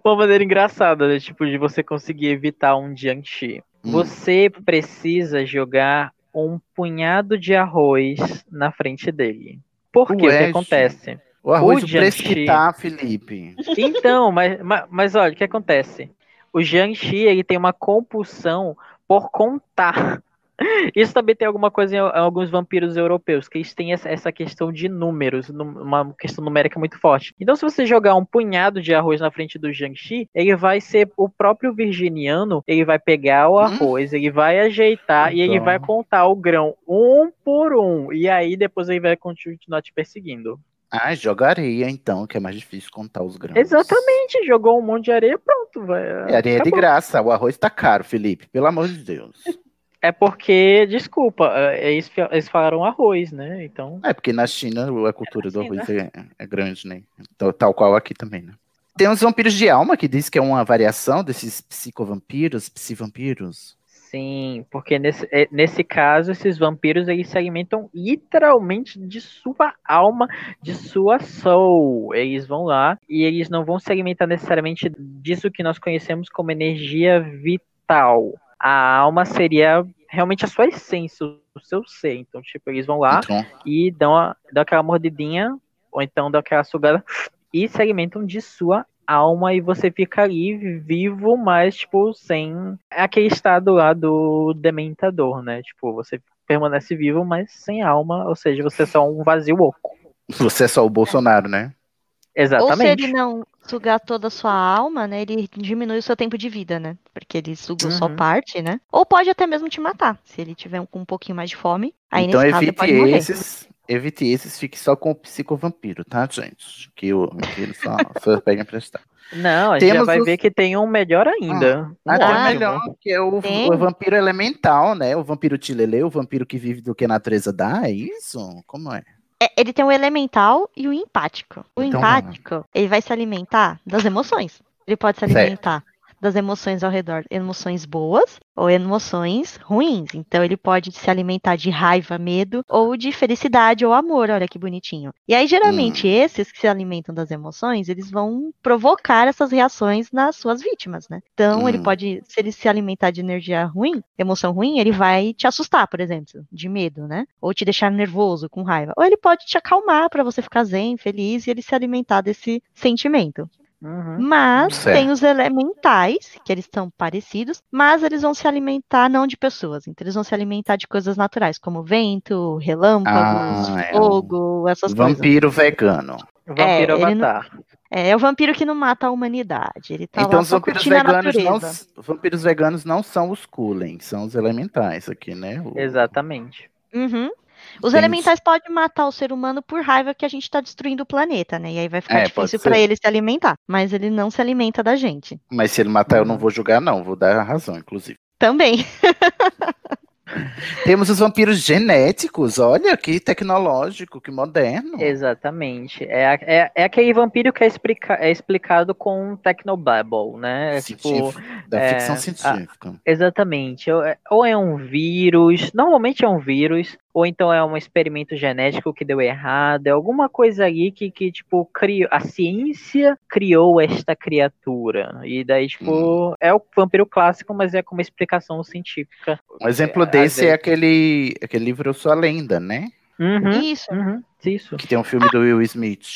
Speaker 9: uma maneira engraçada, né, tipo, de você conseguir evitar um Jiangxi.
Speaker 7: Hum.
Speaker 9: Você precisa jogar um punhado de arroz na frente dele. Por quê? o que acontece?
Speaker 7: O arroz,
Speaker 9: O
Speaker 7: o preço que tá, Felipe.
Speaker 9: Então, mas, mas, mas olha, o que acontece? O Jiangxi, ele tem uma compulsão por contar. Isso também tem alguma coisa em al- alguns vampiros europeus, que eles têm essa, questão de números, uma questão numérica muito forte. Então, se você jogar um punhado de arroz na frente do Jiangxi, ele vai ser o próprio virginiano, ele vai pegar o arroz, ele vai ajeitar e ele
Speaker 7: Então.
Speaker 9: vai contar o grão um por um. E aí depois ele vai continuar te perseguindo.
Speaker 7: Ah, joga areia então, que é mais difícil contar os grãos.
Speaker 9: Exatamente, jogou um monte de areia, pronto, vai.
Speaker 7: É areia de
Speaker 9: acabou.
Speaker 7: graça, o arroz tá caro, Felipe, pelo amor de Deus.
Speaker 9: É porque, desculpa, é, eles, eles falaram arroz, né? Então.
Speaker 7: É porque na China a cultura do
Speaker 9: China.
Speaker 7: arroz é, é grande, né? Tal, tal qual aqui também, né? Tem os vampiros de alma, que diz que é uma variação desses psicovampiros, psivampiros.
Speaker 9: Sim, porque nesse, é, nesse caso, esses vampiros eles se alimentam literalmente de sua alma, de sua soul. Eles vão lá e eles não vão se alimentar necessariamente disso que nós conhecemos como energia vital. A alma seria realmente a sua essência, o seu ser. Então, tipo, eles vão lá
Speaker 7: Então,
Speaker 9: e dão, a, dão aquela mordidinha, ou então dão aquela sugada, e se alimentam de sua alma, e você fica ali vivo, mas, tipo, sem aquele estado lá do dementador, né? Tipo, você permanece vivo, mas sem alma, ou seja, você é só um vazio oco.
Speaker 7: você é só o Bolsonaro, né?
Speaker 8: Ou se
Speaker 9: Exatamente.
Speaker 8: ele não sugar toda a sua alma, né? Ele diminui o seu tempo de vida, né? Porque ele só
Speaker 9: Uhum.
Speaker 8: parte, né? Ou pode até mesmo te matar, se ele tiver com um pouquinho mais de fome. Aí
Speaker 7: então
Speaker 8: nesse caso
Speaker 7: evite
Speaker 8: morrer.
Speaker 7: esses, evite esses, fique só com o psicovampiro, tá, gente? Que o que ele só, (laughs) só pega emprestado.
Speaker 9: Não, a gente já vai
Speaker 7: os-
Speaker 9: ver que tem um melhor ainda. Um
Speaker 7: Até melhor, que é o,
Speaker 8: Tem.
Speaker 7: o vampiro elemental, né? O vampiro tilelê, o vampiro que vive do que a natureza dá, é isso? Como é?
Speaker 8: É, ele tem o elemental e o empático. O
Speaker 7: Então,
Speaker 8: empático, ele vai se alimentar das emoções. Ele pode se alimentar das emoções ao redor, emoções boas ou emoções ruins. Então ele pode se alimentar de raiva, medo ou de felicidade ou amor. Olha que bonitinho. E aí geralmente
Speaker 7: Hum.
Speaker 8: esses que se alimentam das emoções, eles vão provocar essas reações nas suas vítimas, né? Então ele
Speaker 7: Hum.
Speaker 8: pode, se ele se alimentar de energia ruim, emoção ruim, ele vai te assustar, por exemplo, de medo, né? Ou te deixar nervoso, com raiva. Ou ele pode te acalmar para você ficar zen, feliz e ele se alimentar desse sentimento.
Speaker 9: Uhum.
Speaker 8: Mas
Speaker 7: Certo.
Speaker 8: tem os elementais, que eles estão parecidos, mas eles vão se alimentar não de pessoas. Então eles vão se alimentar de coisas naturais, como vento, relâmpagos,
Speaker 7: Ah, é
Speaker 8: fogo, essas coisas.
Speaker 7: Vampiro vegano.
Speaker 9: Vampiro
Speaker 8: É, não-
Speaker 9: Avatar.
Speaker 8: É, é o vampiro que não mata a humanidade. Ele tá
Speaker 7: então
Speaker 8: lá
Speaker 7: os vampiros veganos não, os vampiros veganos não são os Kullen, são os elementais aqui, né? O-
Speaker 9: Exatamente.
Speaker 8: Uhum. Os
Speaker 7: Tem
Speaker 8: elementais podem matar o ser humano por raiva que a gente tá destruindo o planeta, né? E aí vai ficar
Speaker 7: É,
Speaker 8: difícil pra ele se alimentar. Mas ele não se alimenta da gente.
Speaker 7: Mas se ele matar, eu não vou julgar, não. Vou dar a razão, inclusive.
Speaker 8: Também. (laughs)
Speaker 7: Temos os vampiros genéticos. Olha que tecnológico, que moderno.
Speaker 9: Exatamente. É, a- é, é aquele vampiro que é, explica, é explicado com Technobabble, né? É tipo,
Speaker 7: da
Speaker 9: é,
Speaker 7: ficção
Speaker 9: a-
Speaker 7: científica.
Speaker 9: Exatamente. Ou é- Ou é um vírus, normalmente é um vírus, ou então é um experimento genético que deu errado, é alguma coisa ali que, que tipo, criou, a ciência criou esta criatura. E daí, tipo, é o vampiro clássico, mas é com uma explicação científica.
Speaker 7: Um exemplo
Speaker 9: É,
Speaker 7: desse é aquele, aquele livro Eu Sou a Lenda, né?
Speaker 9: Uhum,
Speaker 8: Isso.
Speaker 9: uhum, isso.
Speaker 7: Que tem um filme do Will Smith.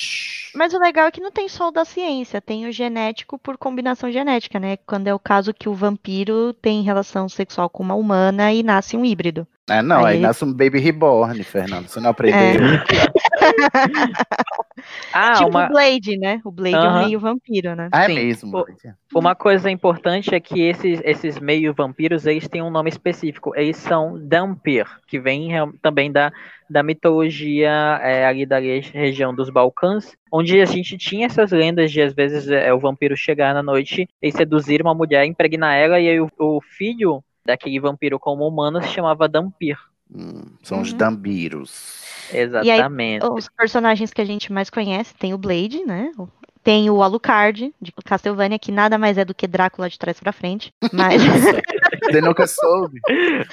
Speaker 8: Mas o legal é que não tem só o da ciência, tem o genético por combinação genética, né? Quando é o caso que o vampiro tem relação sexual com uma humana e nasce um híbrido.
Speaker 7: Ah, não, aí,
Speaker 8: Aí-
Speaker 7: nasce um Baby Reborn, Fernando. Você não aprendeu? (laughs)
Speaker 9: Ah,
Speaker 8: tipo
Speaker 9: uma,
Speaker 8: o Blade, né? O Blade é um
Speaker 9: Aham.
Speaker 8: meio vampiro, né?
Speaker 7: Ah, é
Speaker 9: Sim.
Speaker 7: mesmo.
Speaker 9: O- Uma coisa importante é que esses, esses meio vampiros, eles têm um nome específico. Eles são Dampir, que vem também da, da mitologia é, ali da re- região dos Balcãs, onde a gente tinha essas lendas de, às vezes, é, o vampiro chegar na noite e seduzir uma mulher, impregnar ela, e aí o, o filho daquele vampiro como humano se chamava Dampir.
Speaker 7: Hum, são os
Speaker 8: Uhum.
Speaker 7: Dambiros.
Speaker 9: Exatamente.
Speaker 8: Os personagens que a gente mais conhece tem o Blade, né? O- Tem o Alucard, de Castlevania, que nada mais é do que Drácula de trás pra frente. (laughs) Mas.
Speaker 7: Você nunca soube?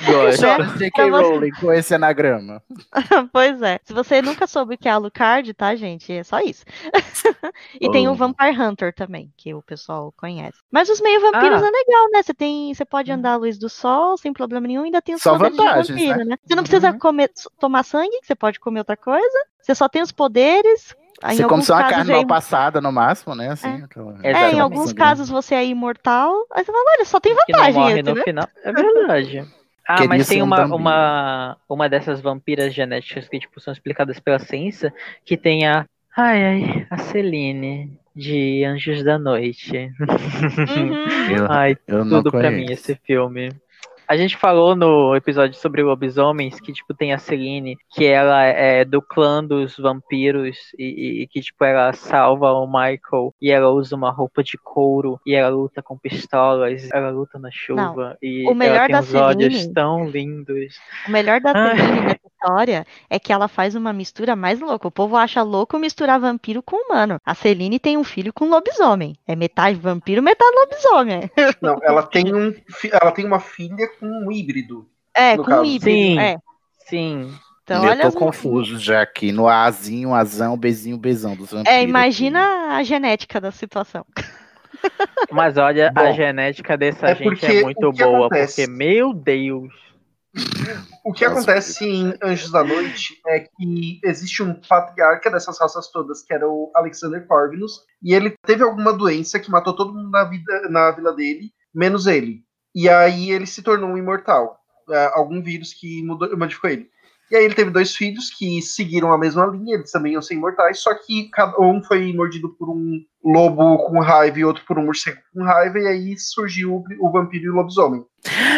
Speaker 9: Gosto.
Speaker 8: Né?
Speaker 7: J.K.
Speaker 8: Pra você-
Speaker 7: Rowling com esse anagrama. (laughs)
Speaker 8: pois é. Se você nunca soube o que é Alucard, tá, gente? É só isso. (laughs) e tem
Speaker 7: Oh.
Speaker 8: o Vampire Hunter também, que o pessoal conhece. Mas os meio vampiros
Speaker 9: Ah.
Speaker 8: é legal, né? Você tem, você pode andar à luz do sol sem problema nenhum, e ainda tem os
Speaker 7: Só
Speaker 8: poderes
Speaker 7: vantagens,
Speaker 8: de vampiro,
Speaker 7: né?
Speaker 8: né? Você não precisa
Speaker 9: Uhum.
Speaker 8: comer, tomar sangue, você pode comer outra coisa. Você só tem os poderes. Aí,
Speaker 7: Você come só uma carne
Speaker 8: é
Speaker 7: mal passada no máximo, né? Assim, aquela-
Speaker 8: É, em alguns casos você é imortal. Aí você fala, olha, só tem
Speaker 9: que não
Speaker 8: vantagem,
Speaker 9: morre
Speaker 8: esse,
Speaker 9: no
Speaker 8: né?
Speaker 9: final. (laughs) É verdade. Ah,
Speaker 7: Queria
Speaker 9: mas tem
Speaker 7: um
Speaker 9: uma, uma, uma dessas vampiras genéticas que tipo, são explicadas pela ciência, que tem a. Ai, ai, a Celine, de Anjos da Noite.
Speaker 8: Uhum.
Speaker 7: Eu, (laughs)
Speaker 9: Ai,
Speaker 7: eu
Speaker 9: tudo pra mim esse filme. A gente falou no episódio sobre lobisomens que, tipo, tem a Celine, que ela é do clã dos vampiros e, e que, tipo, ela salva o Michael e ela usa uma roupa de couro e ela luta com pistolas, ela luta na chuva e
Speaker 8: o melhor
Speaker 9: ela tem
Speaker 8: da
Speaker 9: olhos
Speaker 8: Celine-
Speaker 9: tão lindos.
Speaker 8: O melhor da
Speaker 9: Ai.
Speaker 8: Celine nessa história é que ela faz uma mistura mais louca. O povo acha louco misturar vampiro com humano. A Celine tem um filho com lobisomem. É metade vampiro, metade lobisomem. (laughs)
Speaker 11: Não, ela tem, um, ela tem uma filha com um híbrido.
Speaker 8: É, com
Speaker 11: caso.
Speaker 8: híbrido.
Speaker 9: Sim.
Speaker 8: É.
Speaker 9: Sim.
Speaker 8: Então,
Speaker 7: eu
Speaker 8: olha
Speaker 7: tô
Speaker 8: as-
Speaker 7: confuso já aqui. No Azinho, Azão, Bezinho, Bezão dos vampiros.
Speaker 8: É, imagina a genética da situação.
Speaker 9: Mas olha, a
Speaker 11: Bom,
Speaker 9: genética dessa
Speaker 11: é
Speaker 9: gente
Speaker 11: porque
Speaker 9: é muito boa,
Speaker 11: acontece?
Speaker 9: porque, meu Deus.
Speaker 11: O que acontece em Anjos da Noite é que existe um patriarca dessas raças todas, que era o Alexander Corvinus, e ele teve alguma doença que matou todo mundo na, vida, na vila dele, menos ele. E aí ele se tornou um imortal. É, algum vírus que mudou, modificou ele. E aí ele teve dois filhos que seguiram a mesma linha, eles também iam ser imortais, só que cada um foi mordido por um lobo com raiva e outro por um morcego com raiva, e aí surgiu o, vampiro e o lobisomem.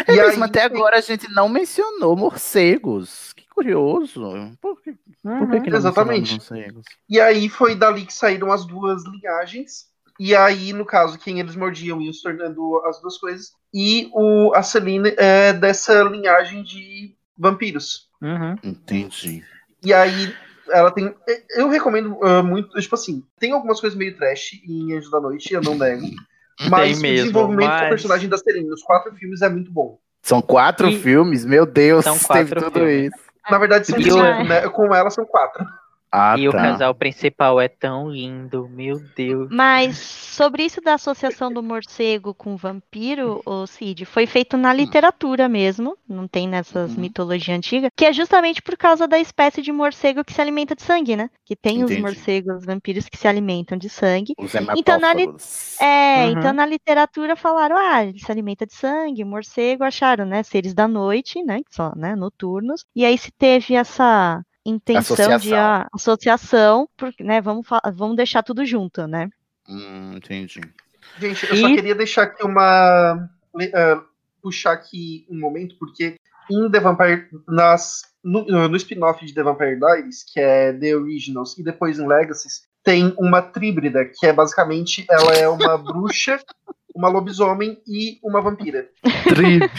Speaker 7: É
Speaker 11: e
Speaker 7: mesmo,
Speaker 11: aí
Speaker 7: até agora a gente não mencionou morcegos. Que curioso. Por que, por que, que não
Speaker 11: Exatamente.
Speaker 7: morcegos?
Speaker 11: E aí foi dali que saíram as duas linhagens. E aí, no caso, quem eles mordiam iam se tornando as duas coisas. E o, a Celine é dessa linhagem de vampiros.
Speaker 9: Uhum.
Speaker 7: Entendi.
Speaker 11: E aí ela tem. Eu recomendo ah, muito. Tipo assim, tem algumas coisas meio trash em Anjos da Noite, eu não nego. (laughs) Mas
Speaker 9: mesmo,
Speaker 11: o desenvolvimento
Speaker 9: mas-
Speaker 11: do personagem da Celine nos quatro filmes é muito bom.
Speaker 7: São quatro
Speaker 9: E-
Speaker 7: filmes? Meu Deus,
Speaker 9: São
Speaker 7: teve
Speaker 9: quatro
Speaker 7: tudo
Speaker 9: filmes.
Speaker 7: isso.
Speaker 11: Na verdade, são cinco, né? Com ela são quatro.
Speaker 7: Ah,
Speaker 9: e o
Speaker 7: tá.
Speaker 9: casal principal é tão lindo, meu Deus.
Speaker 8: Mas sobre isso da associação do morcego com vampiro, o Cid, foi feito na literatura mesmo, não tem nessas
Speaker 7: Uhum.
Speaker 8: mitologias antigas, que é justamente por causa da espécie de morcego que se alimenta de sangue, né? Que tem
Speaker 7: Entendi.
Speaker 8: os morcegos vampiros que se alimentam de sangue.
Speaker 7: Os
Speaker 8: Então, na li-. É,
Speaker 9: Uhum.
Speaker 8: então na literatura falaram, ah, ele se alimenta de sangue, morcego, acharam, né, seres da noite, né, que são, né, noturnos. E aí se teve essa intenção de
Speaker 7: Associação.
Speaker 8: ah, associação, porque, né, vamos, vamos deixar tudo junto, né?
Speaker 7: Hum, entendi.
Speaker 11: Gente, eu só queria deixar aqui uma. uh, puxar aqui um momento, porque em The Vampire. Nas, no, no spin-off de The Vampire Diaries, que é The Originals, e depois em Legacies, tem uma tríbrida, que é basicamente ela é uma (laughs) bruxa, uma lobisomem e uma vampira.
Speaker 7: Tríbrida,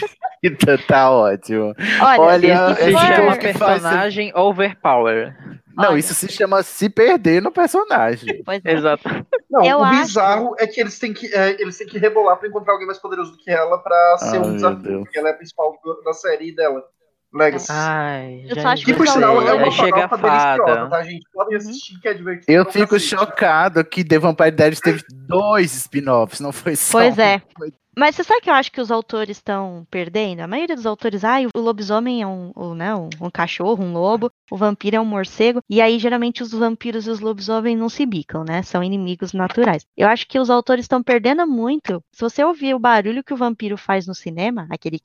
Speaker 7: tá ótimo.
Speaker 9: Olha,
Speaker 7: Olha
Speaker 9: isso se
Speaker 7: esse
Speaker 9: chama
Speaker 7: que faz-
Speaker 9: personagem overpower.
Speaker 7: Não, isso se chama se perder no personagem.
Speaker 9: Exato.
Speaker 11: Não,
Speaker 8: Eu
Speaker 11: o
Speaker 8: acho-
Speaker 11: bizarro é que eles têm que, é, eles têm que rebolar pra encontrar alguém mais poderoso do que ela pra ser
Speaker 7: Ai,
Speaker 11: um desafio,
Speaker 7: Deus.
Speaker 11: porque ela é a principal da série dela. Legacy.
Speaker 9: Ai,
Speaker 8: Eu só acho
Speaker 11: que por
Speaker 8: os
Speaker 11: sinal é uma
Speaker 9: chega
Speaker 11: farofa deliciosa,
Speaker 9: fada.
Speaker 11: tá, gente? Podem assistir que é divertido.
Speaker 7: Eu fico
Speaker 11: cacete.
Speaker 7: chocado que The Vampire Diaries teve dois spin-offs, não foi só.
Speaker 8: Pois
Speaker 7: um.
Speaker 8: é. Mas você sabe que eu acho que os autores estão perdendo? A maioria dos autores, ah, o lobisomem é um, um, né, um, um cachorro, um lobo, o vampiro é um morcego, e aí geralmente os vampiros e os lobisomens não se bicam, né? São inimigos naturais. Eu acho que os autores estão perdendo muito. Se você ouvir o barulho que o vampiro faz no cinema, aquele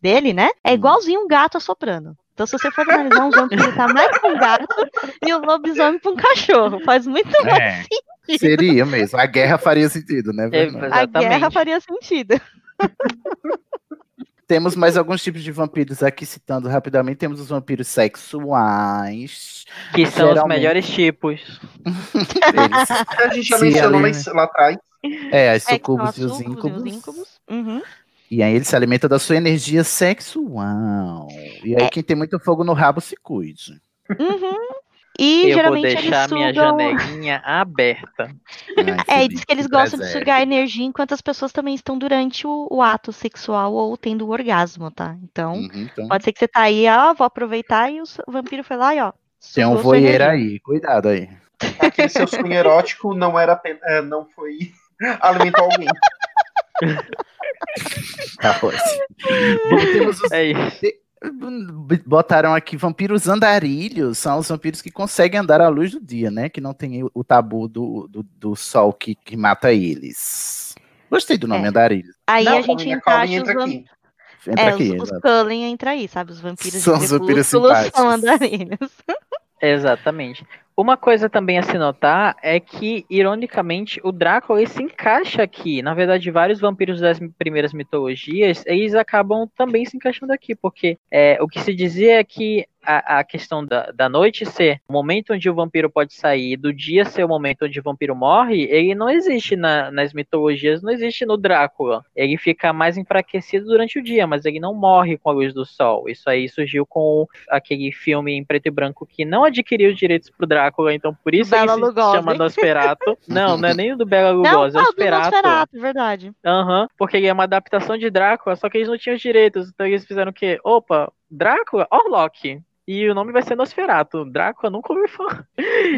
Speaker 8: dele, né? É igualzinho um gato assoprando. Então, se você for analisar, um vampiro tá mais com um gato e o lobisomem com um cachorro. Faz muito mais
Speaker 7: É, (laughs)
Speaker 8: sentido.
Speaker 7: seria mesmo. A guerra faria sentido, né? Fernanda?
Speaker 8: A guerra faria sentido. (laughs)
Speaker 7: Temos mais alguns tipos de vampiros aqui, citando rapidamente. Temos os vampiros sexuais.
Speaker 9: Que são os
Speaker 7: Geralmente-
Speaker 9: melhores tipos.
Speaker 11: A gente já mencionou lá, atrás.
Speaker 7: É, as
Speaker 8: É,
Speaker 7: sucubos
Speaker 8: as
Speaker 7: e os
Speaker 8: sucubos e
Speaker 7: íncubos.
Speaker 8: os íncubos. Uhum.
Speaker 7: E aí ele se alimenta da sua energia sexual. E
Speaker 8: É.
Speaker 7: aí quem tem muito fogo no rabo se cuide.
Speaker 8: Uhum. E
Speaker 9: eu vou
Speaker 8: geralmente
Speaker 9: deixar
Speaker 8: eles
Speaker 9: minha janelinha aberta.
Speaker 8: É, e diz que eles gostam de
Speaker 7: preserve.
Speaker 8: sugar energia enquanto as pessoas também estão durante o, o ato sexual ou tendo o orgasmo, tá? Então,
Speaker 7: Uhum, então
Speaker 8: pode ser que você tá aí, ó, vou aproveitar e o vampiro foi lá e ó.
Speaker 7: tem um voyeur aí. Cuidado aí.
Speaker 11: Aquele seu sonho erótico não era apenas, é, não foi (laughs) alimentar alguém. (laughs) (laughs)
Speaker 7: Bom, temos os...
Speaker 9: É.
Speaker 7: Botaram aqui vampiros andarilhos, são os vampiros que conseguem andar à luz do dia, né? Que não tem o- tabu do, do, do sol que, que mata eles. Gostei do nome
Speaker 8: É.
Speaker 7: andarilhos.
Speaker 8: Aí
Speaker 11: Não,
Speaker 8: a gente encaixa os
Speaker 11: entra
Speaker 8: vampiros.
Speaker 11: aqui.
Speaker 7: Entra
Speaker 8: É,
Speaker 7: aqui.
Speaker 8: os, os. Cullen entra aí, sabe? Os vampiros
Speaker 7: São
Speaker 8: de
Speaker 7: os vampiros
Speaker 8: são andarilhos.
Speaker 9: Exatamente. Uma coisa também a se notar é que, ironicamente, o Drácula se encaixa aqui. Na verdade, vários vampiros das primeiras mitologias, eles acabam também se encaixando aqui, porque é, o que se dizia é que a, a questão da, da noite ser o momento onde o vampiro pode sair, do dia ser o momento onde o vampiro morre, ele não existe na- nas mitologias, não existe no Drácula. Ele fica mais enfraquecido durante o dia, mas ele não morre com a luz do sol. Isso aí surgiu com aquele filme em preto e branco que não adquiriu os direitos pro Drácula, então por isso ele se chama Nosferatu. (laughs) Não, não é nem o do Bela
Speaker 8: Não,
Speaker 9: Lugosi, é o
Speaker 8: não, do
Speaker 9: Nosferatu.
Speaker 8: Nosferatu, verdade.
Speaker 9: Aham, porque ele é uma adaptação de Drácula, só que eles não tinham os direitos, então eles fizeram o quê? Opa, Drácula? Orlok. E o nome vai ser Nosferatu. Drácula nunca ouvi falar.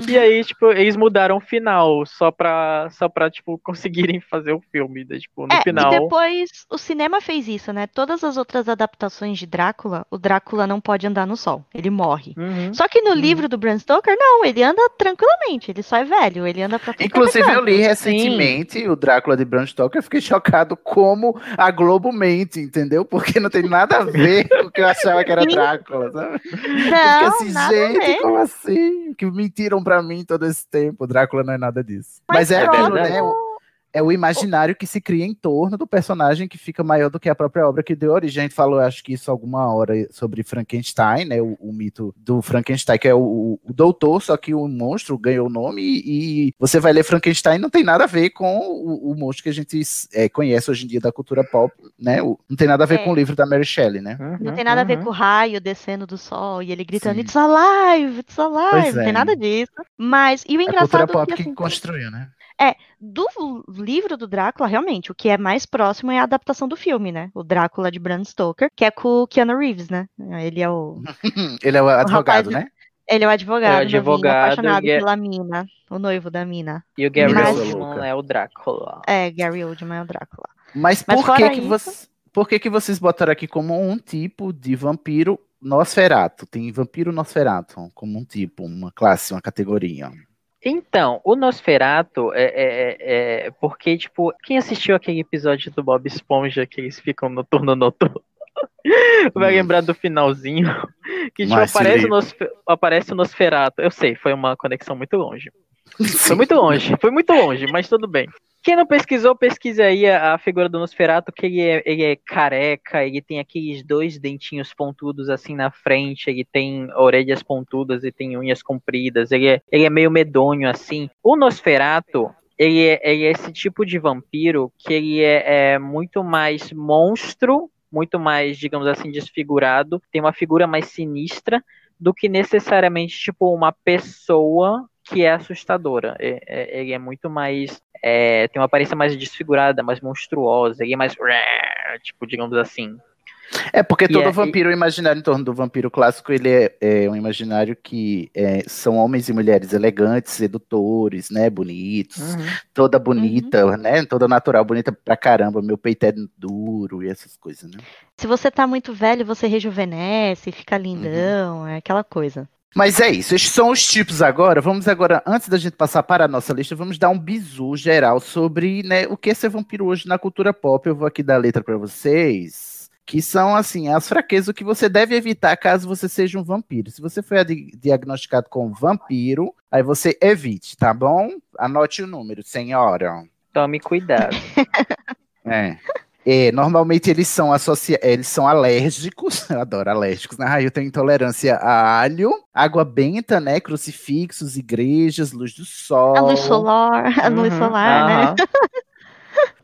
Speaker 9: E aí, tipo, eles mudaram o final só pra, só pra tipo, conseguirem fazer o filme. né? Tipo, no
Speaker 8: É,
Speaker 9: final.
Speaker 8: e depois o cinema fez isso, né? Todas as outras adaptações de Drácula, o Drácula não pode andar no sol, ele morre.
Speaker 9: Uhum.
Speaker 8: Só que no livro do Bram Stoker, não, ele anda tranquilamente, ele só é velho, ele anda pra tudo
Speaker 7: Inclusive, eu li recentemente o Drácula de Bram Stoker, eu fiquei chocado como a Globo mente, entendeu? Porque não tem nada a ver com o que eu achava que era
Speaker 8: Sim.
Speaker 7: Drácula, sabe? Fiquei
Speaker 8: Não,
Speaker 7: assim,
Speaker 8: nada
Speaker 7: gente, como assim? Que mentiram pra mim todo esse tempo. Drácula não é nada disso. Mas,
Speaker 8: Mas
Speaker 7: é
Speaker 8: pronto.
Speaker 7: mesmo, né? O- É o imaginário que se cria em torno do personagem que fica maior do que a própria obra que deu origem. A gente falou, acho que isso alguma hora, sobre Frankenstein, né? O, o mito do Frankenstein, que é o, o doutor, só que o monstro ganhou o nome e, você vai ler Frankenstein não tem nada a ver com o, o monstro que a gente é, conhece hoje em dia da cultura pop, né? O- não tem nada a ver
Speaker 8: É.
Speaker 7: com o livro da Mary Shelley, né?
Speaker 8: Não tem nada a ver
Speaker 9: uhum.
Speaker 8: com o raio descendo do sol e ele gritando
Speaker 7: Sim.
Speaker 8: It's alive, it's alive,
Speaker 7: Pois
Speaker 8: não
Speaker 7: é.
Speaker 8: tem nada disso. Mas, e o
Speaker 7: A cultura
Speaker 8: engraçado é
Speaker 7: pop
Speaker 8: que,
Speaker 7: que
Speaker 8: assim,
Speaker 7: construiu, né?
Speaker 8: É, do livro do Drácula, realmente, o que é mais próximo é a adaptação do filme, né? O Drácula de Bram Stoker, que é com o Keanu Reeves, né? Ele é o. (laughs)
Speaker 7: Ele é o advogado,
Speaker 8: rapaz-
Speaker 7: né?
Speaker 8: Ele é o advogado,
Speaker 9: É o
Speaker 8: novinho,
Speaker 9: advogado,
Speaker 8: apaixonado
Speaker 9: é-
Speaker 8: pela mina, o noivo da mina.
Speaker 9: E o Gary
Speaker 7: Mas-
Speaker 9: Oldman é o Drácula.
Speaker 8: É, Gary Oldman é o Drácula.
Speaker 7: Mas
Speaker 8: Mas
Speaker 7: por que
Speaker 8: fora
Speaker 7: que,
Speaker 8: isso-
Speaker 7: você, por que que vocês botaram aqui como um tipo de vampiro Nosferato? Tem vampiro Nosferato como um tipo, uma classe, uma categoria.
Speaker 9: Então, o Nosferatu é, é- é- é porque, tipo, quem assistiu aquele episódio do Bob Esponja que eles ficam no turno noturno (laughs) vai lembrar do finalzinho (laughs) que tipo,
Speaker 7: Mas
Speaker 9: aparece, o aparece o Nosferatu. Eu sei, foi uma conexão muito longe. (laughs) Foi muito longe, foi muito longe, mas tudo bem. Quem não pesquisou, pesquise aí a, a figura do Nosferatu, que ele é, ele é careca, ele tem aqueles dois dentinhos pontudos assim na frente, ele tem orelhas pontudas e tem unhas compridas, ele é, ele é meio medonho assim. O Nosferatu, ele é, ele é esse tipo de vampiro que ele é, é muito mais monstro, muito mais, digamos assim, desfigurado, tem uma figura mais sinistra do que necessariamente tipo uma pessoa que é assustadora. É, é, ele é muito mais. É, tem uma aparência mais desfigurada, mais monstruosa, ele é mais. Tipo, digamos assim.
Speaker 7: É, porque todo
Speaker 9: é-
Speaker 7: vampiro, o imaginário em torno do vampiro clássico, ele é, é um imaginário que é, são homens e mulheres elegantes, sedutores, né, bonitos,
Speaker 9: Uhum.
Speaker 7: toda bonita, né, toda natural, bonita pra caramba, meu peito é duro e essas coisas, né.
Speaker 8: Se você tá muito velho, você rejuvenesce, fica lindão, é aquela coisa.
Speaker 7: Mas é isso, esses são os tipos agora. Vamos agora, antes da gente passar para a nossa lista, vamos dar um bizu geral sobre né, o que é ser vampiro hoje na cultura pop. Eu vou aqui dar a letra para vocês, que são assim as fraquezas que você deve evitar caso você seja um vampiro. Se você foi di- diagnosticado com vampiro, aí você evite, tá bom? Anote o número, senhora.
Speaker 9: Tome cuidado.
Speaker 7: É. É, normalmente eles são associa eles são alérgicos, (laughs) eu adoro alérgicos, né? Ah, eu tenho intolerância a alho, água benta, né? Crucifixos, igrejas, luz do sol.
Speaker 8: A luz solar, a luz
Speaker 9: Uhum,
Speaker 8: solar, né? (laughs)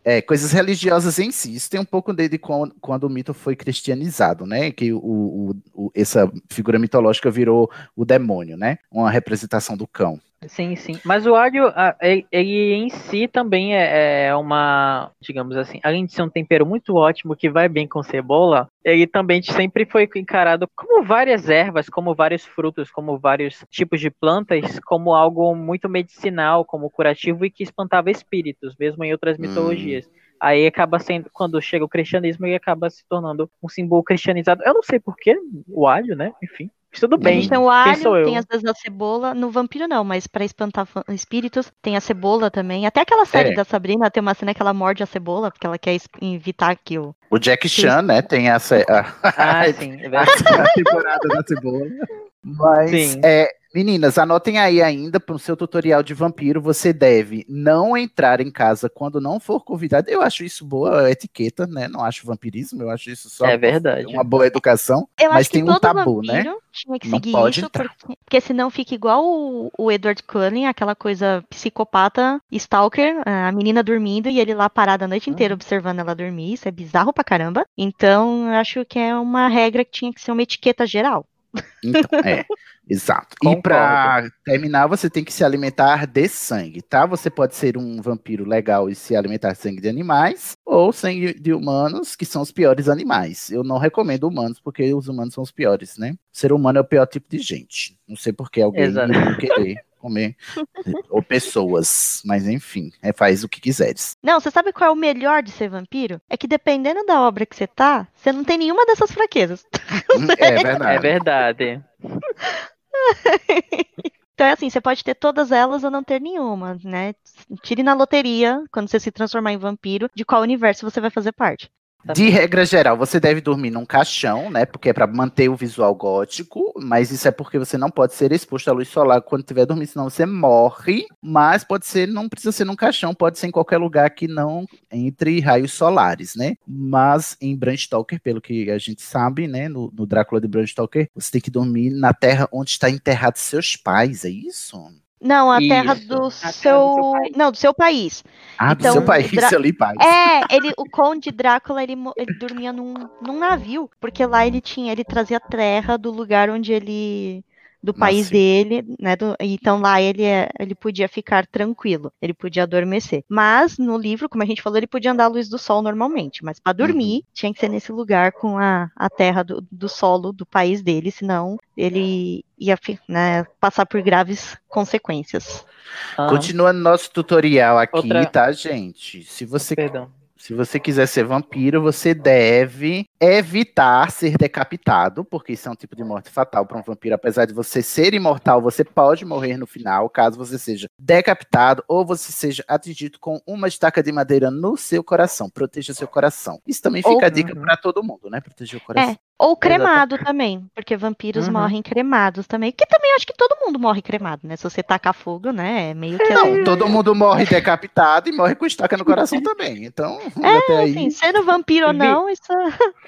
Speaker 7: É, coisas religiosas em si. Isso tem um pouco desde quando, quando o mito foi cristianizado, né? Que o, o- o- essa figura mitológica virou o demônio, né? Uma representação do cão.
Speaker 9: Sim, sim. Mas o alho, ele, ele em si também é, é uma, digamos assim, além de ser um tempero muito ótimo que vai bem com cebola, ele também sempre foi encarado como várias ervas, como vários frutos, como vários tipos de plantas, como algo muito medicinal, como curativo e que espantava espíritos, mesmo em outras mitologias. Aí acaba sendo, quando chega o cristianismo, ele acaba se tornando um símbolo cristianizado. Eu não sei porquê, o alho, né? Enfim. Mas tudo bem.
Speaker 8: gente tem o alho, tem às vezes a cebola. No vampiro não, mas pra espantar espíritos, tem a cebola também. Até aquela série
Speaker 7: É.
Speaker 8: da Sabrina tem uma cena que ela morde a cebola, porque ela quer evitar que o.
Speaker 7: O Jack Chan, né? Tem essa. a-
Speaker 9: Ah, (laughs) sim, é
Speaker 7: a temporada da cebola. Mas,
Speaker 9: Sim.
Speaker 7: é, meninas, anotem aí ainda para o seu tutorial de vampiro. Você deve não entrar em casa quando não for convidado. Eu acho isso boa etiqueta, né? Não acho vampirismo, eu acho isso só
Speaker 9: É verdade.
Speaker 7: uma boa educação.
Speaker 8: Eu
Speaker 7: mas
Speaker 8: acho que
Speaker 7: tem um
Speaker 8: todo
Speaker 7: tabu, né?
Speaker 8: tinha que
Speaker 7: Não
Speaker 8: seguir
Speaker 7: pode
Speaker 8: isso,
Speaker 7: entrar.
Speaker 8: porque, porque senão fica igual o, o Edward Cullen, aquela coisa psicopata, stalker, a menina dormindo e ele lá parado a noite inteira observando ela dormir. Isso é bizarro pra caramba. Então, eu acho que é uma regra que tinha que ser uma etiqueta geral.
Speaker 7: Então, é, (laughs) exato. E
Speaker 9: Concordo.
Speaker 7: para terminar, você tem que se alimentar de sangue, tá? Você pode ser um vampiro legal e se alimentar de sangue de animais, ou sangue de humanos, que são os piores animais. Eu não recomendo humanos, porque os humanos são os piores, né? O ser humano é o pior tipo de gente. Não sei por que alguém
Speaker 9: Exato.
Speaker 7: não querer (laughs) comer. ou pessoas, mas enfim, é, faz o que quiseres.
Speaker 8: Não, você sabe qual é o melhor de ser vampiro? É que dependendo da obra que você tá, você não tem nenhuma dessas fraquezas.
Speaker 7: Hum, (laughs) É verdade.
Speaker 9: É verdade. (laughs)
Speaker 8: Então é assim, você pode ter todas elas ou não ter nenhuma, né? Tire na loteria, quando você se transformar em vampiro, de qual universo você vai fazer parte.
Speaker 7: De regra geral, você deve dormir num caixão, né? Porque é para manter o visual gótico, mas isso é porque você não pode ser exposto à luz solar quando estiver dormindo, senão você morre. Mas pode ser, não precisa ser num caixão, pode ser em qualquer lugar que não entre raios solares, né? Mas em Bram Stoker, pelo que a gente sabe, né? No, no Drácula de Bram Stoker, você tem que dormir na terra onde está enterrado seus pais, é isso?
Speaker 8: Não, a terra
Speaker 9: Isso.
Speaker 8: do
Speaker 9: A
Speaker 8: seu.
Speaker 9: terra do seu país.
Speaker 8: Não, do seu país.
Speaker 7: Ah, do
Speaker 8: Então,
Speaker 7: seu país,
Speaker 8: Drá-
Speaker 7: ali, paz.
Speaker 8: É, ele, o Conde Drácula, ele, ele dormia num, num navio, porque lá ele tinha, ele trazia terra do lugar onde ele, do país
Speaker 7: Nasceu.
Speaker 8: dele, né? do- então lá ele, é- ele podia ficar tranquilo, ele podia adormecer. Mas no livro, como a gente falou, ele podia andar à luz do sol normalmente, mas para dormir tinha que ser nesse lugar com a, a terra do, do solo do país dele, senão ele ia né, passar por graves consequências.
Speaker 9: Ah,
Speaker 7: Continuando nosso tutorial aqui,
Speaker 9: Outra-
Speaker 7: tá, gente? Se você
Speaker 9: Perdão.
Speaker 7: Se você quiser ser vampiro, você deve evitar ser decapitado, porque isso é um tipo de morte fatal para um vampiro. Apesar de você ser imortal, você pode morrer no final, caso você seja decapitado ou você seja atingido com uma estaca de madeira no seu coração. Proteja seu coração. Isso também fica
Speaker 8: Ou-
Speaker 7: a dica para todo mundo, né? Proteger o coração.
Speaker 8: É. Ou cremado também, porque vampiros
Speaker 7: Uhum.
Speaker 8: morrem cremados também. Que também acho que todo mundo morre cremado, né? Se você tacar fogo, né? É meio que.
Speaker 7: Não, todo mundo morre decapitado e morre com estaca no coração também. Então, até
Speaker 8: É,
Speaker 7: aí.
Speaker 8: assim, sendo vampiro ou não, isso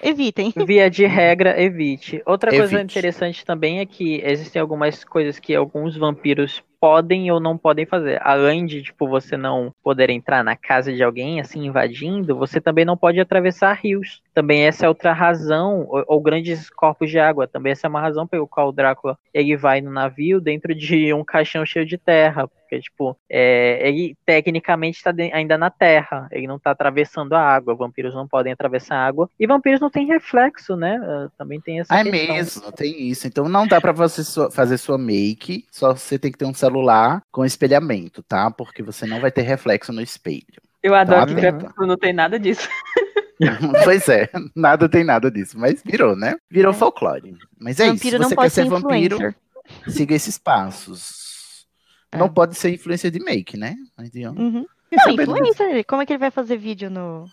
Speaker 8: evitem. (laughs)
Speaker 9: Via de regra, evite. Outra coisa
Speaker 7: Evite.
Speaker 9: interessante também é que existem algumas coisas que alguns vampiros podem ou não podem fazer. Além de, tipo, você não poder entrar na casa de alguém, assim, invadindo, você também não pode atravessar rios. Também essa é outra razão, ou, ou grandes corpos de água. Também essa é uma razão pelo qual o Drácula, ele vai no navio dentro de (laughs) um caixão cheio de terra. Porque, tipo, é, ele tecnicamente está ainda na terra. Ele não está atravessando a água. Vampiros não podem atravessar a água. E vampiros não têm reflexo, né? Ah, Também tem essa
Speaker 7: Ah, é mesmo, tem isso. Então não dá pra você sua- fazer sua make, só você tem que ter um celular com espelhamento, tá? Porque você não vai ter reflexo no espelho.
Speaker 3: Eu adoro
Speaker 7: Tá
Speaker 3: que
Speaker 7: atento.
Speaker 3: Crepúsculo não tem nada disso. (laughs)
Speaker 7: pois é, nada tem nada disso, mas virou, né? Virou folclore. Mas é isso,
Speaker 8: Vampiro
Speaker 7: se
Speaker 8: não
Speaker 7: você quer ser
Speaker 8: ser
Speaker 7: vampiro,
Speaker 8: influencer.
Speaker 7: siga esses passos.
Speaker 8: É.
Speaker 7: Não pode ser influência de make, né?
Speaker 8: Uhum. Não, influencer. Como é que ele vai fazer vídeo no,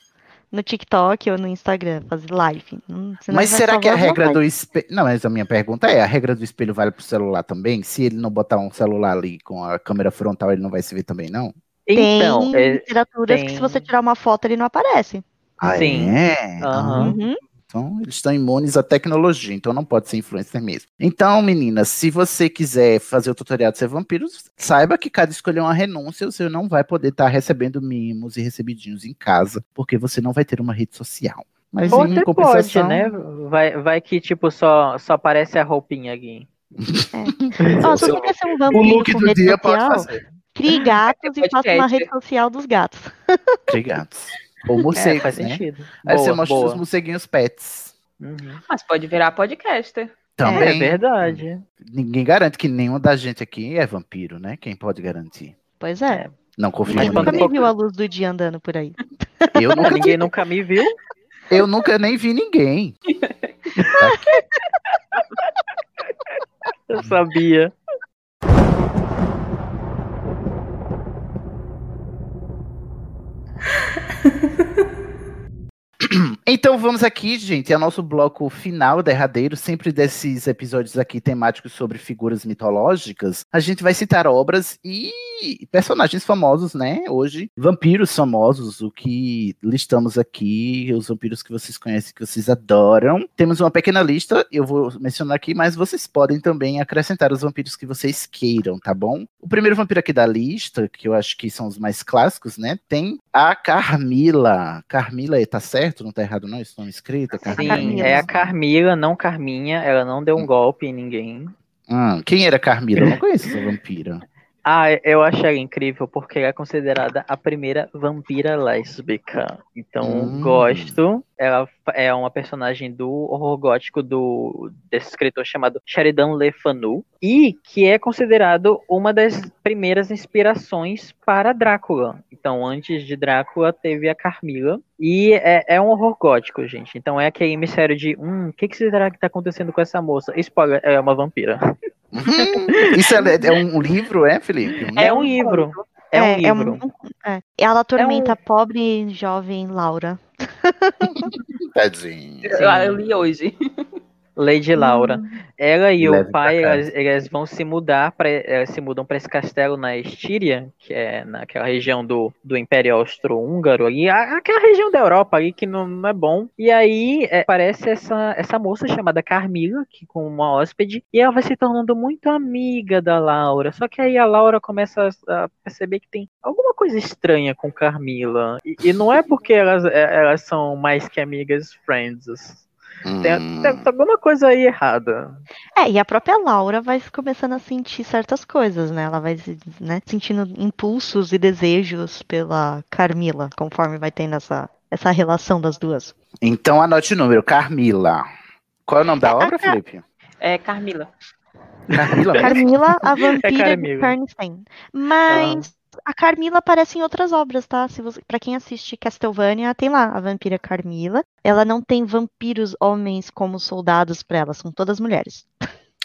Speaker 8: no TikTok ou no Instagram? Fazer live? Senão
Speaker 7: Mas será que a regra do espelho. Não, mas a minha pergunta é: a regra do espelho vale pro celular também? Se ele não botar um celular ali com a câmera frontal, ele não vai se ver também, não?
Speaker 9: Então,
Speaker 8: tem
Speaker 9: é,
Speaker 8: literaturas que se
Speaker 9: tem-
Speaker 8: você tirar uma foto ele não aparece.
Speaker 7: Ah,
Speaker 9: Sim.
Speaker 7: é?
Speaker 9: Aham.
Speaker 8: Uhum.
Speaker 7: Então, eles estão imunes à tecnologia, então não pode ser influencer mesmo. Então, meninas, se você quiser fazer o tutorial de ser vampiro, saiba que cada escolher uma renúncia, você não vai poder estar recebendo mimos e recebidinhos em casa, porque você não vai ter uma rede social. Mas
Speaker 9: Ou
Speaker 7: em compensação,
Speaker 9: pode, né? Vai, vai que, tipo, só, só aparece a roupinha aqui. (laughs)
Speaker 8: Ó, se você quer ser um
Speaker 7: o
Speaker 8: vampiro
Speaker 7: look
Speaker 8: com
Speaker 7: do
Speaker 8: rede
Speaker 7: dia pode
Speaker 8: social,
Speaker 7: fazer.
Speaker 8: crie gatos (laughs) e faça uma rede social dos gatos.
Speaker 7: Obrigado. Ou (laughs)
Speaker 9: É,
Speaker 7: morcegos,
Speaker 9: faz
Speaker 7: né?
Speaker 9: sentido.
Speaker 7: Aí você
Speaker 9: Boa,
Speaker 7: mostra
Speaker 9: boa.
Speaker 7: os morceguinhos pets.
Speaker 9: Uhum.
Speaker 3: Mas pode virar podcaster.
Speaker 9: É
Speaker 7: Também.
Speaker 9: verdade.
Speaker 7: Ninguém garante que nenhuma da gente aqui é vampiro, né? Quem pode garantir?
Speaker 8: Pois é.
Speaker 7: Não confio
Speaker 9: Mas
Speaker 8: Nunca me viu a luz do dia andando por aí. (laughs)
Speaker 7: Eu nunca,
Speaker 9: Ninguém nunca me viu.
Speaker 7: eu nunca nem vi ninguém. (laughs)
Speaker 9: Eu sabia.
Speaker 7: Então vamos aqui, gente, é o nosso bloco final, derradeiro, sempre desses episódios aqui temáticos sobre figuras mitológicas. A gente vai citar obras e personagens famosos, né? Hoje, vampiros famosos, o que listamos aqui, os vampiros que vocês conhecem, que vocês adoram. Temos uma pequena lista, eu vou mencionar aqui, mas vocês podem também acrescentar os vampiros que vocês queiram, tá bom? O primeiro vampiro aqui da lista, que eu acho que são os mais clássicos, né? Tem a Carmila. Carmila, tá certo? Não tá errado não esse nome escrito?
Speaker 9: Sim, é a Carmila, não Carminha. Ela não deu um golpe em ninguém.
Speaker 7: Hum, quem era Carmila? Eu não conheço essa vampira.
Speaker 9: Ah, eu acho ela incrível porque ela é considerada a primeira vampira lésbica. Então,
Speaker 7: Hum.
Speaker 9: gosto. Ela é uma personagem do horror gótico do desse escritor chamado Sheridan Le Fanu e que é considerado uma das primeiras inspirações para Drácula. Então, antes de Drácula, teve a Carmila. E é, é um horror gótico, gente. Então é aquele mistério de, hum, o que, que será que tá acontecendo com essa moça? Spoiler, é uma vampira. (laughs)
Speaker 7: Isso é, é um livro, é, Felipe? Um
Speaker 9: É um livro. É um livro.
Speaker 8: é. Ela atormenta a pobre jovem Laura. (laughs)
Speaker 7: Tadinho.
Speaker 3: Eu, eu li hoje.
Speaker 9: Lady Laura. Ela e
Speaker 7: Leve
Speaker 9: o pai,
Speaker 7: pra
Speaker 9: elas, elas vão se mudar para elas se mudam para esse castelo na Estíria, que é naquela região do, do Império Austro-Húngaro ali, aquela região da Europa ali que não, não é bom. E aí é, aparece essa, essa moça chamada Carmila, que com uma hóspede, e ela vai se tornando muito amiga da Laura. Só que aí a Laura começa a, a perceber que tem alguma coisa estranha com Carmila. E, e não é porque elas, é, elas são mais que amigas friends. Tem,
Speaker 7: Hum.
Speaker 9: tem- tem alguma coisa aí errada.
Speaker 8: É, e a própria Laura vai começando a sentir certas coisas, né? Ela vai se- né, sentindo impulsos e desejos pela Carmila, conforme vai tendo essa, essa relação das duas.
Speaker 7: Então anote o número, Carmila. Qual é o nome da obra, Felipe?
Speaker 3: É Carmila.
Speaker 7: Carmila?
Speaker 8: Carmila, a (laughs) vampira de
Speaker 9: Carmila.
Speaker 8: Karnstein. Mas a Carmila aparece em outras obras, tá? Se você, para quem assiste Castlevania, tem lá a vampira Carmila. Ela não tem vampiros homens como soldados para ela, são todas mulheres.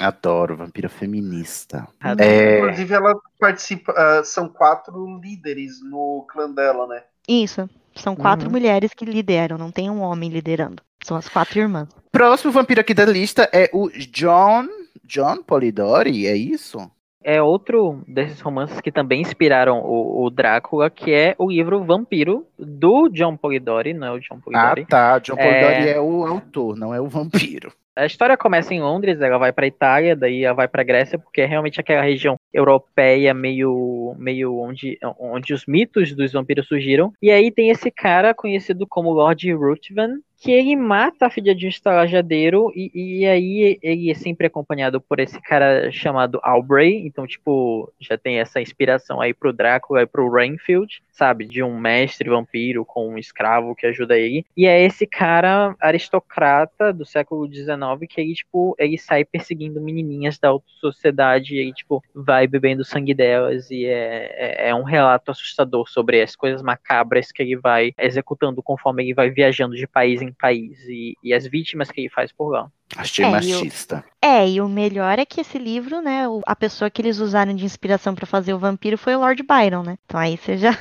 Speaker 7: Adoro, vampira feminista.
Speaker 11: É... Inclusive, ela participa. Uh, são quatro líderes no clã dela, né?
Speaker 8: Isso. São quatro uhum. mulheres que lideram, não tem um homem liderando. São as quatro irmãs.
Speaker 7: Próximo vampiro aqui da lista é o John. John Polidori, é isso?
Speaker 9: É outro desses romances que também inspiraram o, o, Drácula, que é o livro Vampiro, do John Polidori, não é o John Polidori.
Speaker 7: Ah, tá. John Polidori é... é o autor, não é o vampiro.
Speaker 9: A história começa em Londres, ela vai para Itália, daí ela vai para Grécia, porque é realmente aquela região europeia meio meio onde onde os mitos dos vampiros surgiram. E aí tem esse cara conhecido como Lord Ruthven, que ele mata a filha de um estalajadeiro e, e aí ele é sempre acompanhado por esse cara chamado Aubrey, então tipo, já tem essa inspiração aí pro Drácula e pro Rainfield, sabe, de um mestre vampiro com um escravo que ajuda ele. E é esse cara aristocrata do século XIX que ele tipo, ele sai perseguindo menininhas da alta sociedade e ele tipo vai bebendo sangue delas e é, é, é um relato assustador sobre as coisas macabras que ele vai executando conforme ele vai viajando de país em país e, e as vítimas que ele faz por lá.
Speaker 7: Achei é, machista.
Speaker 8: E o, é, e o melhor é que esse livro, né, a pessoa que eles usaram de inspiração para fazer o vampiro foi o Lord Byron, né? Então aí você já.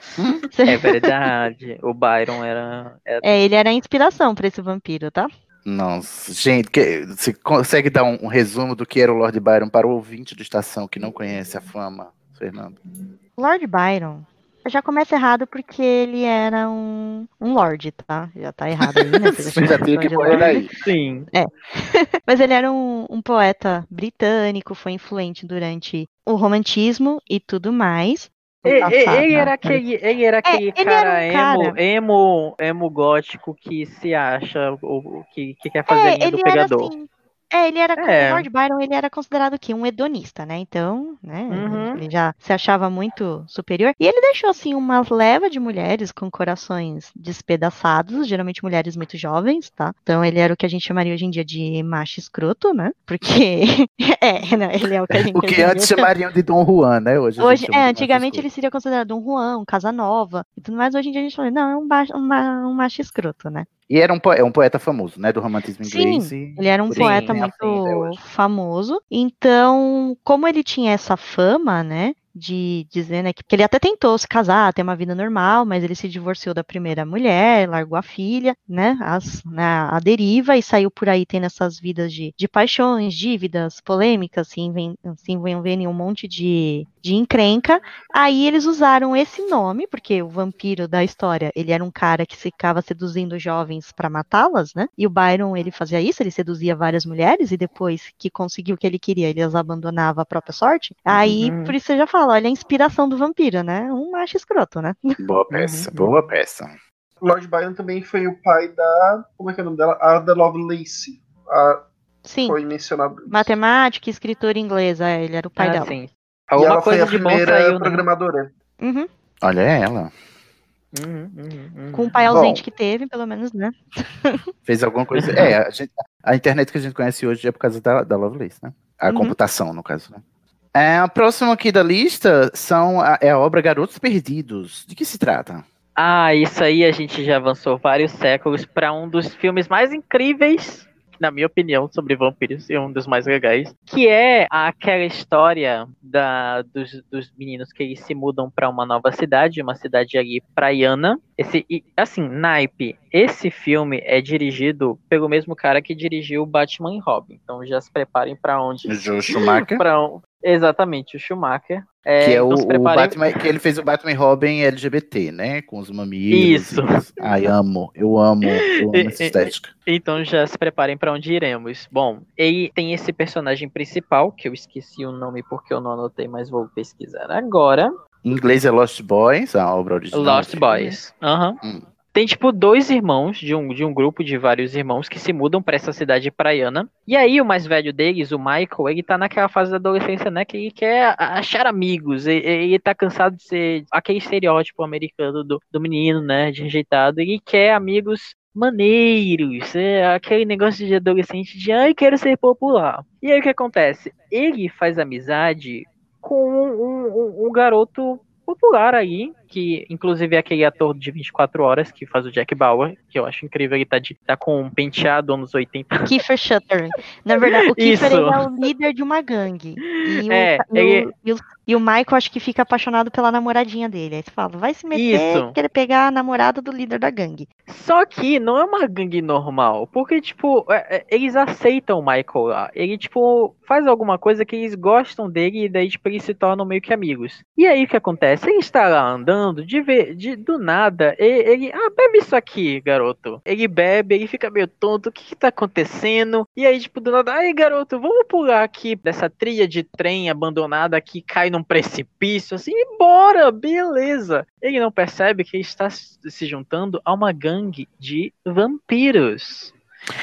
Speaker 8: (laughs)
Speaker 9: é verdade. O Byron era, era.
Speaker 8: É, ele era a inspiração para esse vampiro, tá?
Speaker 7: Nossa, gente, que, você consegue dar um, um, resumo do que era o Lord Byron para o ouvinte do Estação que não conhece a fama, Fernando?
Speaker 8: Lord Byron já começa errado porque ele era um, um lord, tá? Já tá errado aí, né?
Speaker 7: Você (laughs) já tem que pôr aí. (laughs)
Speaker 9: Sim.
Speaker 8: É. (laughs) Mas ele era um, um poeta britânico, foi influente durante o romantismo e tudo mais.
Speaker 9: Ele, ele, era aquele, ele era aquele é, cara, era um emo, cara, emo, emo, gótico que se acha, ou que, que quer fazer é, a linha do pegador. Assim,
Speaker 8: é, ele era, é. Lord Byron, ele era considerado que um hedonista, né? Então, né, uhum. ele já se achava muito superior. E ele deixou, assim, uma leva de mulheres com corações despedaçados, geralmente mulheres muito jovens, tá? Então, ele era o que a gente chamaria hoje em dia de macho escroto, né? Porque, (laughs) é, né, ele é o que a gente...
Speaker 7: o que antes chamariam de Dom Juan, né?
Speaker 8: Hoje, hoje é, antigamente ele seria considerado um Juan, um Casanova e tudo mais. Hoje em dia a gente fala, não, é um, baixo, um macho escroto, né?
Speaker 7: E era um, é um poeta famoso, né? Do romantismo inglês.
Speaker 8: Sim, ele era um poeta muito assim, famoso. Então, como ele tinha essa fama, né? de dizer, né, que, que ele até tentou se casar, ter uma vida normal, mas ele se divorciou da primeira mulher, largou a filha, né, as, né, a deriva e saiu por aí tendo essas vidas de, de paixões, dívidas, polêmicas, se, se envolvendo em um monte de, de encrenca. Aí eles usaram esse nome, porque o vampiro da história, ele era um cara que ficava seduzindo jovens para matá-las, né, e o Byron, ele fazia isso, ele seduzia várias mulheres e depois que conseguiu o que ele queria, ele as abandonava a própria sorte. Aí, uhum. por isso você já fala, olha a inspiração do vampiro, né? Um macho escroto, né? (laughs)
Speaker 7: Boa peça, boa peça.
Speaker 11: Lord Byron também foi o pai da. Como é que é o nome dela? Ada Lovelace. A,
Speaker 8: sim.
Speaker 11: Foi mencionado.
Speaker 8: Matemática, escritora inglesa, é, ele era o pai ah, dela. Sim.
Speaker 11: Alguma e ela coisa foi a primeira saiu, programadora.
Speaker 8: Uhum.
Speaker 7: Olha ela.
Speaker 9: Uhum, uhum, uhum.
Speaker 8: Com o pai ausente Bom, que teve, pelo menos, né? (laughs)
Speaker 7: Fez alguma coisa. É, a, gente, a, internet que a gente conhece hoje é por causa da, da Lovelace, né? A uhum. computação, no caso, né? É, a próxima aqui da lista são a, é a obra Garotos Perdidos. De que se trata?
Speaker 9: Ah, isso aí a gente já avançou vários séculos para um dos filmes mais incríveis na minha opinião, sobre vampiros e um dos mais legais, que é aquela história da, dos, dos meninos que eles se mudam para uma nova cidade, uma cidade ali praiana. Esse, assim, naipe, esse filme é dirigido pelo mesmo cara que dirigiu Batman e Robin. Então já se preparem para onde.
Speaker 7: Joe (laughs) Schumacher.
Speaker 9: pra, Exatamente, o Schumacher.
Speaker 7: É, que é o, então o Batman, que ele fez o Batman Robin LGBT, né? Com os mamilos.
Speaker 9: Isso.
Speaker 7: Ai, amo, eu amo, eu (laughs) amo essa estética.
Speaker 9: Então já se preparem para onde iremos. Bom, e tem esse personagem principal, que eu esqueci o nome porque eu não anotei, mas vou pesquisar agora.
Speaker 7: Em inglês é Lost Boys, a obra original.
Speaker 9: Lost Boys. Aham. Uhum. Hum. Tem, tipo, dois irmãos, de um, de um grupo de vários irmãos, que se mudam para essa cidade praiana. E aí, o mais velho deles, o Michael, ele tá naquela fase da adolescência, né? Que ele quer achar amigos. Ele, tá cansado de ser aquele estereótipo americano do, do menino, né? De rejeitado. Ele quer amigos maneiros, é aquele negócio de adolescente de ai, quero ser popular. E aí o que acontece? Ele faz amizade com um, um, um garoto popular aí, que inclusive é aquele ator de 24 horas que faz o Jack Bauer, que eu acho incrível, ele tá, de, tá com um penteado anos 80.
Speaker 8: Kiefer Shutter. Na verdade, o (laughs) Kiefer é o líder de uma gangue. E,
Speaker 9: É,
Speaker 8: o, e,
Speaker 9: ele-
Speaker 8: o, e, o, e o Michael acho que fica apaixonado pela namoradinha dele. Aí você fala, vai se meter,
Speaker 9: Isso.
Speaker 8: querer pegar a namorada do líder da gangue.
Speaker 9: Só que não é uma gangue normal, porque, tipo, é- é- eles aceitam o Michael lá. Ele, tipo, faz alguma coisa que eles gostam dele e daí, tipo, eles se tornam meio que amigos. E aí o que acontece? Ele está lá andando, de, ver, de do nada, ele, ele, ah, bebe isso aqui, garoto. Ele bebe, ele fica meio tonto, o que que tá acontecendo? E aí, tipo, do nada, ai, garoto, vamos pular aqui dessa trilha de trem abandonada que cai num precipício, assim, e bora, beleza. Ele não percebe que está se juntando a uma gangue de vampiros.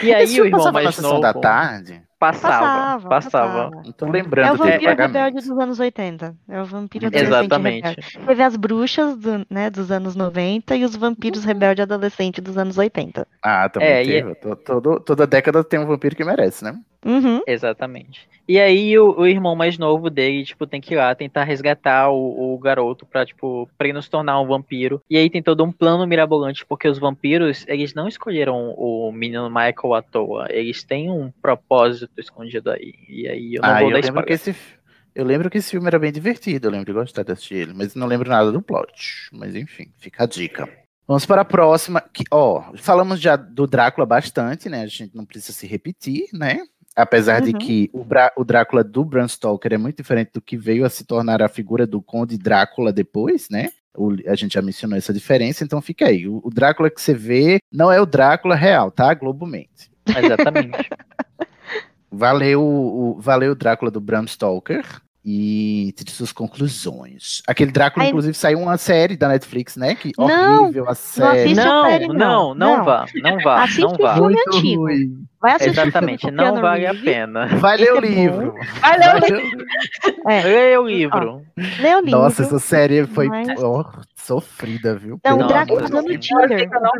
Speaker 9: E aí
Speaker 7: Esse
Speaker 9: o irmão mais novo
Speaker 7: da tarde?
Speaker 9: Passava,
Speaker 8: Passava,
Speaker 9: passava.
Speaker 7: Não tô
Speaker 8: É o
Speaker 7: lembrando
Speaker 8: vampiro rebelde dos anos 80. É o vampiro adolescente
Speaker 9: Exatamente.
Speaker 8: rebelde. Teve as bruxas do, né, dos anos 90 e os vampiros rebelde adolescente dos anos 80.
Speaker 7: Ah, também
Speaker 9: É, e-
Speaker 7: teve. To- todo- toda década tem um vampiro que merece, né?
Speaker 8: Uhum.
Speaker 9: Exatamente. E aí o, o irmão mais novo dele, tipo, tem que ir lá tentar resgatar o, o garoto pra, tipo, pra ele não se tornar um vampiro. E aí tem todo um plano mirabolante, porque os vampiros, eles não escolheram o menino Michael à toa. Eles têm um propósito escondido aí. E aí eu não
Speaker 7: Ah,
Speaker 9: vou
Speaker 7: eu
Speaker 9: dar
Speaker 7: lembro esse eu lembro que esse filme era bem divertido, eu lembro de gostar de assistir ele, mas não lembro nada do plot. Mas enfim, fica a dica. Vamos para a próxima, que, ó, falamos já do Drácula bastante, né? A gente não precisa se repetir, né? Apesar de
Speaker 8: Uhum.
Speaker 7: que o, Bra- o Drácula do Bram Stoker é muito diferente do que veio a se tornar a figura do Conde Drácula depois, né? O- a gente já mencionou essa diferença, então fica aí. O, o Drácula que você vê não é o Drácula real, tá? Globomente.
Speaker 9: Exatamente. (laughs)
Speaker 7: Valeu, o, valeu o Drácula do Bram Stoker e tire suas conclusões. Aquele Drácula,
Speaker 8: Ai,
Speaker 7: inclusive, saiu uma série da Netflix, né? Que
Speaker 8: Não,
Speaker 7: horrível a série.
Speaker 8: a
Speaker 9: não,
Speaker 8: série,
Speaker 9: não,
Speaker 8: não.
Speaker 9: não,
Speaker 8: Não.
Speaker 9: vá, não vá,
Speaker 8: Assiste
Speaker 9: não
Speaker 8: o
Speaker 9: vá.
Speaker 8: filme
Speaker 7: Muito
Speaker 8: antigo.
Speaker 7: ruim.
Speaker 8: Vai assistir
Speaker 9: Exatamente, não vale a pena.
Speaker 7: Vai ler o
Speaker 8: é
Speaker 7: livro.
Speaker 3: Vai ler o livro.
Speaker 8: É,
Speaker 9: Lê o livro.
Speaker 8: lê o livro.
Speaker 7: Nossa, essa série foi
Speaker 8: Mas-
Speaker 7: ó, sofrida, viu?
Speaker 8: Não, o Drácula tá no Tinder.
Speaker 3: eu não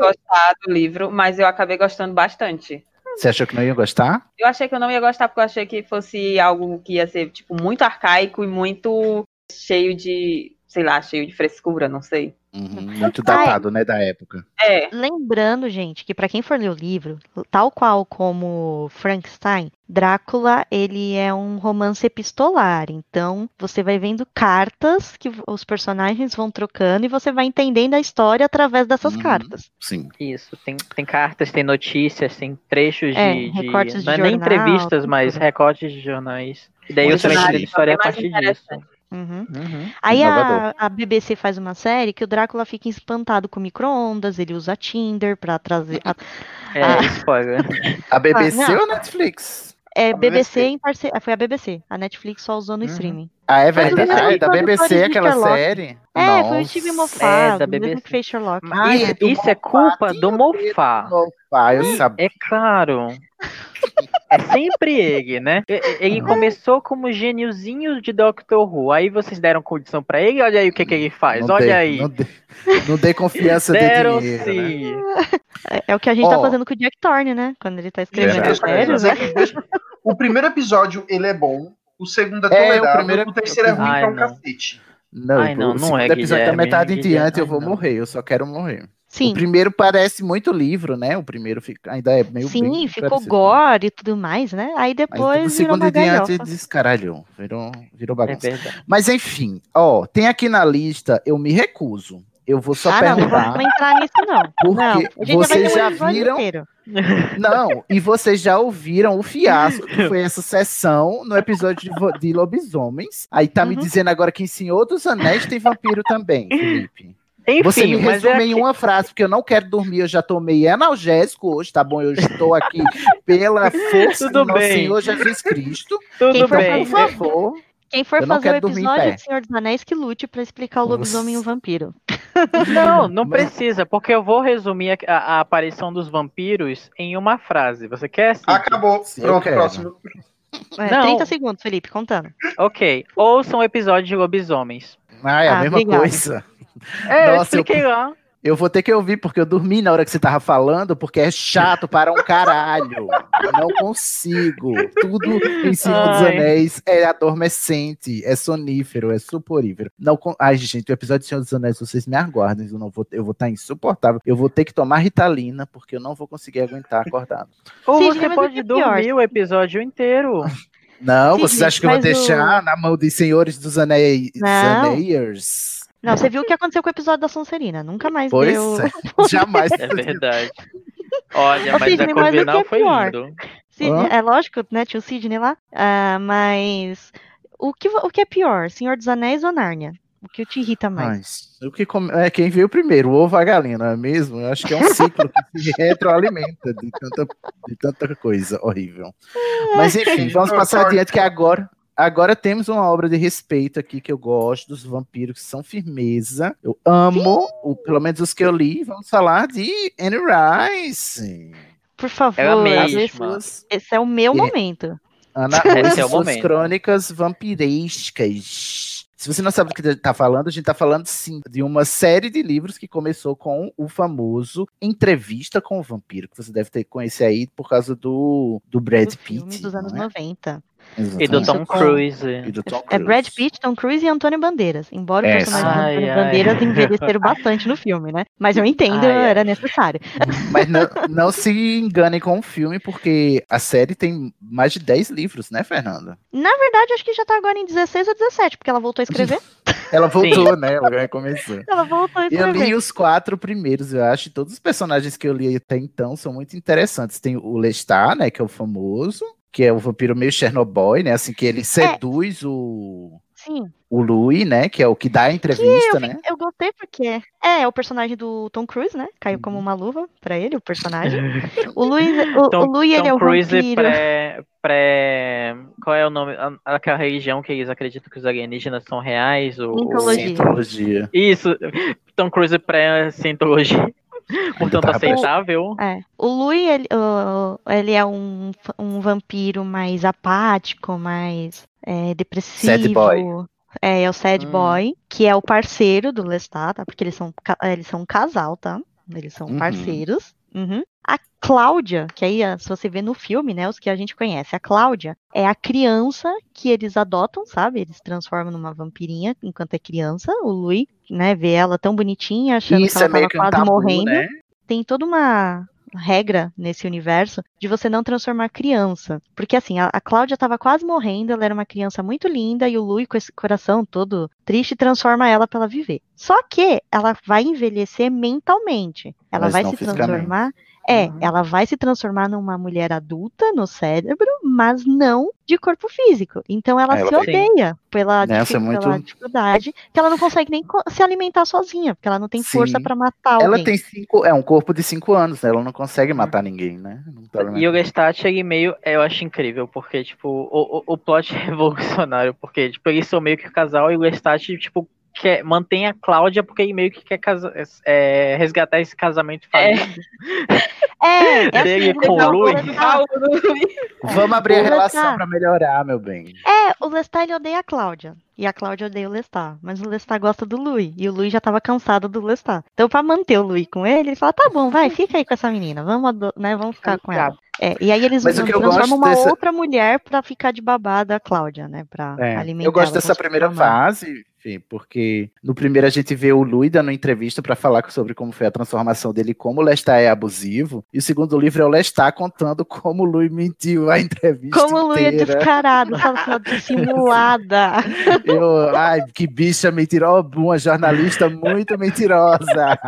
Speaker 3: gostar do livro, mas eu acabei gostando bastante.
Speaker 7: Você achou que não ia gostar?
Speaker 3: Eu achei que eu não ia gostar porque eu achei que fosse algo que ia ser, tipo, muito arcaico e muito cheio de, sei lá, cheio de frescura, não sei.
Speaker 7: Uhum, muito
Speaker 8: Ai.
Speaker 7: datado, né, da época.
Speaker 3: É,
Speaker 8: Lembrando, gente, que pra quem for ler o livro, tal qual como Frankenstein, Drácula, ele é um romance epistolar. Então, você vai vendo cartas que os personagens vão trocando e você vai entendendo a história através dessas
Speaker 7: Uhum.
Speaker 8: cartas.
Speaker 7: Sim.
Speaker 9: Isso, tem, tem cartas, tem notícias, tem trechos
Speaker 8: É,
Speaker 9: de, de-
Speaker 8: recortes de
Speaker 9: não é nem entrevistas, mas recortes de jornais. E daí
Speaker 7: Muito
Speaker 9: você vai
Speaker 7: chique.
Speaker 9: entender a história a
Speaker 3: É
Speaker 9: partir disso.
Speaker 8: Uhum.
Speaker 9: Uhum.
Speaker 8: Aí a, a BBC faz uma série que o Drácula fica espantado com micro-ondas, ele usa Tinder pra trazer. a- (laughs)
Speaker 9: É,
Speaker 8: Ah.
Speaker 9: spoiler.
Speaker 7: A BBC
Speaker 8: Ah,
Speaker 7: ou a Netflix?
Speaker 8: é
Speaker 11: A
Speaker 8: BBC,
Speaker 11: BBC.
Speaker 8: em parceria. Foi a BBC. A Netflix só usou no
Speaker 9: Uhum.
Speaker 8: streaming.
Speaker 7: Ah, é verdade. Ah, é da
Speaker 8: produtores
Speaker 7: BBC
Speaker 8: de
Speaker 7: aquela
Speaker 8: Sherlock.
Speaker 7: série?
Speaker 8: É, foi o
Speaker 7: Nossa.
Speaker 8: Steve
Speaker 9: É,
Speaker 8: Moffat,
Speaker 9: da BBC.
Speaker 8: que fez Sherlock.
Speaker 9: E
Speaker 7: do
Speaker 9: isso é
Speaker 7: Moffat,
Speaker 9: culpa do Moffat.
Speaker 7: Ah, eu sabia.
Speaker 9: É claro. É sempre ele, né? Ele começou como gêniozinho de Doctor Who. Aí vocês deram condição pra ele, olha aí o que, que ele faz.
Speaker 7: Não
Speaker 9: olha
Speaker 7: dei-
Speaker 9: aí.
Speaker 7: Não dei, não dei confiança de
Speaker 9: Deram
Speaker 7: dinheiro, né?
Speaker 9: sim.
Speaker 8: É, é o que a gente tá
Speaker 7: Ó.
Speaker 8: fazendo com o Jack Thorne, né? Quando ele tá escrevendo né?
Speaker 11: é que deixa- O primeiro episódio, ele é bom. O segundo é
Speaker 7: É, o primeiro-
Speaker 11: o terceiro é ruim
Speaker 9: Ai,
Speaker 11: pra um
Speaker 9: não.
Speaker 11: cacete.
Speaker 7: Não,
Speaker 9: Ai, não,
Speaker 7: o
Speaker 9: não
Speaker 7: segundo
Speaker 9: é,
Speaker 7: episódio da
Speaker 9: Guilherme,
Speaker 7: metade em
Speaker 9: Guilherme,
Speaker 7: diante eu vou
Speaker 9: não.
Speaker 7: morrer, eu só quero morrer. O
Speaker 8: Sim,
Speaker 7: primeiro parece muito livro, né? O primeiro fica, ainda é meio
Speaker 8: sim,
Speaker 7: bem
Speaker 8: ficou
Speaker 7: parecido.
Speaker 8: gore e tudo mais, né? Aí depois virou
Speaker 7: segundo
Speaker 8: uma
Speaker 7: em diante descaralhou, virou, virou
Speaker 9: É
Speaker 7: bagunça.
Speaker 9: verdade.
Speaker 7: Mas enfim, ó, tem aqui na lista, eu me recuso. Eu vou só
Speaker 8: ah, não, não
Speaker 7: perguntar.
Speaker 8: vamos entrar nisso, não. (laughs)
Speaker 7: Porque
Speaker 8: não,
Speaker 7: vocês já
Speaker 8: episódio
Speaker 7: viram-
Speaker 8: inteiro. (laughs)
Speaker 7: Não, e vocês já ouviram o fiasco que foi essa sessão no episódio de, de Lobisomens. Aí tá me
Speaker 8: Uhum.
Speaker 7: dizendo agora que em Senhor dos Anéis tem vampiro também, Felipe.
Speaker 9: Enfim,
Speaker 7: Você me
Speaker 9: mas
Speaker 7: resume
Speaker 9: é
Speaker 7: em
Speaker 9: aqui-
Speaker 7: uma frase, porque eu não quero dormir, eu já tomei analgésico hoje, tá bom? Eu estou aqui pela (laughs) força
Speaker 9: Tudo
Speaker 7: do nosso
Speaker 9: bem.
Speaker 7: Senhor Jesus Cristo.
Speaker 9: tudo
Speaker 7: Então,
Speaker 9: bem.
Speaker 7: por favor,
Speaker 8: Quem for
Speaker 7: Eu
Speaker 8: fazer o episódio de Senhor dos Anéis que lute pra explicar o lobisomem e o vampiro. (laughs)
Speaker 9: Não, não
Speaker 7: Mas-
Speaker 9: precisa, porque eu vou resumir a, a- a aparição dos vampiros em uma frase. Você quer? Cid?
Speaker 11: Acabou.
Speaker 7: Sim, eu
Speaker 11: Pronto, próximo.
Speaker 8: É,
Speaker 9: Não.
Speaker 8: 30 segundos, Felipe, contando.
Speaker 9: Ok. Ouçam o episódio de lobisomens.
Speaker 7: ah, é a
Speaker 8: Ah,
Speaker 7: mesma
Speaker 8: obrigada.
Speaker 9: É,
Speaker 7: coisa.
Speaker 9: eu
Speaker 7: Nossa, eu-
Speaker 9: expliquei lá.
Speaker 7: Eu vou ter que ouvir, porque eu dormi na hora que você tava falando, porque é chato para um caralho. Eu não consigo. Tudo em cima dos anéis é adormecente, é sonífero, é suporífero. Não, con- Ai, gente, o episódio de Senhor dos Anéis, vocês me aguardem, eu não vou, eu vou estar insuportável. Eu vou ter que tomar Ritalina, porque eu não vou conseguir aguentar acordado.
Speaker 9: Ou você
Speaker 8: mas o
Speaker 9: pode
Speaker 8: é pior?
Speaker 9: dormir o episódio inteiro.
Speaker 7: Não,
Speaker 8: Sim,
Speaker 7: vocês acham que eu vou
Speaker 8: mas o-
Speaker 7: deixar na mão dos senhores dos anéis?
Speaker 8: Não.
Speaker 7: Anéiers?
Speaker 8: Não, você viu o que aconteceu com o episódio da Sonserina. Nunca mais
Speaker 7: Pois
Speaker 8: deu.
Speaker 7: é, (laughs) jamais.
Speaker 9: É verdade. Olha,
Speaker 8: Ô,
Speaker 9: mas
Speaker 8: Sidney,
Speaker 9: a
Speaker 8: mas o que
Speaker 9: Corvinal
Speaker 8: é
Speaker 9: foi
Speaker 8: pior?
Speaker 9: lindo.
Speaker 8: Sidney- é lógico, né? Tinha o Sidney lá. ah, mas o que, o que é pior? Senhor dos Anéis ou Nárnia? O que te irrita mais?
Speaker 7: Mas o que come- é quem veio primeiro, o ovo ou a galinha, não é mesmo? Eu acho que é um ciclo que se (laughs) retroalimenta de tanta, de tanta coisa horrível. Mas enfim, vamos passar adiante que agora. Agora temos uma obra de respeito aqui que eu gosto dos vampiros que são firmeza. Eu amo, o, pelo menos os que eu li. Vamos falar de Anne Rice.
Speaker 8: Por favor,
Speaker 9: É
Speaker 8: esse, esse é o meu
Speaker 7: É.
Speaker 8: momento.
Speaker 7: Ana (laughs)
Speaker 9: Esse é o
Speaker 7: suas
Speaker 9: momento.
Speaker 7: crônicas vampirescas. Se você não sabe do que está falando, a gente está falando sim de uma série de livros que começou com o famoso Entrevista com o Vampiro, que você deve ter conhecer aí por causa do, do Brad
Speaker 8: do filme
Speaker 7: Pitt.
Speaker 8: dos anos
Speaker 7: é?
Speaker 8: 90.
Speaker 9: E do
Speaker 7: Exatamente.
Speaker 9: Tom Cruise.
Speaker 7: E do Tom
Speaker 8: É Brad
Speaker 7: Cruise.
Speaker 8: Pitt, Tom Cruise e Antônio Bandeiras. Embora o
Speaker 7: É,
Speaker 8: personagem
Speaker 9: ai,
Speaker 8: Antônio
Speaker 9: ai.
Speaker 8: Bandeiras (laughs) envelheceram bastante no filme, né? Mas eu entendo,
Speaker 9: Ai, ai.
Speaker 8: era necessário.
Speaker 7: Mas não, não se enganem com o filme, porque a série tem mais de 10 livros, né, Fernanda?
Speaker 8: Na verdade, acho que já tá agora em 16 ou 17, porque ela voltou a escrever. (laughs)
Speaker 7: Ela voltou, né? Ela recomeçou. (laughs)
Speaker 8: Ela voltou a
Speaker 7: Eu
Speaker 8: escrever.
Speaker 7: li os quatro primeiros, eu acho, e todos os personagens que eu li até então são muito interessantes. Tem o Lestat, né, que é o famoso, que é o vampiro meio Chernobyl, né, assim, que ele seduz o,
Speaker 8: Sim.
Speaker 7: o Louis, né, que é o que dá a entrevista,
Speaker 8: eu,
Speaker 7: né.
Speaker 8: eu gostei porque é, o personagem do Tom Cruise, né? Caiu como
Speaker 7: Uhum.
Speaker 8: uma luva pra ele, o personagem. (laughs) O Louis, o,
Speaker 9: Tom,
Speaker 8: o Louis ele é
Speaker 9: Tom
Speaker 8: o
Speaker 9: Cruise
Speaker 8: vampiro.
Speaker 9: pré, pré. Qual é o nome? Aquela religião que eles acreditam que os alienígenas são reais? O, o-
Speaker 8: Cientologia.
Speaker 7: Cientologia.
Speaker 9: Isso, Tom Cruise pré-cientologia. (laughs) Portanto,
Speaker 7: tava
Speaker 9: aceitável.
Speaker 8: É. O Louis, ele, o- ele é um, um vampiro mais apático, mais é, depressivo.
Speaker 7: Sad boy.
Speaker 8: É, é o sad
Speaker 9: Hum.
Speaker 8: boy, que é o parceiro do Lestat, tá? Porque eles são, ca- eles são um casal, tá? Eles são
Speaker 7: Uhum.
Speaker 8: parceiros. Uhum. A Cláudia, que aí, se você vê no filme, né, os que a gente conhece, a Cláudia é a criança que eles adotam, sabe? Eles transformam numa vampirinha enquanto é criança. O Louis, né, vê ela tão bonitinha, achando
Speaker 7: Isso
Speaker 8: que
Speaker 7: é
Speaker 8: ela
Speaker 7: meio
Speaker 8: tava quase
Speaker 7: tabu,
Speaker 8: morrendo
Speaker 7: né.
Speaker 8: tem toda uma regra nesse universo de você não transformar criança. Porque assim, a, a Cláudia estava quase morrendo, ela era uma criança muito linda, e o Louis, com esse coração todo triste, transforma ela para ela viver. Só que ela vai envelhecer mentalmente. Ela
Speaker 7: Mas
Speaker 8: vai se transformar. É,
Speaker 9: Uhum.
Speaker 8: ela vai se transformar numa mulher adulta no cérebro, mas não de corpo físico. Então ela,
Speaker 7: Ela
Speaker 8: se odeia pela,
Speaker 7: Nessa é muito-
Speaker 8: pela dificuldade, que ela não consegue nem se alimentar sozinha, porque ela não tem força
Speaker 7: Sim.
Speaker 8: para matar alguém.
Speaker 7: Ela tem cinco, é um corpo de cinco anos, né, ela não consegue matar ninguém, né. Tá
Speaker 9: E o Lestat, ele meio, eu acho incrível, porque, tipo, o, o, o plot é (laughs) revolucionário, porque, tipo, eles são meio que um casal e o Lestat, tipo, quer, mantém a Cláudia porque meio que quer casa, é, resgatar esse casamento falido. (laughs)
Speaker 8: É, é
Speaker 9: Dele
Speaker 8: assim,
Speaker 9: com o.
Speaker 8: Lestat-
Speaker 7: Vamos abrir a
Speaker 8: O
Speaker 7: relação
Speaker 8: Lestat.
Speaker 7: pra melhorar, meu bem.
Speaker 8: É, o Lestat ele odeia a Cláudia. E a Cláudia odeia o Lestat. Mas o Lestat gosta do Louis. E o Louis já tava cansado do Lestat. Então, pra manter o Louis com ele, ele fala: tá bom, vai, fica aí com essa menina. Vamos, né, vamos ficar com ela. É, e aí eles transformam uma
Speaker 7: dessa-
Speaker 8: outra mulher pra ficar de babá da Cláudia, né? Pra
Speaker 7: É,
Speaker 8: alimentar
Speaker 7: eu gosto dessa primeira fase, porque no primeiro a gente vê o Louis dando entrevista pra falar sobre como foi a transformação dele, como o Lestat é abusivo, e o segundo livro é o Lestat contando como o Louis mentiu a entrevista
Speaker 8: Como o Louis é descarado, aquela (laughs) sua dissimulada.
Speaker 7: Eu, ai, que bicha mentirosa, uma jornalista muito mentirosa.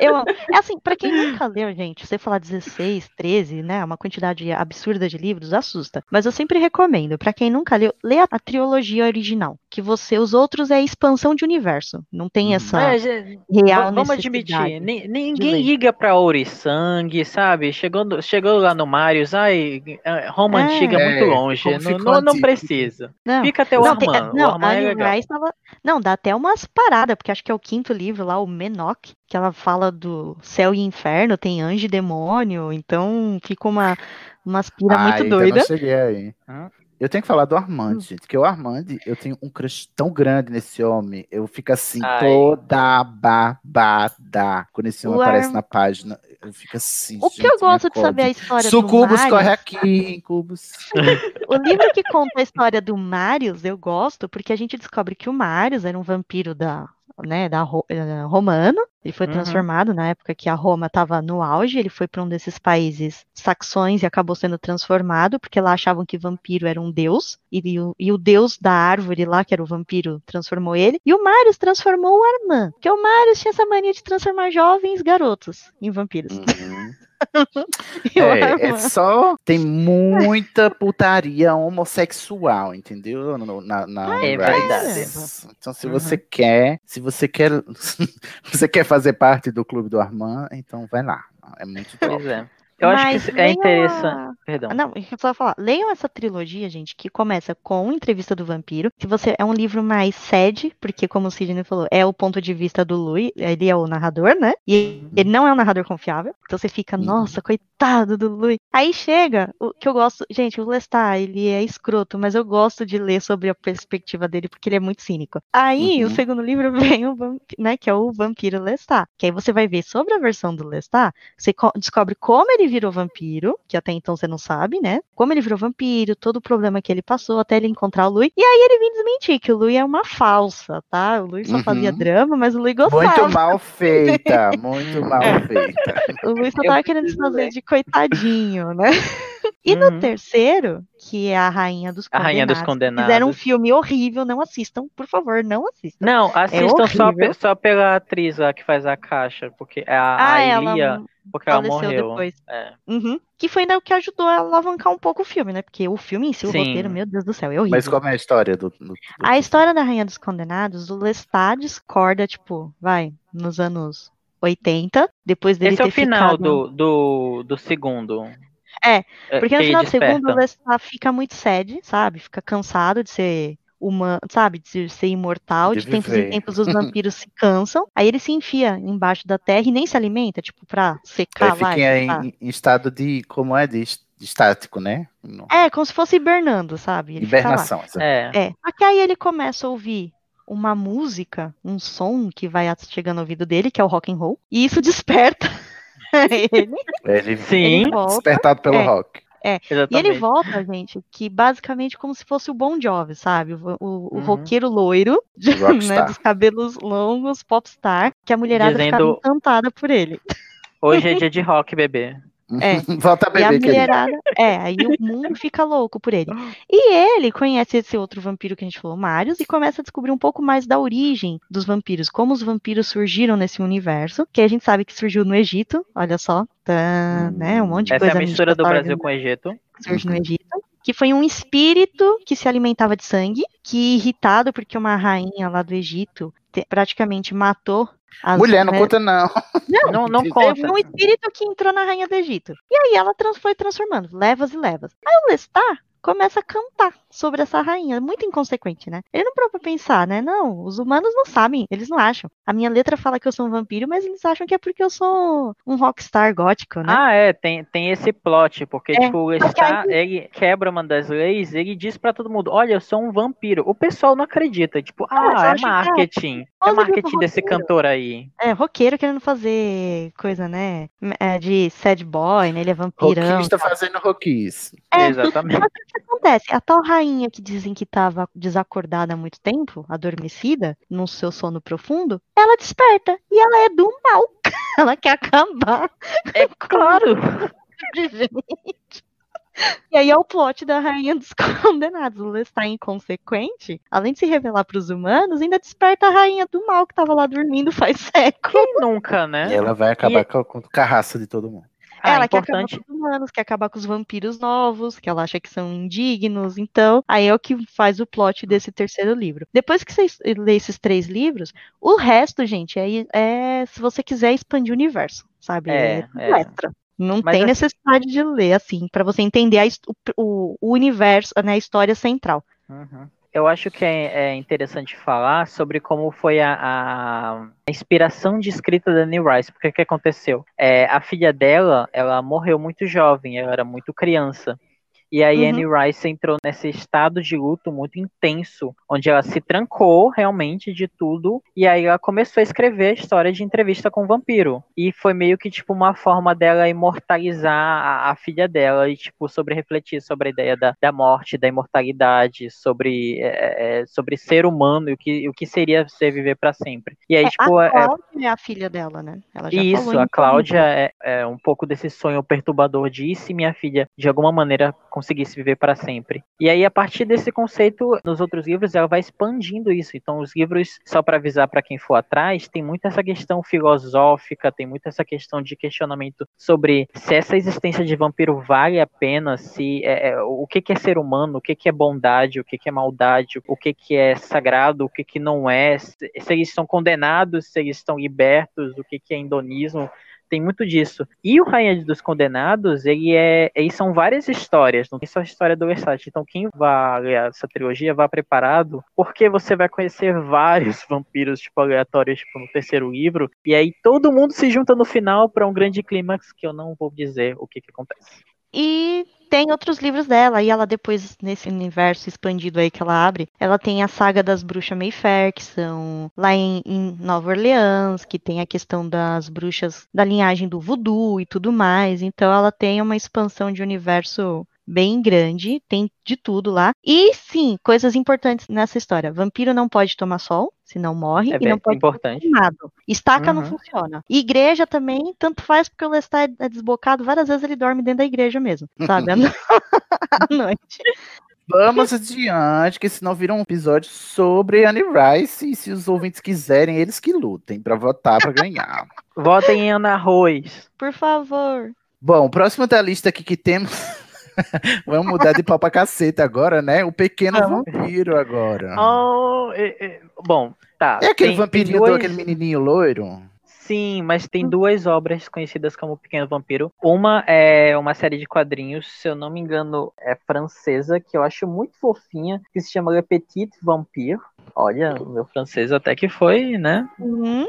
Speaker 8: Eu. É assim, pra quem nunca leu, gente, você falar 16, 13, né? Uma quantidade absurda de livros assusta. Mas eu sempre recomendo, pra quem nunca leu, lê a, a trilogia original. Que você, os outros é expansão de universo. Não tem essa
Speaker 9: É, gente,
Speaker 8: real
Speaker 9: va- vamos admitir, ninguém liga pra Ouriçang, sabe? Chegou, no- chegou lá no Marius, ai, é, Roma
Speaker 8: É.
Speaker 9: antiga é muito
Speaker 7: É,
Speaker 9: longe, não, não, não precisa.
Speaker 8: Não,
Speaker 9: Fica até o
Speaker 8: não, tem-
Speaker 9: Armand,
Speaker 8: não,
Speaker 9: é
Speaker 8: Anne
Speaker 9: legal.
Speaker 8: Rice tava. Não, dá até umas paradas, porque acho que é o quinto livro lá, o Menok, que ela fala do céu e inferno, tem anjo e demônio, então fica uma, umas pira
Speaker 7: Ai,
Speaker 8: muito
Speaker 7: ainda
Speaker 8: doida.
Speaker 7: não cheguei aí.
Speaker 9: Hã?
Speaker 7: Eu tenho que falar do Armand, gente, porque o Armand, eu tenho um crush tão grande nesse homem. Eu fico assim,
Speaker 9: Ai.
Speaker 7: toda babada quando esse homem
Speaker 8: O
Speaker 7: aparece
Speaker 8: Arm-
Speaker 7: na página. Eu fico assim.
Speaker 8: O que eu gosto de saber é a história do
Speaker 7: Sucubus,
Speaker 8: Marius.
Speaker 7: corre aqui, Incubus. (laughs)
Speaker 8: O livro que conta a história do Marius, eu gosto, porque a gente descobre que o Marius era um vampiro da, né, da Ro- eh, romano. Ele foi
Speaker 9: Uhum.
Speaker 8: transformado na época que a Roma estava no auge. Ele foi para um desses países saxões e acabou sendo transformado, porque lá achavam que vampiro era um deus. E, o- e o deus da árvore lá, que era o vampiro, transformou ele. E o Marius transformou o Armand. Porque o Marius tinha essa mania de transformar jovens garotos em vampiros. O (laughs)
Speaker 7: É, é só. Tem muita putaria homossexual, entendeu? No- Na, na
Speaker 9: É
Speaker 7: Rise.
Speaker 9: verdade.
Speaker 7: Então, se
Speaker 9: Uhum.
Speaker 7: você quer, se você quer, (laughs) você quer fazer parte do clube do Armand, então vai lá. É muito top.
Speaker 9: Pois é. Eu acho
Speaker 8: Mas
Speaker 9: que é interessante.
Speaker 8: a-
Speaker 9: Perdão.
Speaker 8: Ah, Não, eu só falar. Leiam essa trilogia, gente, que começa com Entrevista do Vampiro. Se você é um livro mais sad, porque como o Sidney falou, é o ponto de vista do Louis, ele é o narrador, né? E
Speaker 9: Uhum.
Speaker 8: ele não é um narrador confiável. Então você fica, nossa, coitado do Louis. Aí chega o que eu gosto, gente, o Lestat, ele é escroto, mas eu gosto de ler sobre a perspectiva dele porque ele é muito cínico. Aí
Speaker 7: Uhum.
Speaker 8: o segundo livro (laughs) vem o vamp- né, que é o Vampiro Lestat, que aí você vai ver sobre a versão do Lestat, você co- descobre como ele virou vampiro, que até então você não sabe, né? Como ele virou vampiro, todo o problema que ele passou até ele encontrar o Louis. E aí ele vem desmentir que o Louis é uma falsa, tá? O Louis só
Speaker 7: Uhum.
Speaker 8: fazia drama, mas o Louis gostava.
Speaker 7: Muito mal feita, muito (laughs) mal feita.
Speaker 8: O Luiz só
Speaker 9: Eu
Speaker 8: tava querendo se fazer de coitadinho, né? (laughs) E no
Speaker 9: Uhum.
Speaker 8: terceiro, que é a Rainha dos
Speaker 9: A
Speaker 8: Condenados,
Speaker 9: Rainha dos Condenados.
Speaker 8: fizeram um filme horrível, não assistam, por favor, não assistam.
Speaker 9: Não, assistam só,
Speaker 8: horrível.
Speaker 9: pe- só pela atriz lá que faz a caixa, porque a,
Speaker 8: Ah,
Speaker 9: a
Speaker 8: ela
Speaker 9: Elia, porque ela morreu.
Speaker 8: depois.
Speaker 9: É.
Speaker 8: Uhum. Que foi ainda o que ajudou a alavancar um pouco o filme, né? Porque o filme em si, o
Speaker 9: Sim.
Speaker 8: roteiro, meu Deus do céu, é horrível.
Speaker 7: Mas como é a história do. do- do-
Speaker 8: A história da Rainha dos Condenados, o Lestat discorda, tipo, vai, nos anos 80, depois dele
Speaker 9: Esse é o final
Speaker 8: ficado...
Speaker 9: do, do, do segundo.
Speaker 8: É,
Speaker 9: É,
Speaker 8: Porque no final do segundo, o. Lestat fica muito sad, sabe? Fica cansado de ser humano, sabe? De ser imortal.
Speaker 7: De
Speaker 8: De, tempos em tempos os (laughs) vampiros se cansam. Aí ele se enfia embaixo da terra e nem se alimenta, tipo, pra secar lá.
Speaker 7: fica em, em estado de. Como é? De, de estático, né? No-
Speaker 8: É, como se fosse hibernando, sabe? Ele.
Speaker 7: Hibernação.
Speaker 9: É.
Speaker 8: É. Que aí ele começa a ouvir uma música, um som que vai chegando ao ouvido dele, que é o rock and roll, e isso (laughs) desperta ele.
Speaker 7: Ele
Speaker 9: Sim,
Speaker 8: Ele (laughs) volta.
Speaker 7: despertado pelo
Speaker 8: É.
Speaker 7: rock.
Speaker 8: E ele volta, gente, que basicamente como se fosse o Bon Jovi, sabe? O, o, o
Speaker 9: Uhum.
Speaker 8: roqueiro loiro, (laughs) né, dos cabelos longos, popstar, que a mulherada ficava
Speaker 9: Dizendo-
Speaker 8: encantada por ele.
Speaker 9: Hoje é dia de rock, bebê.
Speaker 8: É. (laughs)
Speaker 7: Volta a
Speaker 8: E a
Speaker 7: beber,
Speaker 8: mulherada, é, aí o mundo fica louco por ele. E ele conhece esse outro vampiro que a gente falou, Marius, e começa a descobrir um pouco mais da origem dos vampiros, como os vampiros surgiram nesse universo, que a gente sabe que surgiu no Egito, olha só, tá, né, um monte de
Speaker 9: Essa é
Speaker 8: coisa
Speaker 9: a mistura do Brasil com o Egito.
Speaker 8: surge no Egito, que foi um espírito que se alimentava de sangue, que irritado porque uma rainha lá do Egito te- praticamente matou as
Speaker 7: Mulher, não conta, não.
Speaker 9: Não, não
Speaker 7: Teve
Speaker 9: conta.
Speaker 8: Teve um espírito que entrou na rainha do Egito. E aí ela trans- foi transformando, levas e levas. Aí o Lestat começa a cantar sobre essa rainha, muito inconsequente, né? Ele não pra pensar, né? Não, os humanos não sabem, eles não acham. A minha letra fala que eu sou um vampiro, mas eles acham que é porque eu sou um rockstar gótico, né?
Speaker 9: Ah, é, tem, tem esse plot, porque,
Speaker 8: É,
Speaker 9: tipo, o Lestat, ele quebra uma das leis, ele diz pra todo mundo, olha, eu sou um vampiro. O pessoal não acredita, tipo,
Speaker 8: só
Speaker 9: ah, é
Speaker 8: é
Speaker 9: marketing. É
Speaker 8: de
Speaker 9: marketing desse
Speaker 8: roqueiro.
Speaker 9: cantor aí.
Speaker 8: É, roqueiro querendo fazer coisa, né? É, de sad boy, né? Ele é vampirão.
Speaker 7: Roquista fazendo roquice.
Speaker 8: É,
Speaker 9: Exatamente. (laughs)
Speaker 8: Que o que acontece? A tal rainha que dizem que estava desacordada há muito tempo, adormecida, no seu sono profundo, ela desperta e ela é do mal. (laughs) Ela quer acabar.
Speaker 9: É (laughs) claro.
Speaker 8: gente. E aí é o plot da Rainha dos (laughs) Condenados. O Lestat inconsequente, além de se revelar para os humanos, ainda desperta a Rainha do Mal que estava lá dormindo faz séculos.
Speaker 9: Quem nunca, né?
Speaker 7: E ela vai acabar
Speaker 9: E-
Speaker 7: com, com o carraço de todo mundo.
Speaker 9: Ah,
Speaker 8: ela quer
Speaker 9: importante.
Speaker 8: acabar com os humanos, quer acabar com os vampiros novos, que ela acha que são indignos. Então, aí é o que faz o plot desse terceiro livro. Depois que você lê esses três livros, o resto, gente, é, é se você quiser expandir o universo, sabe?
Speaker 9: É,
Speaker 8: tudo
Speaker 9: é.
Speaker 8: extra. Não
Speaker 9: Mas
Speaker 8: tem
Speaker 9: assim-
Speaker 8: necessidade de ler, assim, pra você entender a o- o universo, né, a história central.
Speaker 9: Uhum. Eu acho que é, é interessante falar sobre como foi a, a- inspiração de escrita da Anne Rice, porque o que aconteceu? É, a filha dela, ela morreu muito jovem, ela era muito criança. E aí
Speaker 8: Uhum.
Speaker 9: Anne Rice entrou nesse estado de luto muito intenso, onde ela se trancou realmente de tudo, e aí ela começou a escrever a história de entrevista com o vampiro. E foi meio que tipo uma forma dela imortalizar a, a filha dela e tipo sobre refletir sobre a ideia da, da morte, da imortalidade, sobre é, é, sobre ser humano e o que, o que seria ser viver para sempre. E aí
Speaker 8: É,
Speaker 9: tipo
Speaker 8: a
Speaker 9: é-
Speaker 8: Cláudia é a filha dela, né? Ela já
Speaker 9: isso, a
Speaker 8: em
Speaker 9: Cláudia é, é um pouco desse sonho perturbador de se minha filha de alguma maneira conseguisse viver para sempre. E aí, a partir desse conceito, nos outros livros, ela vai expandindo isso. Então, os livros, só para avisar para quem for atrás, tem muito essa questão filosófica, tem muito essa questão de questionamento sobre se essa existência de vampiro vale a pena, se é, é, o que, que é ser humano, o que, que é bondade, o que, que é maldade, o que, que é sagrado, o que, que não é, se, eles estão condenados, se eles estão libertos, o que, que é indonismo tem muito disso. E o Rainha dos Condenados, ele é, eles são várias histórias, não tem só a história do Versace. Então, quem vai ler essa trilogia, vá preparado, porque você vai conhecer vários (laughs) vampiros, tipo, aleatórios, tipo, no terceiro livro, e aí todo mundo se junta no final para um grande clímax que eu não vou dizer o que que acontece.
Speaker 8: E tem outros livros dela, e ela depois, nesse universo expandido aí que ela abre, ela tem a saga das bruxas Mayfair, que são lá em, em Nova Orleans, que tem a questão das bruxas da linhagem do voodoo e tudo mais. Então ela tem uma expansão de universo bem grande, tem de tudo lá. E sim, coisas importantes nessa história. Vampiro não pode tomar sol, senão morre,
Speaker 9: É
Speaker 8: e
Speaker 9: bem
Speaker 8: não pode
Speaker 9: importante.
Speaker 8: queimado. Estaca não
Speaker 9: Uhum.
Speaker 8: funciona. E igreja também, tanto faz porque o Lestat é desbocado, várias vezes ele dorme dentro da igreja mesmo, sabe? À no- (laughs) (laughs) à noite.
Speaker 7: Vamos adiante, que senão vira um episódio sobre Anne Rice. E se os ouvintes quiserem, eles que lutem pra votar pra ganhar. (laughs)
Speaker 9: Votem em Ana Arroz.
Speaker 8: Por favor.
Speaker 7: Bom, próximo da lista aqui que temos. (laughs) Vamos mudar de pau pra caceta agora, né? O pequeno vampiro agora.
Speaker 9: Oh, é- é- bom, tá.
Speaker 7: é aquele
Speaker 9: tem- tem
Speaker 7: vampirinho,
Speaker 9: duas-
Speaker 7: do, aquele menininho loiro?
Speaker 9: Sim, mas tem duas obras conhecidas como Pequeno Vampiro. Uma é uma série de quadrinhos, se eu não me engano, é francesa, que eu acho muito fofinha, que se chama Le Petit Vampire. Olha, o meu francês até que foi, né?
Speaker 8: Hum,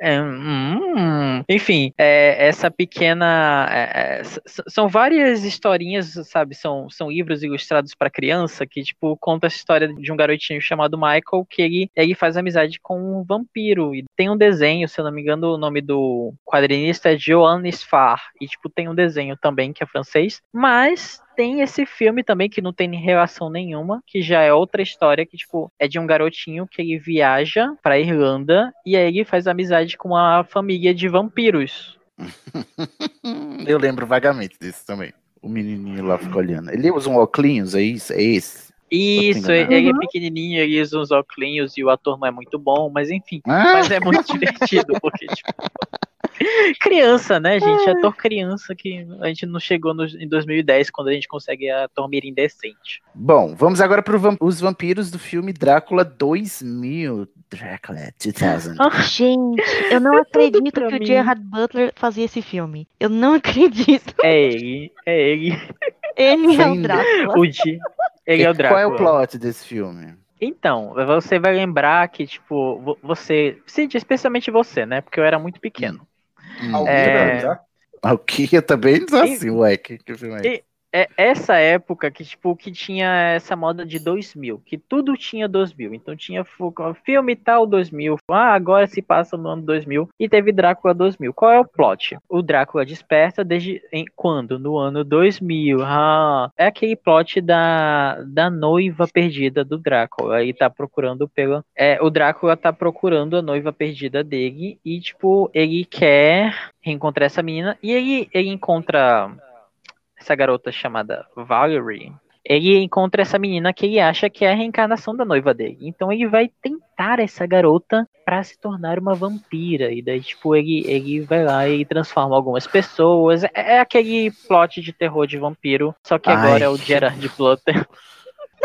Speaker 9: É, hum, enfim, é, essa pequena. é, é, são várias historinhas, sabe? São, são livros ilustrados para criança que, tipo, conta a história de um garotinho chamado Michael que ele, ele faz amizade com um vampiro. E tem um desenho, se eu não me engano, o nome do quadrinista é Joan Sfar. E, tipo, tem um desenho também que é francês. Mas tem esse filme também que não tem relação nenhuma, que já é outra história que tipo é de um garotinho que ele viaja pra Irlanda e aí ele faz amizade com uma família de vampiros. (laughs)
Speaker 7: Eu lembro vagamente desse também. O menininho lá fica olhando. Ele usa um óculos, é isso? É esse?
Speaker 9: Isso,
Speaker 7: enganado.
Speaker 9: ele é pequenininho, ele usa uns óculos e o ator não é muito bom, mas enfim.
Speaker 7: Ah!
Speaker 9: Mas é muito (laughs) divertido, porque, tipo. (laughs) Criança, né, gente? Ator criança que a gente não chegou no, em 2010 quando a gente consegue ator mirim decente.
Speaker 7: Bom, vamos agora para os vampiros do filme Drácula 2000. Drácula 2000.
Speaker 8: Gente, eu não (laughs) acredito
Speaker 9: pra
Speaker 8: que o
Speaker 9: mim.
Speaker 8: Gerard Butler fazia esse filme. Eu não acredito.
Speaker 9: É ele, é ele.
Speaker 8: Ele é o
Speaker 7: Sim.
Speaker 8: Drácula.
Speaker 9: O Di. Ele é o Drácula.
Speaker 7: Qual é o plot desse filme?
Speaker 9: Então, você vai lembrar que, tipo, vo- você. Sim, especialmente você, né? Porque eu era muito pequeno. É.
Speaker 11: vai avisar?
Speaker 7: O que eu também não assim, ué, que, que filme é? esse?
Speaker 9: É essa época que, tipo, que tinha essa moda de 2000, que tudo tinha 2000. Então tinha filme tal 2000, ah, agora se passa no ano 2000, e teve Drácula 2000. Qual é o plot? O Drácula desperta desde em, quando? No ano 2000. Ah, é aquele plot da, da noiva perdida do Drácula. Ele tá procurando pela. É, o Drácula tá procurando a noiva perdida dele e, tipo, ele quer reencontrar essa menina e ele, ele encontra essa garota chamada Valerie, ele encontra essa menina que ele acha que é a reencarnação da noiva dele. Então ele vai tentar essa garota pra se tornar uma vampira. E daí, tipo, ele, ele vai lá e transforma algumas pessoas. É, é aquele plot de terror de vampiro, só que agora
Speaker 7: Ai.
Speaker 9: é o Gerard (laughs)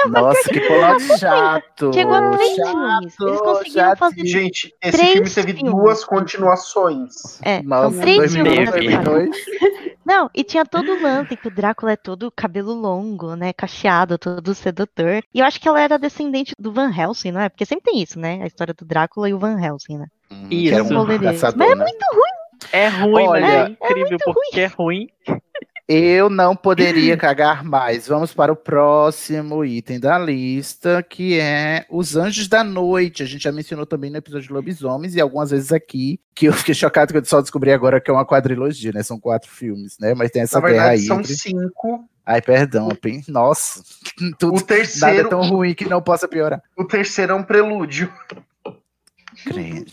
Speaker 9: Butler.
Speaker 7: Nossa, que plot chato.
Speaker 8: Chegou a três
Speaker 7: chato,
Speaker 8: filmes. Eles conseguiram
Speaker 7: chato.
Speaker 8: fazer.
Speaker 11: Gente, esse
Speaker 8: Três
Speaker 11: filme teve
Speaker 8: filmes.
Speaker 11: duas continuações.
Speaker 8: É,
Speaker 7: Nossa,
Speaker 8: são três filmes
Speaker 7: 2001,
Speaker 8: nessa história.
Speaker 7: 2002.
Speaker 8: Não, e tinha todo o lance que o Drácula é todo cabelo longo, né? Cacheado, todo sedutor. E eu acho que ela era descendente do Van Helsing, não é? Porque sempre tem isso, né? A história do Drácula e o Van Helsing, né?
Speaker 7: Hum,
Speaker 9: Isso.
Speaker 7: que era um
Speaker 8: Mas é
Speaker 7: né?
Speaker 8: muito ruim.
Speaker 9: É ruim,
Speaker 7: Olha,
Speaker 9: mas é incrível porque é ruim.
Speaker 7: Eu não poderia (clears throat) cagar mais. Vamos para o próximo item da lista, que é Os Anjos da Noite. A gente já mencionou também no episódio de Lobisomens e algumas vezes aqui, que eu fiquei chocado que eu só descobri agora que é uma quadrilogia, né? São quatro filmes, né? Mas tem essa
Speaker 11: Na
Speaker 7: guerra
Speaker 11: verdade,
Speaker 7: aí.
Speaker 11: são
Speaker 7: entre-
Speaker 11: cinco.
Speaker 7: Ai, perdão. pen- Nossa, (laughs) tudo,
Speaker 11: O terceiro-
Speaker 7: nada é tão ruim que não possa piorar.
Speaker 11: O terceiro é um prelúdio.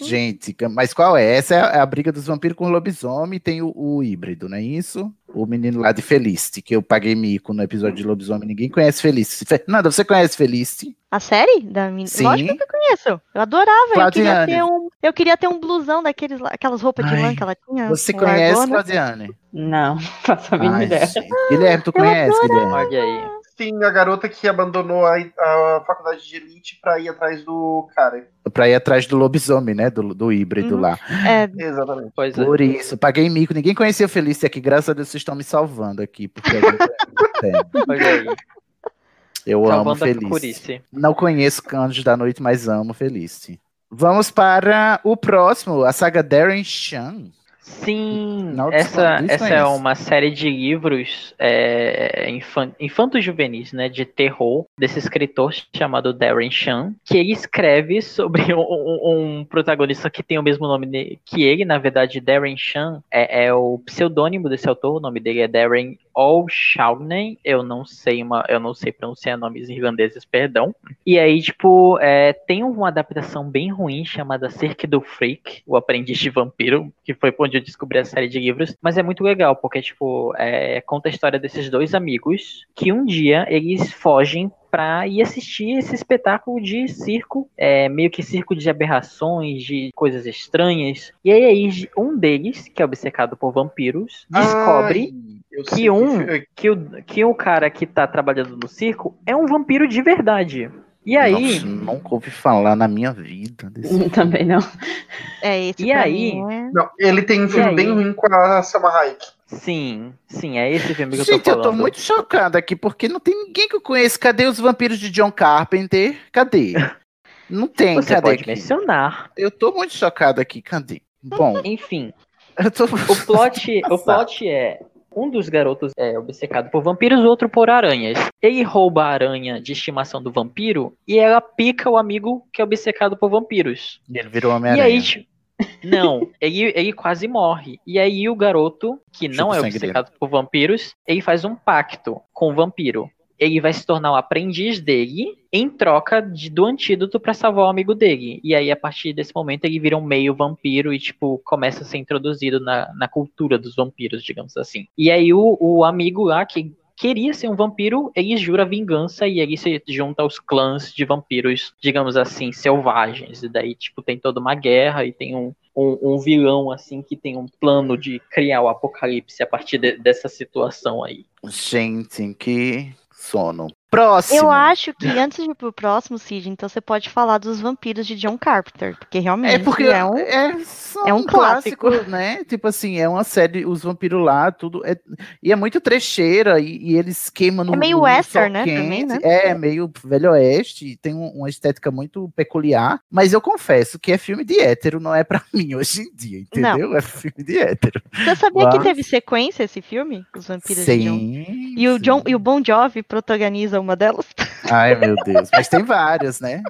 Speaker 7: Gente, mas qual é? Essa é a briga dos vampiros com o lobisomem. Tem o, o híbrido, não é isso? O menino lá de Felicity, que eu paguei mico no episódio de lobisomem. Ninguém conhece Felicity. Fernanda, você conhece Felicity?
Speaker 8: A série da min...
Speaker 7: Sim.
Speaker 8: Lógico que eu conheço. Eu adorava. Eu queria, ter um, eu queria ter um blusão daqueles, lá- aquelas roupas de
Speaker 7: Ai,
Speaker 8: lã que ela tinha.
Speaker 7: Você conhece. Claudiane? (laughs)
Speaker 3: Não, faço a mínima ideia.
Speaker 7: Guilherme, tu conhece, Guilherme?
Speaker 9: Olha aí.
Speaker 11: Sim, a garota que abandonou a, a faculdade de elite pra ir atrás do cara.
Speaker 7: Pra ir atrás do lobisomem, né? Do, do híbrido
Speaker 8: Uhum.
Speaker 7: lá.
Speaker 8: É,
Speaker 11: Exatamente.
Speaker 9: Pois é.
Speaker 7: Por isso, paguei mico. Ninguém conhecia Felicity aqui. Graças a Deus, vocês estão me salvando aqui. Porque alguém conhece.
Speaker 9: Olha aí.
Speaker 7: eu amo
Speaker 9: Salvando a
Speaker 7: Felicity.
Speaker 9: Curice.
Speaker 7: Não conheço Anjos da Noite, mas amo Felicity. Vamos para o próximo, a saga Darren Shan.
Speaker 9: Sim, essa, essa é uma série de livros é, infan- infanto-juvenis, né, de terror, desse escritor chamado Darren Shan, que ele escreve sobre (laughs) um, um- protagonista que tem o mesmo nome que ele, na verdade, Darren Shan é, é o pseudônimo desse autor, o nome dele é Darren O'Shaughnessy, eu não sei uma, eu não sei pronunciar nomes irlandeses, perdão. E aí, tipo, é, tem uma adaptação bem ruim chamada Cirque du Freak, o aprendiz de vampiro, que foi onde eu descobri a série de livros, mas é muito legal, porque, tipo, é, conta a história desses dois amigos que um dia eles fogem pra ir assistir esse espetáculo de circo, é, meio que circo de aberrações, de coisas estranhas. E aí um deles, que é obcecado por vampiros, descobre
Speaker 11: Ai, eu
Speaker 9: que um
Speaker 11: fi-
Speaker 9: que o, que o cara que tá trabalhando no circo é um vampiro de verdade. E aí,
Speaker 7: Nossa, nunca ouvi falar na minha vida (laughs) desse
Speaker 3: Também não.
Speaker 8: é esse
Speaker 9: E
Speaker 8: pra
Speaker 9: aí?
Speaker 8: mim é-
Speaker 11: Não, ele tem um filme
Speaker 9: aí?
Speaker 11: bem ruim com a Selma Hayek.
Speaker 9: sim, sim, é esse filme que eu
Speaker 7: Gente,
Speaker 9: tô
Speaker 7: eu
Speaker 9: falando.
Speaker 7: tô muito chocado aqui, porque não tem ninguém que eu conheço. Cadê os vampiros de John Carpenter? Cadê? Não tem,
Speaker 9: Você
Speaker 7: cadê
Speaker 9: pode
Speaker 7: aqui?
Speaker 9: mencionar.
Speaker 7: Eu tô muito chocado aqui, cadê? Bom,
Speaker 9: Enfim,
Speaker 7: eu tô...
Speaker 9: o plot, o plot é um dos garotos é obcecado por vampiros, o outro por aranhas. Ele rouba a aranha de estimação do vampiro e ela pica o amigo que é obcecado por vampiros.
Speaker 7: Ele virou
Speaker 9: E
Speaker 7: Homem-Aranha.
Speaker 9: aí, tipo, não, ele, ele quase morre. E aí o garoto, que
Speaker 7: Chupa
Speaker 9: não é obcecado por vampiros, ele faz um pacto com o vampiro. Ele vai se tornar o aprendiz dele em troca de- do antídoto pra salvar o amigo dele. E aí, a partir desse momento, ele vira um meio vampiro e, tipo, começa a ser introduzido na, na cultura dos vampiros, digamos assim. E aí, o, o amigo lá, que queria ser um vampiro, ele jura vingança e ele se junta aos clãs de vampiros, digamos assim, selvagens. E daí, tipo, tem toda uma guerra e tem um, um, um vilão, assim, que tem um plano de criar o apocalipse a partir de- dessa situação aí.
Speaker 7: Gente, que sono. Próximo.
Speaker 8: Eu acho que antes de ir pro próximo, Cid, então você pode falar dos vampiros de John Carpenter, porque realmente
Speaker 7: É porque
Speaker 8: é um.
Speaker 7: é,
Speaker 8: é um clássico.
Speaker 7: né? Tipo assim, é uma série, os vampiros lá, tudo. É, e é muito trecheira, e, e eles queimam no.
Speaker 8: É meio
Speaker 7: no
Speaker 8: western, né, também, né?
Speaker 7: É, meio velho oeste, tem um- uma estética muito peculiar. Mas eu confesso que é filme de hétero, não é pra (laughs) mim hoje em dia, entendeu? É filme de hétero.
Speaker 8: Você sabia que teve sequência esse filme? Os vampiros de John? E o, John, e o Bon Jovi protagoniza uma delas? (laughs)
Speaker 7: Ai, meu Deus. Mas tem várias, né?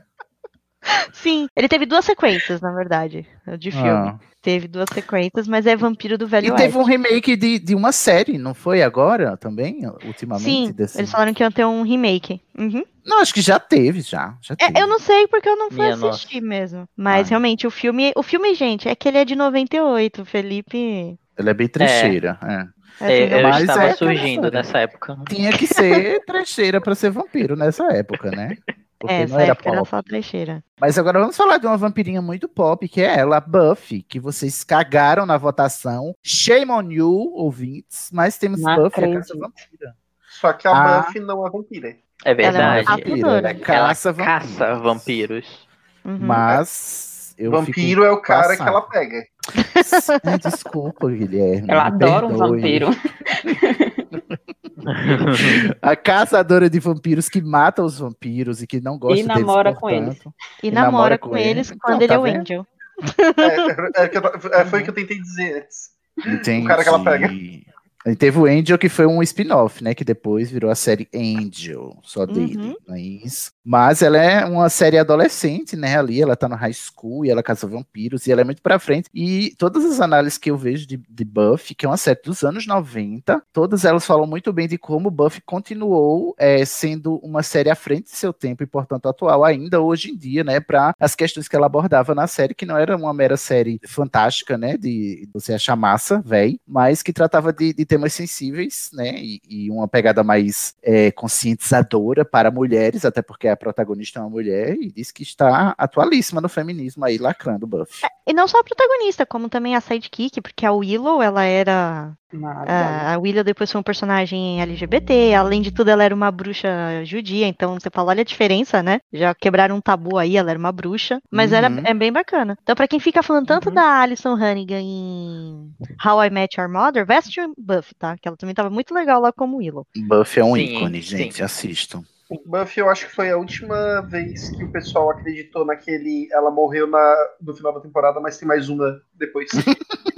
Speaker 8: Sim, ele teve duas sequências, na verdade, de filme.
Speaker 7: Ah.
Speaker 8: Teve duas sequências, mas é Vampiro do Velho
Speaker 7: E teve
Speaker 8: Oeste.
Speaker 7: um remake de, de uma série, não foi agora também? Ultimamente?
Speaker 8: Sim,
Speaker 7: desse-
Speaker 8: eles falaram que iam ter um remake. Uhum.
Speaker 7: Não, acho que já teve, já. já teve.
Speaker 8: É, eu não sei porque eu não fui
Speaker 9: Minha
Speaker 8: assistir mesmo. Mas
Speaker 7: Ai.
Speaker 8: realmente, o filme, o filme, gente, é que ele é de 98, o Felipe.
Speaker 7: Ela é bem trecheira. é.
Speaker 8: assim,
Speaker 9: É, eu
Speaker 7: Mas
Speaker 9: estava
Speaker 7: é
Speaker 9: surgindo nessa época.
Speaker 7: Tinha que ser (laughs) trecheira pra ser vampiro nessa época, né? Porque
Speaker 8: é,
Speaker 7: não
Speaker 8: essa
Speaker 7: era
Speaker 8: época era só trecheira.
Speaker 7: Mas agora vamos falar de uma vampirinha muito pop, que é ela, a Buffy, que vocês cagaram na votação. Shame on you, ouvintes, mas temos
Speaker 3: Não
Speaker 7: Buffy, a
Speaker 3: acredito.
Speaker 7: caça vampira.
Speaker 11: Só que a
Speaker 7: Ah.
Speaker 11: Buffy não é vampira.
Speaker 9: É
Speaker 8: Ela é uma
Speaker 9: verdade.
Speaker 7: Vampira, ela é caça
Speaker 9: Ela caça vampiros.
Speaker 8: Uhum.
Speaker 7: Mas eu
Speaker 11: Vampiro é o cara
Speaker 7: passado.
Speaker 11: que ela pega. (laughs)
Speaker 7: Ai, Desculpa, Guilherme.
Speaker 3: Eu adoro um vampiro. (laughs)
Speaker 7: A caçadora de vampiros que mata os vampiros e que não gosta
Speaker 3: E namora
Speaker 7: deles,
Speaker 3: com eles.
Speaker 8: E,
Speaker 7: E
Speaker 8: namora,
Speaker 7: namora
Speaker 8: com,
Speaker 7: com
Speaker 8: eles
Speaker 7: ele.
Speaker 8: quando ele
Speaker 7: tá
Speaker 8: é o
Speaker 7: vendo?
Speaker 8: Angel.
Speaker 11: É, é eu- é, foi o que eu tentei dizer antes.
Speaker 7: Entendi.
Speaker 11: O cara que ela pega.
Speaker 7: E teve o Angel, que foi um spin-off, né? Que depois virou a série Angel, só dele.
Speaker 8: Uhum.
Speaker 7: Mas, mas ela é uma série adolescente, né? Ali, ela tá no high school e ela caça vampiros e ela é muito pra frente. E todas as análises que eu vejo de, de Buffy, que é uma série dos anos 90, todas elas falam muito bem de como Buffy continuou é, sendo uma série à frente de seu tempo e, portanto, atual ainda hoje em dia, né? Pra as questões que ela abordava na série, que não era uma mera série fantástica, né? De você achar massa, véi, mas que tratava de, de temas sensíveis, né? E, e uma pegada mais é, conscientizadora para mulheres, até porque a protagonista é uma mulher, e diz que está atualíssima no feminismo aí, lacrando Buffy.
Speaker 8: E não só a protagonista, como também a sidekick, porque a Willow, ela era. A, a Willow depois foi um personagem LGBT, além de tudo, ela era uma bruxa judia, então você fala, olha a diferença, né? Já quebraram um tabu aí, ela era uma bruxa, mas era,
Speaker 7: Uhum.
Speaker 8: é bem bacana. Então, pra quem fica falando tanto da Alison Hannigan em How I Met Your Mother, vai assistir Buffy, tá? Que ela também tava muito legal lá como Willow.
Speaker 7: Buffy é um
Speaker 9: Sim,
Speaker 7: ícone,
Speaker 9: sim.
Speaker 7: gente, assistam.
Speaker 11: Buffy, eu acho que foi a última vez que o pessoal acreditou naquele. Ela morreu na, no final da temporada, mas tem mais uma depois. (laughs)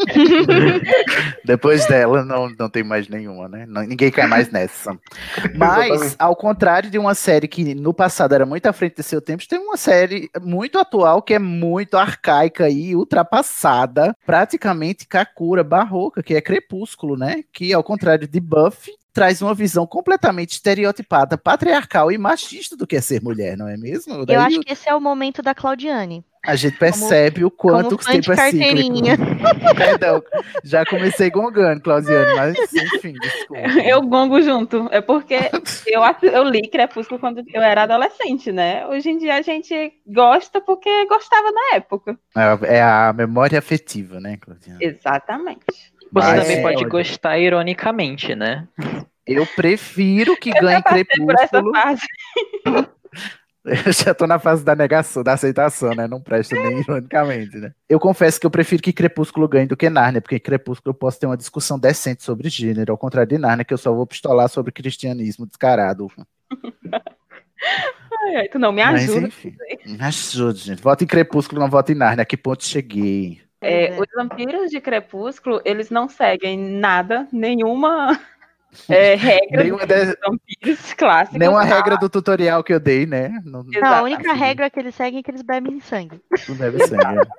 Speaker 7: Depois dela, não, não tem mais nenhuma, né? Não- ninguém cai mais nessa. (laughs) Mas, ao contrário de uma série que no passado era muito à frente de seu tempo, tem uma série muito atual que é muito arcaica e ultrapassada, praticamente Kakura, barroca, que é Crepúsculo, né? Que, ao contrário de Buffy, traz uma visão completamente estereotipada, patriarcal e machista do que é ser mulher, não é mesmo?
Speaker 8: Eu
Speaker 7: Daí
Speaker 8: acho que esse é o momento da Claudiane.
Speaker 7: a gente percebe o quanto
Speaker 8: como
Speaker 7: o
Speaker 8: fã de
Speaker 7: tempo é cíclico.
Speaker 8: carteirinha. (laughs)
Speaker 7: Perdão, já comecei gongando, Claudiane, mas enfim, desculpa. (laughs)
Speaker 3: Eu gongo junto. É porque eu, eu li Crepúsculo quando eu era adolescente, né? Hoje em dia a gente gosta porque gostava na época.
Speaker 7: É a memória afetiva, né, Claudiane?
Speaker 3: Exatamente.
Speaker 9: Você
Speaker 7: Mas-
Speaker 9: também pode
Speaker 7: olha,
Speaker 9: gostar ironicamente, né?
Speaker 7: Eu prefiro que
Speaker 3: Eu
Speaker 7: ganhe Crepúsculo. (laughs) Eu já tô na fase da negação, da aceitação, né? Não presta nem ironicamente, né? Eu confesso que eu prefiro que Crepúsculo ganhe do que Narnia, porque em Crepúsculo eu posso ter uma discussão decente sobre gênero, ao contrário de Narnia, que eu só vou pistolar sobre cristianismo descarado.
Speaker 3: Ai, ai, tu não me
Speaker 7: Mas
Speaker 3: ajuda.
Speaker 7: enfim, me ajude, gente. Voto em Crepúsculo, não voto em Narnia. A que ponto cheguei?
Speaker 3: É, os vampiros de Crepúsculo, eles não seguem nada, nenhuma (laughs) é, regra
Speaker 7: Nenhuma
Speaker 3: dos
Speaker 7: de-
Speaker 3: vampiros (laughs) clássicos.
Speaker 7: Nenhuma regra do tutorial que eu dei, né? Não,
Speaker 8: Não, a única regra que eles seguem é que eles bebem sangue.
Speaker 7: não deve ser. né? (laughs)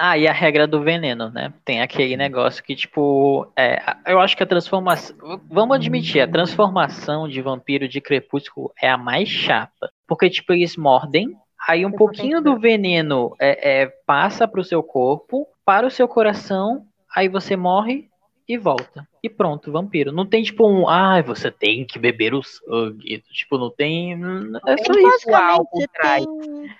Speaker 9: Ah, e a regra do veneno, né? Tem aquele negócio que, tipo, é, eu acho que a transformação. Vamos admitir, a transformação de vampiro de crepúsculo é a mais chata. Porque, tipo, eles mordem, aí um pouquinho do veneno é, é, passa pro seu corpo, para o seu coração, aí você morre e volta. E pronto, vampiro. Não tem, tipo, um. Ah, você tem que beber o sangue. Tipo, não tem. É só
Speaker 3: tem
Speaker 9: isso.
Speaker 8: tem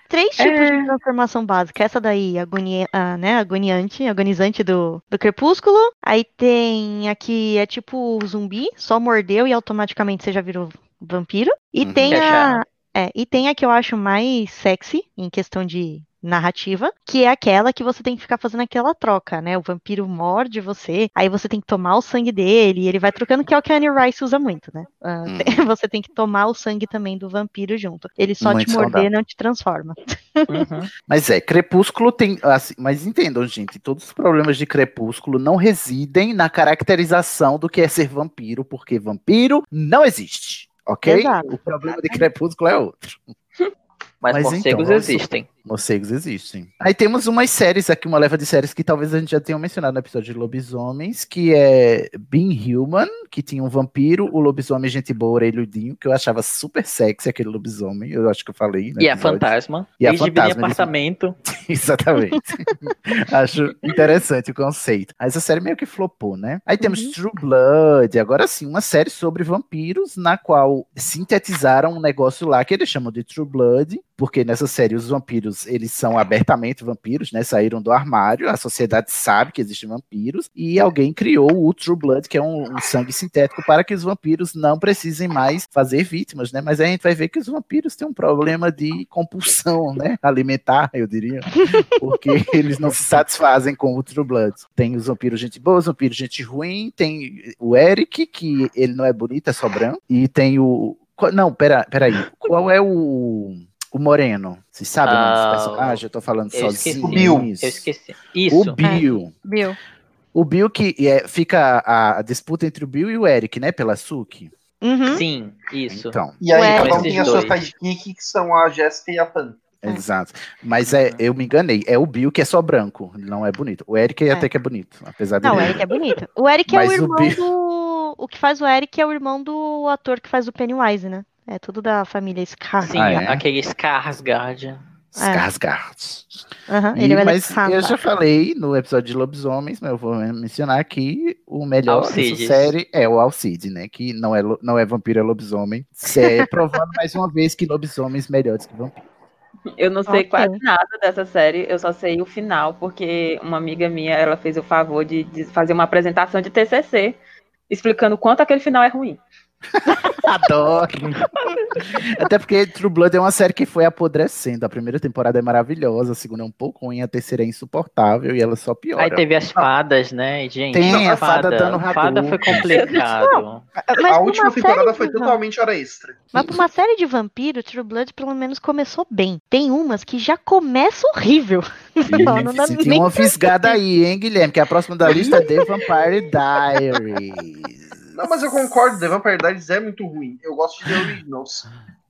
Speaker 8: três tipos
Speaker 9: É.
Speaker 8: de transformação básica. Essa daí, agonia, ah, né, agoniante, agonizante do, do crepúsculo. Aí tem aqui, é tipo zumbi, só mordeu e automaticamente você já virou vampiro. E
Speaker 7: Uhum.
Speaker 8: tem
Speaker 9: é
Speaker 8: a. É, e tem a que eu acho mais sexy em questão de narrativa, que é aquela que você tem que ficar fazendo aquela troca, né? O vampiro morde você, aí você tem que tomar o sangue dele, e ele vai trocando, que é o que a Annie Rice usa muito, né?
Speaker 7: Uhum. (laughs)
Speaker 8: tem- você tem que tomar o sangue também do vampiro junto. Ele só
Speaker 7: Muito
Speaker 8: te morder,
Speaker 7: saudável.
Speaker 8: não te transforma.
Speaker 9: Uhum. (laughs)
Speaker 7: Mas é, Crepúsculo tem. assim, mas entendam, gente, todos os problemas de Crepúsculo não residem na caracterização do que é ser vampiro, porque vampiro não existe. Ok?
Speaker 8: Exato.
Speaker 7: O problema de Crepúsculo é outro.
Speaker 9: Mas,
Speaker 7: Mas
Speaker 9: morcegos
Speaker 7: então,
Speaker 9: existem.
Speaker 7: Morcegos existem. Aí temos umas séries aqui, uma leva de séries que talvez a gente já tenha mencionado no episódio de lobisomens, que é Being Human, que tinha um vampiro, o lobisomem gente boa, orelhudinho, que eu achava super sexy aquele lobisomem, eu acho que eu falei. no
Speaker 9: E a fantasma.
Speaker 7: E a fantasma, eles-
Speaker 9: apartamento. (laughs)
Speaker 7: Exatamente. (laughs) Acho interessante o conceito. Mas a série meio que flopou, né? Aí temos
Speaker 8: Uhum.
Speaker 7: True Blood, agora sim, uma série sobre vampiros, na qual sintetizaram um negócio lá que eles chamam de True Blood, porque nessa série os vampiros, eles são abertamente vampiros, né? Saíram do armário, a sociedade sabe que existem vampiros, e alguém criou o True Blood, que é um, um sangue sintético, para que os vampiros não precisem mais fazer vítimas, né? Mas aí a gente vai ver que os vampiros têm um problema de compulsão, né? Alimentar, eu diria porque (laughs) eles não se satisfazem com o True Blood. Tem os vampiros gente boa, os vampiros gente ruim, tem o Eric, que ele não é bonito, é só branco, e tem o... Não, pera, peraí, qual é o... O Moreno, vocês sabem o nome
Speaker 9: Ah,
Speaker 7: desse personagem? Eu tô falando
Speaker 9: Eu esqueci.
Speaker 7: sozinho.
Speaker 11: O Bill.
Speaker 7: Isso.
Speaker 9: Eu esqueci. Isso.
Speaker 7: O Bill.
Speaker 8: Bill.
Speaker 7: O Bill que é, fica a, a disputa entre o Bill e o Eric, né? Pela Suki.
Speaker 8: Uhum.
Speaker 9: Sim, isso.
Speaker 7: Então,
Speaker 11: E aí, cada um tem as suas
Speaker 9: dois.
Speaker 11: sidekick, que são a Jéssica e a Pan.
Speaker 7: exato. Mas é, eu me enganei. É o Bill que é só branco. Ele não é bonito. O Eric
Speaker 8: É.
Speaker 7: até que é bonito. Apesar
Speaker 8: Não, o
Speaker 7: dele.
Speaker 8: Eric é (laughs) bonito. O Eric é
Speaker 7: Mas
Speaker 8: o
Speaker 7: o
Speaker 8: irmão
Speaker 7: Bill-
Speaker 8: do. O que faz o Eric é o irmão do ator que faz o Pennywise, né? É tudo da família Scar.
Speaker 9: Sim,
Speaker 7: Ah, é?
Speaker 9: aquele Skarsgård.
Speaker 7: Skarsgård.
Speaker 8: Aham,
Speaker 7: E-
Speaker 8: ele vai
Speaker 7: mas eu já falei no episódio de Lobisomens, mas eu vou mencionar aqui o melhor dessa
Speaker 9: Alcides.
Speaker 7: série é o Alcide, né? Que não é, não é vampiro, é lobisomem. Cê- (laughs) provando mais uma vez que lobisomens melhores que vampiros.
Speaker 3: Eu não sei
Speaker 8: Ok.
Speaker 3: quase nada dessa série, eu só sei o final, porque uma amiga minha, ela fez o favor de, de fazer uma apresentação de TCC, explicando o quanto aquele final é ruim. (laughs)
Speaker 7: Adoro! Até porque True Blood é uma série que foi apodrecendo. A primeira temporada é maravilhosa, a segunda é um pouco ruim, a terceira é insuportável e ela só piora.
Speaker 9: Aí teve as fadas, né? Gente,
Speaker 7: Tem a fada dando
Speaker 9: Fada foi
Speaker 7: Hadouken.
Speaker 9: complicado.
Speaker 8: Mas
Speaker 11: a última temporada foi totalmente hora extra.
Speaker 8: Mas pra uma série de vampiro, True Blood pelo menos começou bem. Tem umas que já começa horrível. (laughs) Não, não dá
Speaker 7: Senti
Speaker 8: nem
Speaker 7: uma fisgada aí, hein, Guilherme? Que a próxima da lista é The Vampire Diaries.
Speaker 11: Não, mas eu concordo, The Vampire Diaries é muito ruim. Eu gosto de The Originals.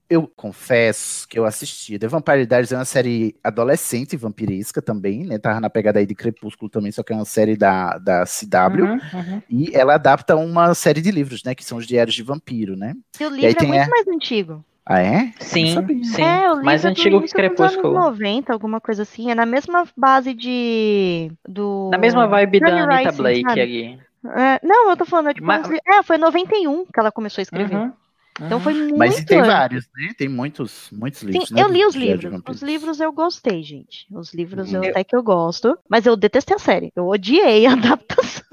Speaker 7: Eu confesso que eu assisti. The Vampire Diaries é uma série adolescente vampiresca também, né? Tava na pegada aí de Crepúsculo também, só que é uma série da, da CW.
Speaker 9: Uhum, uhum.
Speaker 7: E ela adapta uma série de livros, né? Que são os Diários de Vampiro, né?
Speaker 8: E o
Speaker 7: aí
Speaker 8: livro é
Speaker 7: tem
Speaker 8: muito
Speaker 7: a-
Speaker 8: mais antigo.
Speaker 7: Ah, é?
Speaker 9: Sim, sim.
Speaker 8: É, o livro
Speaker 9: Mais
Speaker 8: é do
Speaker 9: antigo que
Speaker 8: dos anos
Speaker 9: Crepúsculo.
Speaker 8: 90, alguma coisa assim. É na mesma base de. Do.
Speaker 9: Na mesma vibe da Anita
Speaker 8: Rising,
Speaker 9: Blake
Speaker 8: sabe?
Speaker 9: ali.
Speaker 8: É, não, eu tô falando, é, tipo,
Speaker 9: Mas-
Speaker 8: é, foi em 91 que ela começou a escrever.
Speaker 9: Uhum,
Speaker 8: Então
Speaker 9: uhum.
Speaker 8: foi muito
Speaker 7: Mas tem
Speaker 8: antes.
Speaker 7: vários, né? Tem muitos, muitos
Speaker 8: Sim,
Speaker 7: livros. né,
Speaker 8: eu li os livros. Os livros eu gostei, gente. Os livros eu,
Speaker 7: Eu-
Speaker 8: até que eu gosto. Mas eu detestei a série. Eu odiei a (laughs) adaptação.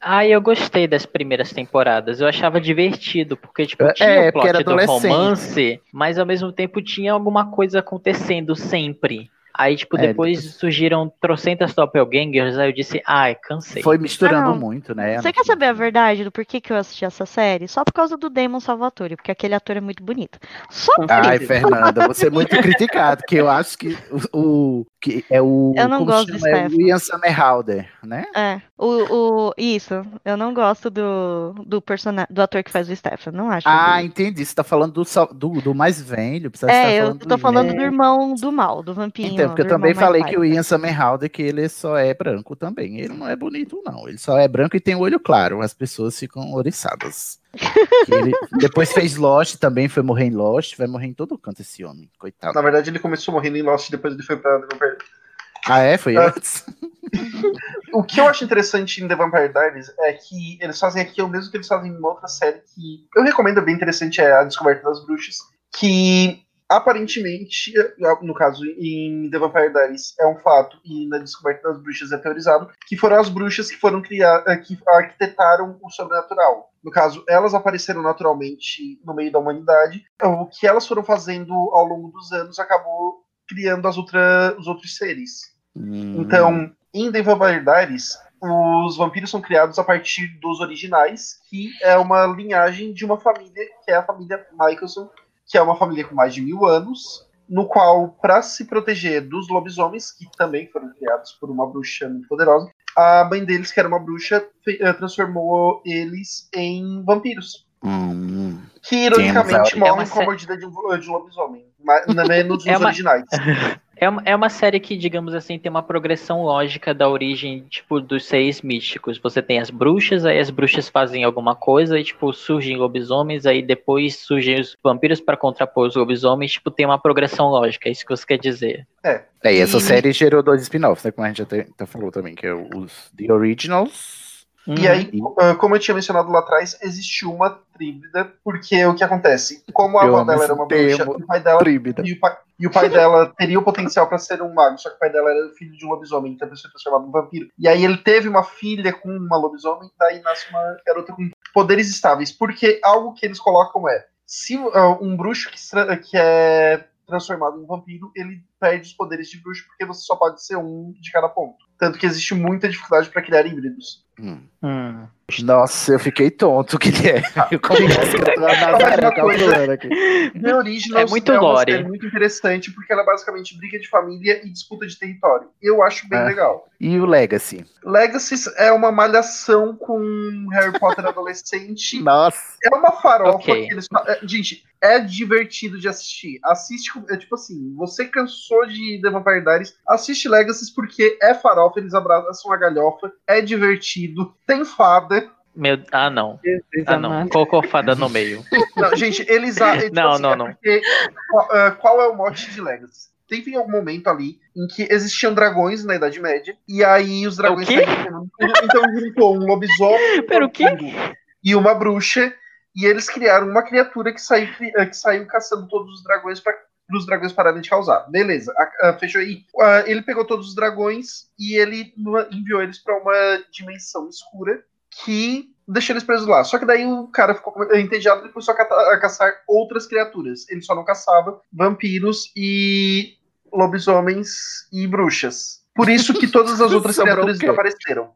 Speaker 9: Ah, eu gostei das primeiras temporadas. Eu achava divertido, porque, tipo,
Speaker 7: É,
Speaker 9: tinha o
Speaker 7: porque era
Speaker 9: plot do romance, mas ao mesmo tempo tinha alguma coisa acontecendo sempre. Aí, tipo,
Speaker 7: É,
Speaker 9: depois surgiram trocentas doppelgangers, aí eu disse, ai, cansei.
Speaker 7: Foi misturando
Speaker 8: Ah,
Speaker 7: muito, né?
Speaker 8: Você quer saber a verdade do porquê que eu assisti essa série? Só por causa do Damon Salvatore, porque aquele ator é muito bonito. Só por
Speaker 7: Ai,
Speaker 8: isso.
Speaker 7: Fernanda, você é muito criticado, que eu acho que o, o- que é o
Speaker 8: Eu não gosto do
Speaker 7: chama? É o. Ian Somerhalder, né?
Speaker 8: É, o, o, isso. Eu não gosto do, do, persona, do ator que faz o Stefan. Não acho.
Speaker 7: Ah,
Speaker 8: ele-
Speaker 7: entendi. Você tá falando do, do, do mais velho.
Speaker 8: é, eu
Speaker 7: falando
Speaker 8: tô
Speaker 7: do
Speaker 8: falando do irmão do mal, do vampirinho.
Speaker 7: Então, porque eu
Speaker 8: do
Speaker 7: também falei que o Ian Somerhalder que ele só é branco também. Ele não é bonito, não. Ele só é branco e tem o olho claro. As pessoas ficam oriçadas. Ele depois fez Lost também, foi morrer em Lost. Vai morrer em todo canto esse homem, coitado.
Speaker 11: Na verdade, ele começou morrendo em Lost, depois ele foi pra The Vampire
Speaker 7: Ah, é? Foi
Speaker 11: Ah.
Speaker 7: antes? (laughs)
Speaker 11: O que eu acho interessante em The Vampire Diaries é que eles fazem aqui o mesmo que eles fazem em outra série que eu recomendo, é bem interessante, é A Descoberta das Bruxas, que aparentemente, no caso em The Vampire Diaries, é um fato, e na Descoberta das Bruxas é teorizado, que foram as bruxas que foram criadas, que arquitetaram o sobrenatural. No caso, elas apareceram naturalmente no meio da humanidade. O que elas foram fazendo ao longo dos anos acabou criando as outra, os outros seres.
Speaker 7: Hum.
Speaker 11: Então, em The Vampire Diaries, os vampiros são criados a partir dos originais, que é uma linhagem de uma família, que é a família Michelson, que é uma família com mais de mil anos, no qual, para se proteger dos lobisomens, que também foram criados por uma bruxa muito poderosa, a mãe deles, que era uma bruxa, eh, transformou eles em vampiros.
Speaker 7: Hum.
Speaker 11: Que, ironicamente,
Speaker 9: a- É uma
Speaker 11: morrem com a mordida de um, de um lobisomem. Mas, menos (laughs)
Speaker 9: É
Speaker 11: os
Speaker 9: uma-
Speaker 11: originais. (laughs)
Speaker 9: É uma, é uma série que, digamos assim, tem uma progressão lógica da origem, tipo, dos seis místicos. Você tem as bruxas, aí as bruxas fazem alguma coisa, e, tipo, surgem lobisomens, aí depois surgem os vampiros para contrapor os lobisomens, tipo, tem uma progressão lógica, é isso que você quer dizer.
Speaker 11: É.
Speaker 7: É, e essa
Speaker 11: E-
Speaker 7: série gerou dois spin-offs, né? Como a gente até, até falou também, que é os The Originals.
Speaker 11: E aí, ah, como eu tinha mencionado lá atrás, existiu uma tríbida, porque o que acontece? Como a
Speaker 7: Eu
Speaker 11: avó dela era uma bruxa, e o pai dela, e o pai, e o pai dela teria o potencial para ser um mago, só que o pai dela era filho de um lobisomem, então ele foi transformado em vampiro. E aí ele teve uma filha com uma lobisomem, daí nasce uma garota com poderes estáveis. Porque algo que eles colocam é, se ah, um bruxo que, se- que é transformado em vampiro, ele perde os poderes de bruxo, porque você só pode ser um de cada ponto. Tanto que existe muita dificuldade para criar híbridos.
Speaker 7: Hum.
Speaker 9: Hum.
Speaker 7: Nossa, eu fiquei tonto. O que, que é? (laughs) Eu confesso que eu tô
Speaker 11: coisa-
Speaker 7: calculando aqui.
Speaker 11: The Originals
Speaker 9: É muito
Speaker 11: uma
Speaker 9: lore.
Speaker 11: série muito interessante porque ela é basicamente briga de família e disputa de território. Eu acho bem
Speaker 7: É.
Speaker 11: legal.
Speaker 7: E o Legacy?
Speaker 11: Legacies é uma malhação com Harry Potter adolescente. (laughs)
Speaker 7: Nossa.
Speaker 11: É uma farofa
Speaker 9: Ok.
Speaker 11: que eles é, Gente, é divertido de assistir. Assiste, é tipo assim, você cansou de The Vampire Diaries, assiste Legacies porque é farofa, eles abraçam a galhofa, é divertido, tem fada.
Speaker 9: Meu, ah, não.
Speaker 3: Jesus
Speaker 9: Ah, não.
Speaker 3: amado.
Speaker 9: Colocou fada no meio. (laughs)
Speaker 11: Não, gente, eles. a- é, tipo
Speaker 9: Não,
Speaker 11: assim,
Speaker 9: não,
Speaker 11: é
Speaker 9: não.
Speaker 11: porque, qual, ah, qual é o mote de Legacy? Teve algum momento ali em que existiam dragões na Idade Média, e aí os dragões
Speaker 9: quê?
Speaker 11: saíram. Então juntou um lobisomem um (laughs)
Speaker 9: Pera, o quê?
Speaker 11: vampiro e uma bruxa, e eles criaram uma criatura que saiu, que saiu caçando todos os dragões para os dragões pararem de causar. Beleza, a- a- fechou aí. Ah, ele pegou todos os dragões e ele enviou eles para uma dimensão escura que deixou eles presos lá. Só que daí o cara ficou entediado e começou a, a caçar outras criaturas. Ele só não caçava vampiros e lobisomens e bruxas. Por isso que todas as outras (laughs) criaturas desapareceram.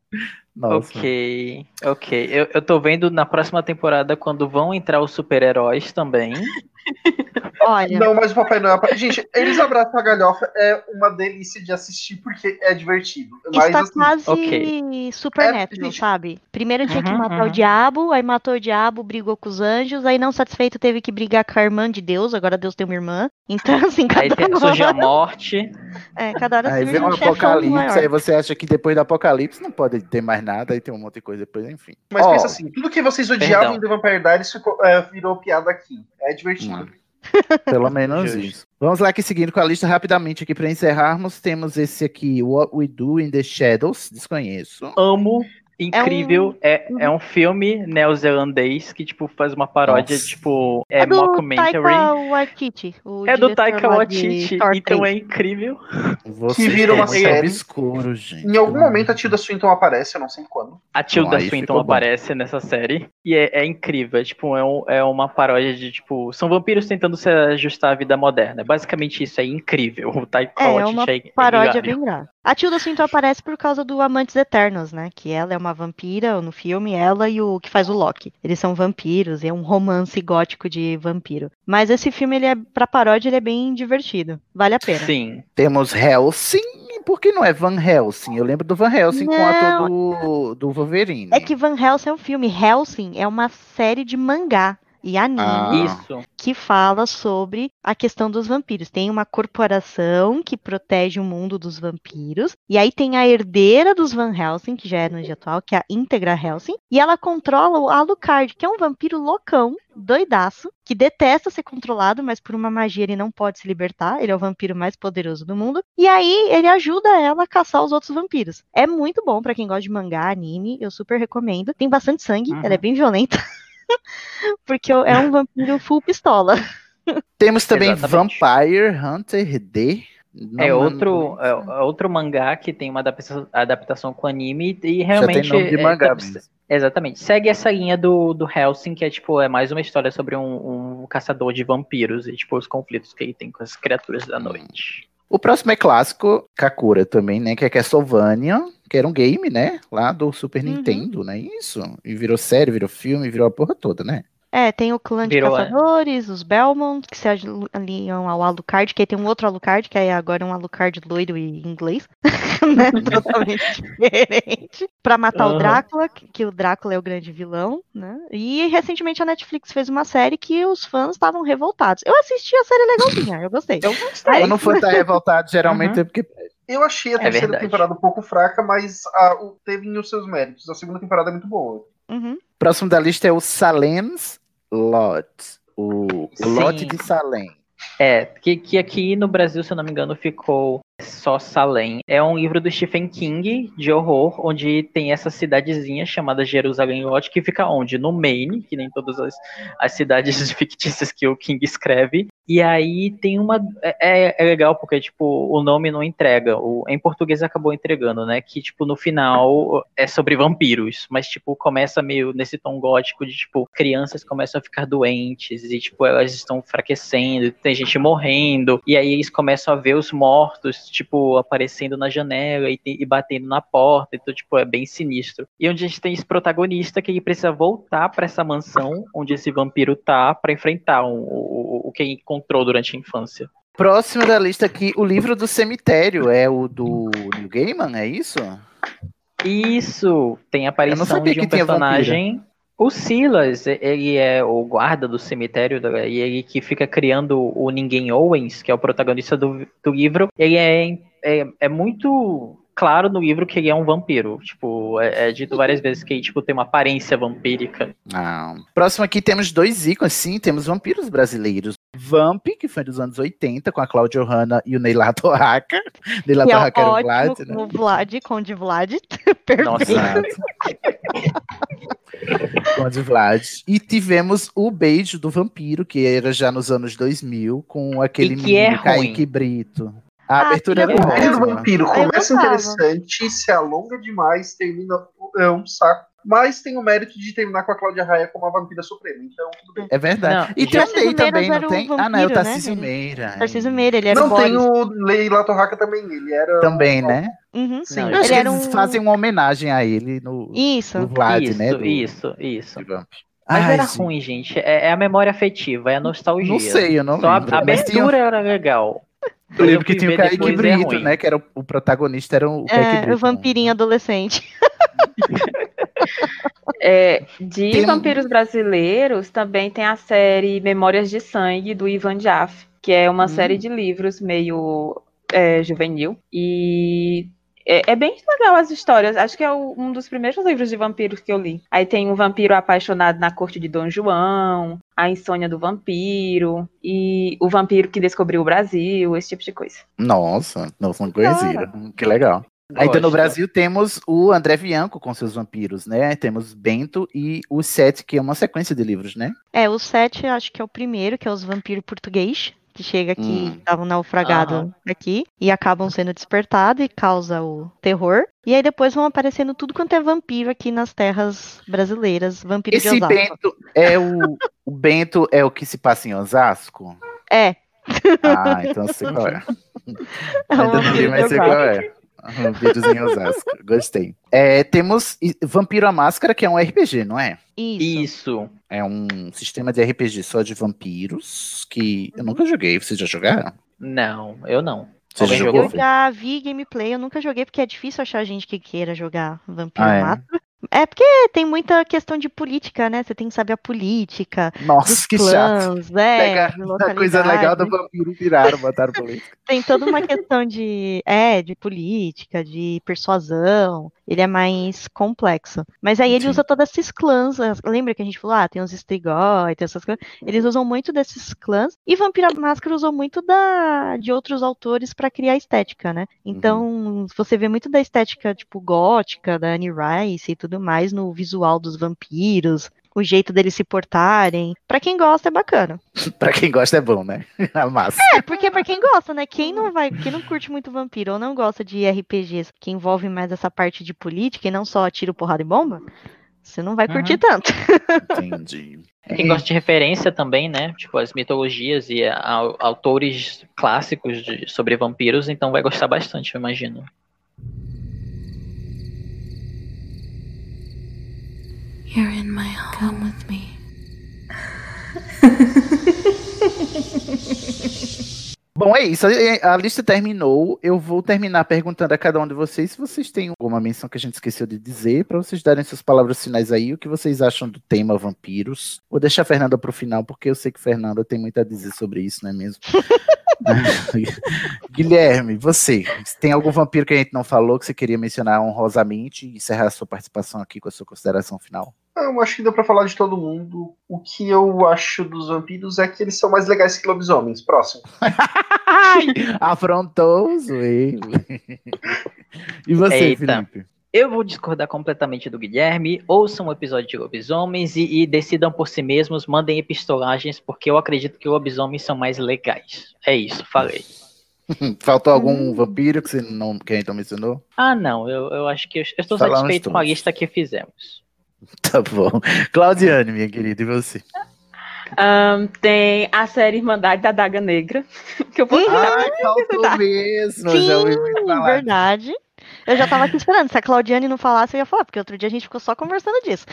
Speaker 7: Nossa.
Speaker 9: Ok, ok. Eu, eu tô vendo na próxima temporada quando vão entrar os super-heróis também. (laughs)
Speaker 8: Olha,
Speaker 11: Não, mas o Papai Noel. Gente, eles abraçam a galhofa é uma delícia de assistir porque é divertido. Mas
Speaker 8: está
Speaker 11: assim,
Speaker 8: quase
Speaker 9: ok.
Speaker 8: Supernatural,
Speaker 11: É, gente.
Speaker 8: sabe? Primeiro tinha que
Speaker 9: Uhum,
Speaker 8: matar o
Speaker 9: uhum.
Speaker 8: diabo, aí matou o diabo, brigou com os anjos, aí não satisfeito teve que brigar com a irmã de Deus, agora Deus tem uma irmã. (laughs) Então, assim, cada
Speaker 9: Aí tem, surge a morte.
Speaker 8: é, cada hora
Speaker 7: Aí vem um apocalipse, aí você acha que depois do apocalipse não pode ter mais nada, aí tem um monte de coisa depois, enfim.
Speaker 11: mas
Speaker 7: Ó,
Speaker 11: pensa assim, tudo que vocês odiavam
Speaker 9: Perdão.
Speaker 11: em The Vampire Diaries ficou, é, virou piada aqui. É divertido.
Speaker 7: Hum. (laughs) Pelo menos isso. Vamos lá que seguindo com a lista rapidamente aqui para encerrarmos, temos esse aqui, What We Do in the Shadows, desconheço.
Speaker 9: Amo. Incrível. É, é,
Speaker 8: Uhum.
Speaker 9: um filme neozelandês que, tipo, faz uma paródia,
Speaker 7: Nossa.
Speaker 9: tipo, é,
Speaker 8: É do
Speaker 9: mockumentary.
Speaker 8: Taika Waititi. o
Speaker 9: É do Taika Waititi, então
Speaker 8: 3.
Speaker 9: é incrível.
Speaker 7: Você
Speaker 11: vira uma série.
Speaker 7: obscuro, gente.
Speaker 11: Em algum momento a Tilda Swinton aparece, eu não sei quando.
Speaker 9: A Tilda Swinton aparece nessa série e é, é incrível. É, tipo, é, um- é uma paródia de, tipo, são vampiros tentando se ajustar à vida moderna. Basicamente isso é incrível. O Taika
Speaker 8: É, é
Speaker 9: Waititi
Speaker 8: uma
Speaker 9: é, é
Speaker 8: paródia bem grave. A Tilda Swinton aparece por causa do Amantes Eternos, né? Que ela é uma vampira no filme, ela e o que faz o Loki. Eles são vampiros, é um romance gótico de vampiro. Mas esse filme, ele é, pra paródia, ele é bem divertido. Vale a pena.
Speaker 9: Sim.
Speaker 7: Temos Helsing, por que não é Van Helsing? Eu lembro do Van Helsing com o ator do, do Wolverine.
Speaker 8: É que Van Helsing é um filme. Helsing é uma série de mangá e anime
Speaker 7: Ah.
Speaker 8: Que fala sobre a questão dos vampiros. Tem uma corporação que protege o mundo dos vampiros, e aí tem a herdeira dos Van Helsing, que já é no dia atual, que é a Integra Helsing, e ela controla o Alucard, que é um vampiro loucão, doidaço, que detesta ser controlado, mas por uma magia ele não pode se libertar, ele é o vampiro mais poderoso do mundo, e aí ele ajuda ela a caçar os outros vampiros. É muito bom pra quem gosta de mangá, anime, eu super recomendo. Tem bastante sangue,
Speaker 9: Uhum.
Speaker 8: ela é bem violenta. (laughs) (laughs) Porque é um vampiro full pistola. (laughs)
Speaker 7: Temos também
Speaker 9: Exatamente.
Speaker 7: Vampire Hunter D. Não-
Speaker 9: é outro, é, é outro mangá que tem uma adaptação, adaptação com anime e realmente.
Speaker 7: Já tem nome de
Speaker 9: é,
Speaker 7: mangá mesmo.
Speaker 9: Exatamente. Segue essa linha do, do Helsing, que é tipo, é mais uma história sobre um, um caçador de vampiros e tipo os conflitos que ele tem com as criaturas da noite.
Speaker 7: O próximo é clássico, Kakura também, né? Que é Castlevania, que era um game, né? Lá do Super
Speaker 8: Uhum.
Speaker 7: Nintendo, né? Isso. E virou série, virou filme, virou a porra toda, né?
Speaker 8: É, tem o clã de
Speaker 9: Virou, é.
Speaker 8: caçadores, os Belmont, que se ali- aliam ao Alucard, que aí tem um outro Alucard, que é agora um Alucard loiro e inglês, (laughs) né? Totalmente (laughs) diferente. Pra matar o
Speaker 9: Aham.
Speaker 8: Drácula, que, o Drácula é o grande vilão, né? E recentemente a Netflix fez uma série que os fãs estavam revoltados. Eu assisti a série legalzinha, eu gostei.
Speaker 11: Eu gostei.
Speaker 7: Quando for estar (laughs) revoltado, geralmente
Speaker 9: Uhum.
Speaker 7: é porque.
Speaker 11: Eu achei a
Speaker 9: É
Speaker 11: terceira
Speaker 9: verdade.
Speaker 11: temporada um pouco fraca, mas a, o, teve os seus méritos. A segunda temporada é muito boa.
Speaker 8: Uhum.
Speaker 7: Próximo da lista é o Salem's Lot. O, o lote de Salem.
Speaker 9: É, que, que aqui no Brasil, se eu não me engano, ficou só Salem. É um livro do Stephen King de horror, onde tem essa cidadezinha chamada Jerusalém Lot, que fica onde? No Maine, que nem todas as, as cidades (laughs) fictícias que o King escreve. E aí tem uma. É, é legal porque, tipo, o nome não entrega. O, em português acabou entregando, né? Que, tipo, no final é sobre vampiros. Mas, tipo, começa meio nesse tom gótico de, tipo, crianças começam a ficar doentes e, tipo, elas estão enfraquecendo, tem gente morrendo. E aí eles começam a ver os mortos, tipo, aparecendo na janela e, e batendo na porta. Então, tipo, é bem sinistro. E onde a gente tem esse protagonista que ele precisa voltar para essa mansão onde esse vampiro tá para enfrentar o, o, o que encontrou durante a infância.
Speaker 7: Próximo da lista aqui, o livro do cemitério é o do Neil Gaiman, é isso?
Speaker 9: Isso, tem a aparição de um personagem. O Silas, ele é o guarda do cemitério e ele que fica criando o Ninguém Owens, que é o protagonista do, do livro. Ele é, é, é muito claro no livro que ele é um vampiro. Tipo, é, é dito várias vezes que ele tipo, tem uma aparência vampírica.
Speaker 7: Ah. Próximo aqui temos dois ícones, sim, temos vampiros brasileiros. Vamp, que foi dos anos 80, com a Cláudia Hanna e o Neila Torraca. (laughs)
Speaker 8: Neila Torraca é era o Vlad, né? O Vlad, Conde Vlad. (laughs) Perfeito. (laughs)
Speaker 7: Conde Vlad. E tivemos o beijo do vampiro, que era já nos anos 2000, com aquele menino
Speaker 9: é
Speaker 7: Kaique Brito. A
Speaker 11: ah,
Speaker 7: abertura
Speaker 11: é boa. do vampiro começa interessante, se alonga demais, termina é um saco. Mas tem o mérito de terminar com a Cláudia Raia como a vampira suprema. Então, tudo bem.
Speaker 7: É verdade. Não, e tem o Ney também, não tem? Um vampiro, ah, não, é o Tarcísio né? Meira.
Speaker 8: Tarcísio Meira, ele era
Speaker 11: Não, tem o Leila Torraca também. Ele era.
Speaker 7: Também, um... né?
Speaker 8: Uhum,
Speaker 7: sim. Não, ele eles um... fazem uma homenagem a ele no,
Speaker 8: isso.
Speaker 7: no Vlad,
Speaker 9: isso,
Speaker 7: né? Do,
Speaker 9: isso, isso. Mas Ai, era sim. ruim, gente. É, é, a memória afetiva, é a nostalgia.
Speaker 7: Não sei, eu não
Speaker 9: Só
Speaker 7: lembro.
Speaker 9: A abertura tinha... era legal.
Speaker 7: Eu lembro que tinha o Kaique é Brito, é né? Que era o, o, protagonista, era o Kaique
Speaker 8: é,
Speaker 7: Brito.
Speaker 8: o vampirinho adolescente. (laughs)
Speaker 3: é, de tem... vampiros brasileiros, também tem a série Memórias de Sangue, do Ivan Jaff, que é uma hum. série de livros meio é, juvenil. E é, é, bem legal as histórias. Acho que é o, um dos primeiros livros de vampiros que eu li. Aí tem um vampiro apaixonado na corte de Dom João, a insônia do vampiro e o vampiro que descobriu o Brasil, esse tipo de coisa.
Speaker 7: Nossa, nossa, não conhecia. Que legal. Ainda no Brasil temos o André Bianco com seus vampiros, né? Temos Bento e o Sete, que é uma sequência de livros, né?
Speaker 8: É, o Sete acho que é o primeiro, que é os vampiros português que chega aqui, estavam hum. naufragados uhum. aqui, e acabam sendo despertados e causa o terror. E aí depois vão aparecendo tudo quanto é vampiro aqui nas terras brasileiras, vampiro
Speaker 7: Esse
Speaker 8: de
Speaker 7: Osasco. Bento é o, o Bento é o que se passa em Osasco?
Speaker 8: É.
Speaker 7: Ah, então sei qual é. é Ainda não vi, mas sei qual é. Vampiros em Osasco. Gostei. É, temos Vampiro a Máscara, que é um RPG, não é?
Speaker 9: Isso. Isso.
Speaker 7: É um sistema de RPG só de vampiros que eu nunca joguei. Vocês já jogaram?
Speaker 9: Não, eu não.
Speaker 7: Você já jogou?
Speaker 8: Eu já vi gameplay, eu nunca joguei porque é difícil achar gente que queira jogar Vampiro
Speaker 7: ah, é?
Speaker 8: Máscara. É porque tem muita questão de política, né? Você tem que saber a política.
Speaker 7: Nossa, que
Speaker 8: clãs,
Speaker 7: chato.
Speaker 8: É,
Speaker 7: a coisa legal do vampiro viraram, botaram política.
Speaker 8: tem toda uma questão de, é, de política, de persuasão. Ele é mais complexo. Mas aí ele Sim. usa todos esses clãs. Lembra que a gente falou, ah, tem os Strigoi, tem essas coisas. Eles usam muito desses clãs. E Vampira Máscara usou muito da, de outros autores para criar estética, né? Então, uhum. você vê muito da estética, tipo, gótica, da Annie Rice e tudo mais no visual dos vampiros, o jeito deles se portarem. Para quem gosta é bacana. (laughs)
Speaker 7: para quem gosta é bom, né? (laughs) A massa.
Speaker 8: É, porque para quem gosta, né? Quem não vai, quem não curte muito vampiro ou não gosta de RPGs que envolvem mais essa parte de política e não só tiro, porrada e bomba, você não vai uhum. curtir tanto. (laughs)
Speaker 7: Entendi.
Speaker 9: Quem gosta de referência também, né? Tipo, as mitologias e a, a, autores clássicos de, sobre vampiros, então vai gostar bastante, eu imagino.
Speaker 4: You're in my home. Come with me. (laughs)
Speaker 7: Bom, é isso. A lista terminou. Eu vou terminar perguntando a cada um de vocês se vocês têm alguma menção que a gente esqueceu de dizer, para vocês darem suas palavras finais aí, o que vocês acham do tema vampiros. Vou deixar a Fernanda pro final, porque eu sei que a Fernanda tem muito a dizer sobre isso, não é mesmo? (laughs) Guilherme, você, tem algum vampiro que a gente não falou que você queria mencionar honrosamente e encerrar a sua participação aqui com a sua consideração final?
Speaker 11: Eu acho que deu pra falar de todo mundo. O que eu acho dos vampiros é que eles são mais legais que lobisomens. Próximo.
Speaker 7: Afrontoso ele. E você, Eita. Felipe?
Speaker 9: Eu vou discordar completamente do Guilherme. Ouçam um episódio de lobisomens e, e, decidam por si mesmos, mandem epistolagens, porque eu acredito que lobisomens são mais legais. É isso, falei. (laughs)
Speaker 7: Faltou algum vampiro que você não que então mencionou?
Speaker 9: Ah, não. Eu, eu acho que eu, eu estou Falamos satisfeito todos. com a lista que fizemos. (laughs)
Speaker 7: Tá bom. Claudiane, minha querida, e você?
Speaker 3: Um, tem a série Irmandade da Daga Negra.
Speaker 7: Que eu posso Ai, faltou (laughs) mesmo.
Speaker 8: Sim, já ouvi falar. verdade. Eu já tava aqui esperando. Se a Claudiane não falasse, eu ia falar, porque outro dia a gente ficou só conversando disso.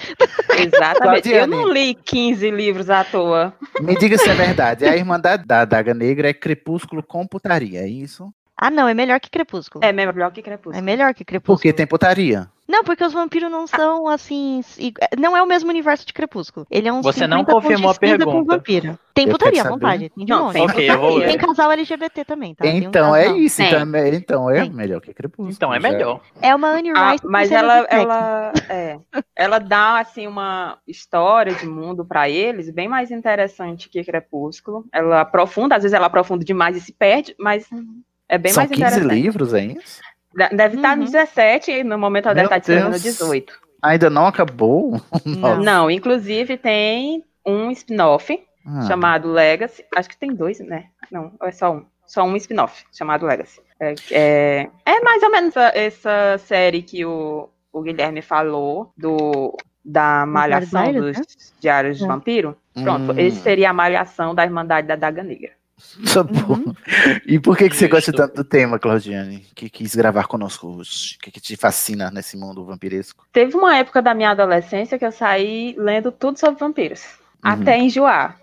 Speaker 3: Exatamente. Eu não li 15 livros à toa.
Speaker 7: Me diga se é verdade. A Irmandade da Daga Negra é Crepúsculo com putaria, é isso?
Speaker 8: Ah, não, é melhor que Crepúsculo.
Speaker 3: É melhor que Crepúsculo.
Speaker 8: É melhor que Crepúsculo.
Speaker 7: Porque tem putaria.
Speaker 8: Não, porque os vampiros não são assim. Não é o mesmo universo de Crepúsculo. Ele é um.
Speaker 9: Você não confirmou a pergunta. Com
Speaker 8: vampiro. Tem eu putaria à vontade. Tem de
Speaker 9: não, monte. Okay,
Speaker 8: tem casal LGBT também, tá?
Speaker 7: Então um é isso. Então é, então é melhor que Crepúsculo.
Speaker 9: Então é melhor.
Speaker 8: É uma Anne
Speaker 3: ah,
Speaker 8: Rice.
Speaker 3: Mas ela, ela, é, ela dá assim uma história de mundo para eles bem mais interessante que Crepúsculo. Ela aprofunda, às vezes ela aprofunda demais e se perde, mas é bem
Speaker 7: São
Speaker 3: mais interessante.
Speaker 7: São 15 livros, é isso?
Speaker 3: Deve estar no 17 e no momento ela deve estar no 18.
Speaker 7: Ainda não acabou? (laughs)
Speaker 3: Não, não inclusive tem um spin-off ah. chamado Legacy. Acho que tem dois, né? Não, é só um. Só um spin-off chamado Legacy. É, é, é, mais ou menos essa série que o, o Guilherme falou do, da malhação dos né? Diários é. de Vampiro. Pronto, hum. esse seria a malhação da Irmandade da Daga Negra.
Speaker 7: Tá. Uhum. E por que, que você gosta tanto do tema, Claudiane? Que quis gravar conosco hoje? O que, que te fascina nesse mundo vampiresco?
Speaker 3: Teve uma época da minha adolescência que eu saí lendo tudo sobre vampiros. Uhum. Até enjoar.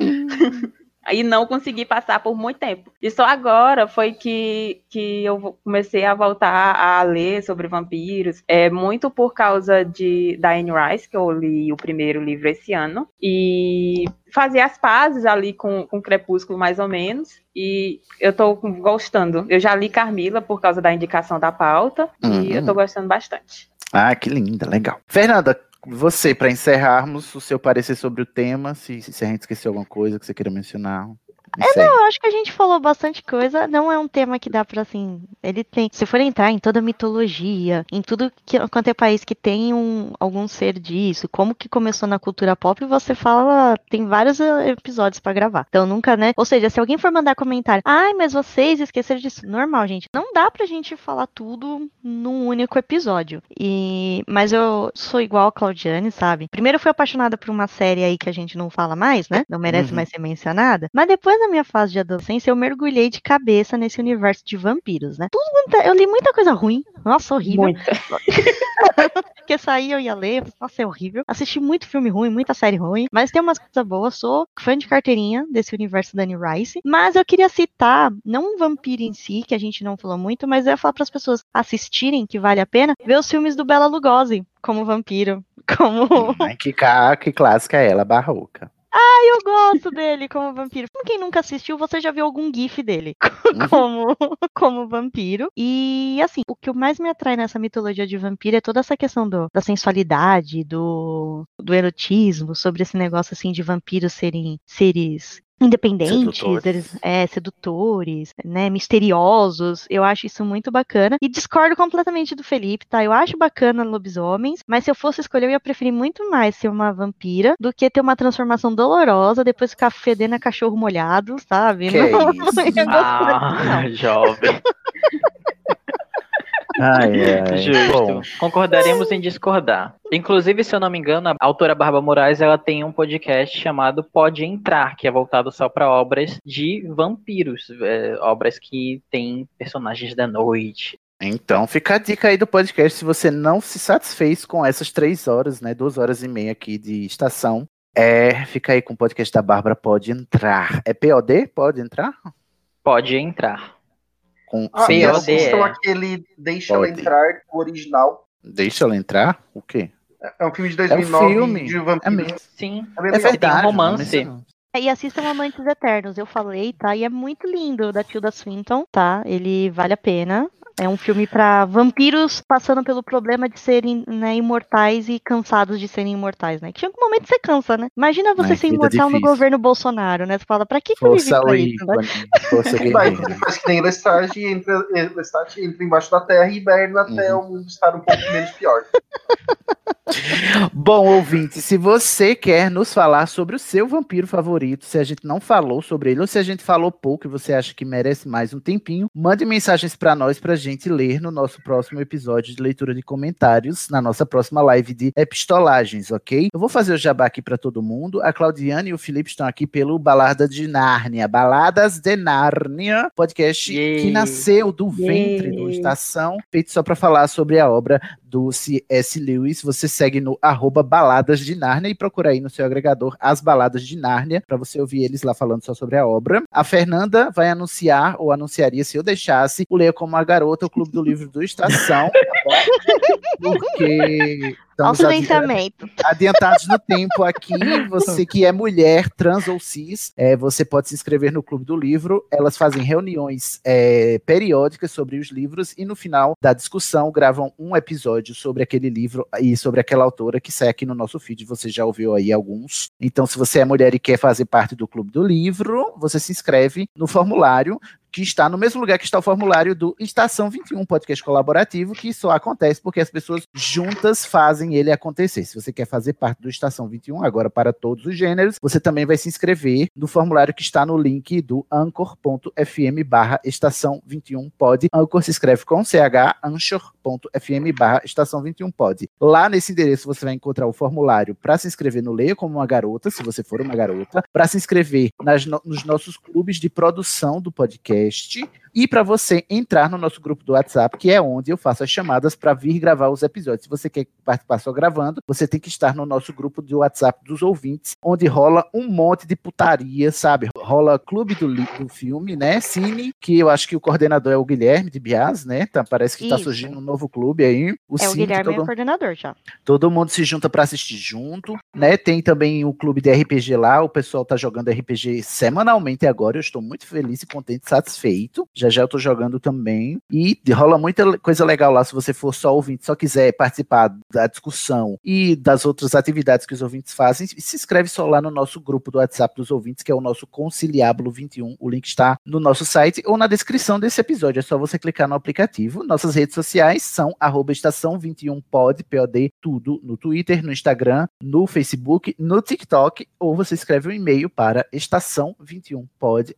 Speaker 3: (laughs) e não consegui passar por muito tempo. E só agora foi que, que eu comecei a voltar a ler sobre vampiros, é muito por causa de da Anne Rice, que eu li o primeiro livro esse ano, e fazer as pazes ali com, com Crepúsculo, mais ou menos, e eu tô gostando. Eu já li Carmila por causa da indicação da pauta, uhum. e eu tô gostando bastante.
Speaker 7: Ah, que linda, legal. Fernanda, você, para encerrarmos, o seu parecer sobre o tema, se, se a gente esqueceu alguma coisa que você queira mencionar.
Speaker 8: É, não, eu acho que a gente falou bastante coisa. Não é um tema que dá pra, assim. Ele tem. Se for entrar em toda a mitologia, em tudo que, quanto é país que tem um, algum ser disso, como que começou na cultura pop, você fala. Tem vários eh, episódios para gravar. Então nunca, né? Ou seja, se alguém for mandar comentário, ai, mas vocês esqueceram disso. Normal, gente. Não dá pra gente falar tudo num único episódio. E. Mas eu sou igual a Claudiane, sabe? Primeiro eu fui apaixonada por uma série aí que a gente não fala mais, né? Não merece uhum. mais ser mencionada. Mas depois da minha fase de adolescência, eu mergulhei de cabeça nesse universo de vampiros, né? Tudo, eu li muita coisa ruim. Nossa, horrível. Muita. (laughs) Porque saía, eu ia ler, nossa, é horrível. Assisti muito filme ruim, muita série ruim, mas tem umas coisas boas. Sou fã de carteirinha desse universo da Rice. Mas eu queria citar, não um vampiro em si, que a gente não falou muito, mas eu ia falar para as pessoas assistirem, que vale a pena, ver os filmes do Bela Lugosi como vampiro. (laughs) Como.
Speaker 7: Que, que clássica é ela, barroca.
Speaker 8: Ai, eu gosto dele como vampiro. Quem nunca assistiu, você já viu algum gif dele (laughs) uhum. como, como vampiro. E, assim, o que mais me atrai nessa mitologia de vampiro é toda essa questão do, da sensualidade, do, do erotismo, sobre esse negócio, assim, de vampiros serem seres independentes, sedutores. É, sedutores, né, misteriosos. Eu acho isso muito bacana. E discordo completamente do Felipe, tá? Eu acho bacana lobisomens, mas se eu fosse escolher, eu ia preferir muito mais ser uma vampira do que ter uma transformação dolorosa, depois ficar fedendo a cachorro molhado, sabe?
Speaker 7: Que (laughs) não, isso?
Speaker 9: Não ah, (laughs) jovem.
Speaker 7: Ai, ai. (laughs)
Speaker 9: Justo. Bom. Concordaremos em discordar. Inclusive, se eu não me engano, a autora Barba Moraes ela tem um podcast chamado Pode Entrar, que é voltado só para obras de vampiros, é, obras que têm personagens da noite.
Speaker 7: Então, fica a dica aí do podcast. Se você não se satisfez com essas três horas, né, duas horas e meia aqui de estação, é, fica aí com o podcast da Bárbara Pode Entrar. É POD? Pode entrar?
Speaker 9: Pode entrar.
Speaker 11: Com ah, sem assistam aquele Deixa Pode. Ela Entrar, o original.
Speaker 7: Deixa Ela Entrar? O quê?
Speaker 11: É um filme de 2009
Speaker 7: é um filme.
Speaker 11: de vampiro.
Speaker 7: É
Speaker 9: Sim, é, é verdade. Tem um romance.
Speaker 8: E assistam Amantes Eternos, eu falei, tá? E é muito lindo, da Tilda Swinton, tá? Ele vale a pena. É um filme pra vampiros passando pelo problema de serem né, imortais e cansados de serem imortais, né? Que em algum momento você cansa, né? Imagina você
Speaker 7: Ai,
Speaker 8: ser imortal no
Speaker 7: difícil.
Speaker 8: governo Bolsonaro, né? Você fala, pra que, que eu vivi
Speaker 7: Força
Speaker 8: pra
Speaker 7: aí,
Speaker 8: isso, né?
Speaker 7: Força
Speaker 11: Vai,
Speaker 7: guerreira.
Speaker 11: faz que nem Lestat entra, Lestat entra embaixo da terra e hiberna até
Speaker 7: Uhum.
Speaker 11: o mundo estar um pouco menos pior.
Speaker 7: Bom, ouvinte, se você quer nos falar sobre o seu vampiro favorito, se a gente não falou sobre ele, ou se a gente falou pouco e você acha que merece mais um tempinho, mande mensagens pra nós pra gente ler no nosso próximo episódio de leitura de comentários, na nossa próxima live de epistolagens, ok? Eu vou fazer o jabá aqui pra todo mundo. A Claudiane e o Felipe estão aqui pelo Balada de Nárnia, Baladas de Nárnia, podcast que nasceu do ventre do. Estação, feito só pra falar sobre a obra do C.S. Lewis. Você segue no arroba Baladas de Nárnia e procura aí no seu agregador as Baladas de Nárnia para você ouvir eles lá falando só sobre a obra. A Fernanda vai anunciar, ou anunciaria se eu deixasse, o Leia como a Garota, o Clube do Livro do Estação. (laughs) Porque estamos
Speaker 8: silenciamento.
Speaker 7: adiantados no tempo aqui. (laughs) Você que é mulher, trans ou cis, é, você pode se inscrever no Clube do Livro. Elas fazem reuniões é, periódicas sobre os livros e no final da discussão gravam um episódio sobre aquele livro e sobre aquela autora que sai aqui no nosso feed. Você já ouviu aí alguns. Então, se você é mulher e quer fazer parte do Clube do Livro, você se inscreve no formulário que está no mesmo lugar que está o formulário do Estação 21, podcast colaborativo, que só acontece porque as pessoas juntas fazem ele acontecer. Se você quer fazer parte do Estação 21, agora para todos os gêneros, você também vai se inscrever no formulário que está no link do anchor.fm barra estação 21 pod. Anchor se escreve com CH, anchor.fm barra estação 21 pod. Lá nesse endereço você vai encontrar o formulário para se inscrever no Leia como uma garota, se você for uma garota, para se inscrever nas no- nos nossos clubes de produção do podcast e para você entrar no nosso grupo do WhatsApp, que é onde eu faço as chamadas para vir gravar os episódios. Se você quer participar só gravando, você tem que estar no nosso grupo do WhatsApp dos ouvintes, onde rola um monte de putaria, sabe? Rola clube do, do filme, né? Cine, que eu acho que o coordenador é o Guilherme de Bias, né? Tá, parece que tá
Speaker 8: Isso.
Speaker 7: surgindo um novo clube aí. O
Speaker 8: é o
Speaker 7: Cine, que
Speaker 8: Guilherme é
Speaker 7: todo-
Speaker 8: o coordenador já.
Speaker 7: Todo mundo se junta para assistir junto, né? Tem também o clube de RPG lá, o pessoal tá jogando RPG semanalmente agora. Eu estou muito feliz e contente, satisfeito. Já já eu tô jogando também. E rola muita coisa legal lá se você for só ouvinte, só quiser participar da discussão e das outras atividades que os ouvintes fazem, se inscreve só lá no nosso grupo do WhatsApp dos ouvintes, que é o nosso Conciliábulo 21. O link está no nosso site ou na descrição desse episódio. É só você clicar no aplicativo. Nossas redes sociais são arroba estação 21pod, POD, tudo no Twitter, no Instagram, no Facebook, no TikTok, ou você escreve um e-mail para estação21pod,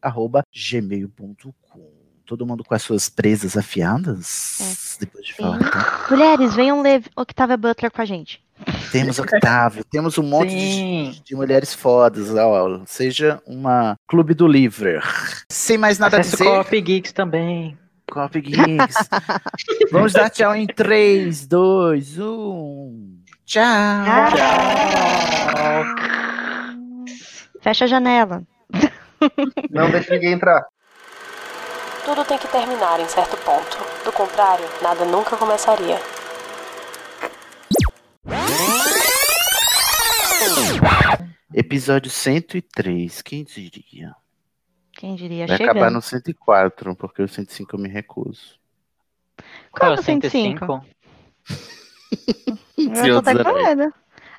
Speaker 7: arroba gmail.com. Todo mundo com as suas presas afiadas? Depois de falar. tá?
Speaker 8: Mulheres, venham ler Octavia Butler com a gente.
Speaker 7: Temos Octávio, temos um monte de, de mulheres fodas. Ó, seja uma clube do livro. Sem mais nada a
Speaker 9: Acesse o
Speaker 7: dizer.
Speaker 9: Coop Geeks também.
Speaker 7: Cop Geeks. (laughs) Vamos dar tchau em 3, 2, 1. Tchau.
Speaker 8: Fecha a janela.
Speaker 11: Não deixa ninguém entrar.
Speaker 1: Tudo tem que terminar em certo ponto. Do contrário, nada nunca começaria.
Speaker 7: Episódio 103, quem diria?
Speaker 8: Quem diria?
Speaker 7: Vai
Speaker 8: Chegando.
Speaker 7: acabar no 104, porque o 105 eu me recuso.
Speaker 9: Qual é
Speaker 8: Qual
Speaker 9: o
Speaker 8: o 105?
Speaker 9: 105?
Speaker 8: Eu tô até com medo.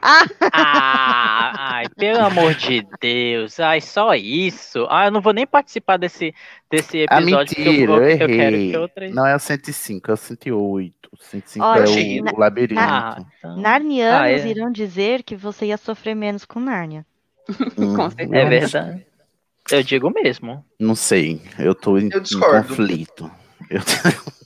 Speaker 8: Ah,
Speaker 9: Ah, ai, pelo amor de Deus. Ai, só isso. Ah, eu não vou nem participar desse, desse
Speaker 7: Ah,
Speaker 9: episódio porque
Speaker 7: mentira, eu,
Speaker 9: eu, eu quero
Speaker 7: errei.
Speaker 9: que outras.
Speaker 7: Não é o 105, é o 108. O 105
Speaker 8: Olha,
Speaker 7: é o,
Speaker 8: na-
Speaker 7: o labirinto.
Speaker 9: Ah, então-
Speaker 8: Narnianos
Speaker 9: Ah, é.
Speaker 8: irão dizer que você ia sofrer menos com Nárnia.
Speaker 7: Hum, (laughs)
Speaker 3: Com certeza.
Speaker 9: É verdade. Eu digo mesmo.
Speaker 7: Não sei, eu tô em,
Speaker 11: Eu
Speaker 7: conflito. Eu-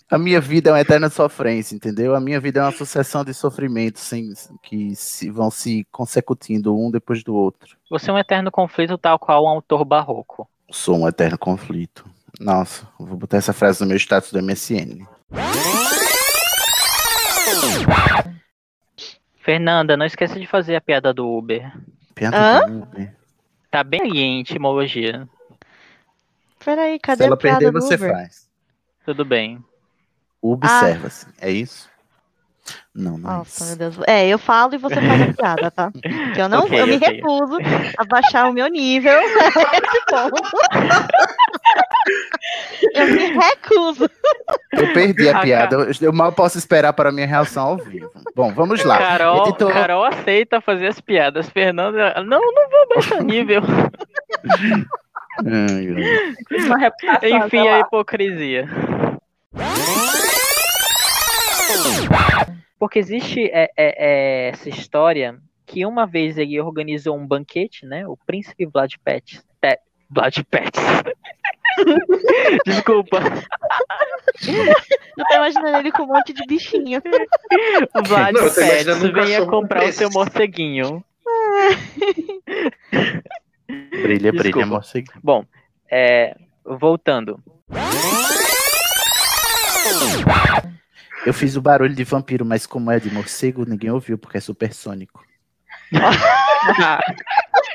Speaker 7: a minha vida é uma eterna sofrência, entendeu? A minha vida é uma sucessão de sofrimentos sem, que se, vão se consecutindo um depois do outro.
Speaker 9: Você é um eterno conflito tal qual um autor barroco.
Speaker 7: Sou um eterno conflito. Nossa, vou botar essa frase no meu status do MSN.
Speaker 9: Fernanda, não esqueça de fazer a piada do Uber.
Speaker 7: Piada
Speaker 8: Hã?
Speaker 7: do Uber.
Speaker 9: Tá bem aí em etimologia.
Speaker 8: Peraí, cadê
Speaker 7: Se ela
Speaker 8: a piada
Speaker 7: perder,
Speaker 8: do
Speaker 7: você
Speaker 8: Uber?
Speaker 7: faz.
Speaker 9: Tudo bem.
Speaker 7: Observa-se, é isso? Não, não é
Speaker 8: Nossa, meu Deus. É, eu falo e você faz a piada, tá? Que eu não
Speaker 9: Ok,
Speaker 8: eu me recuso a baixar o meu nível (laughs) nesse ponto. Eu me recuso.
Speaker 7: Eu perdi a
Speaker 9: Ah,
Speaker 7: piada. Eu, eu mal posso esperar para a minha reação ao vivo. Bom, vamos lá.
Speaker 9: Carol,
Speaker 7: Editor-
Speaker 9: Carol aceita fazer as piadas. Fernanda, não, não vou baixar nível. (laughs) Enfim, a hipocrisia. Porque existe é, é, é, essa história que uma vez ele organizou um banquete, né? O príncipe Vlad Pets. Pe- Vlad Pets. (laughs) Desculpa.
Speaker 8: Eu tô imaginando ele com um monte de bichinho.
Speaker 9: Vlad
Speaker 11: Não,
Speaker 9: Pets, venha comprar o seu morceguinho. (laughs)
Speaker 7: Brilha, brilha, morcego.
Speaker 9: Bom, é, voltando.
Speaker 7: Eu fiz o barulho de vampiro, mas como é de morcego, ninguém ouviu, porque é supersônico. (laughs)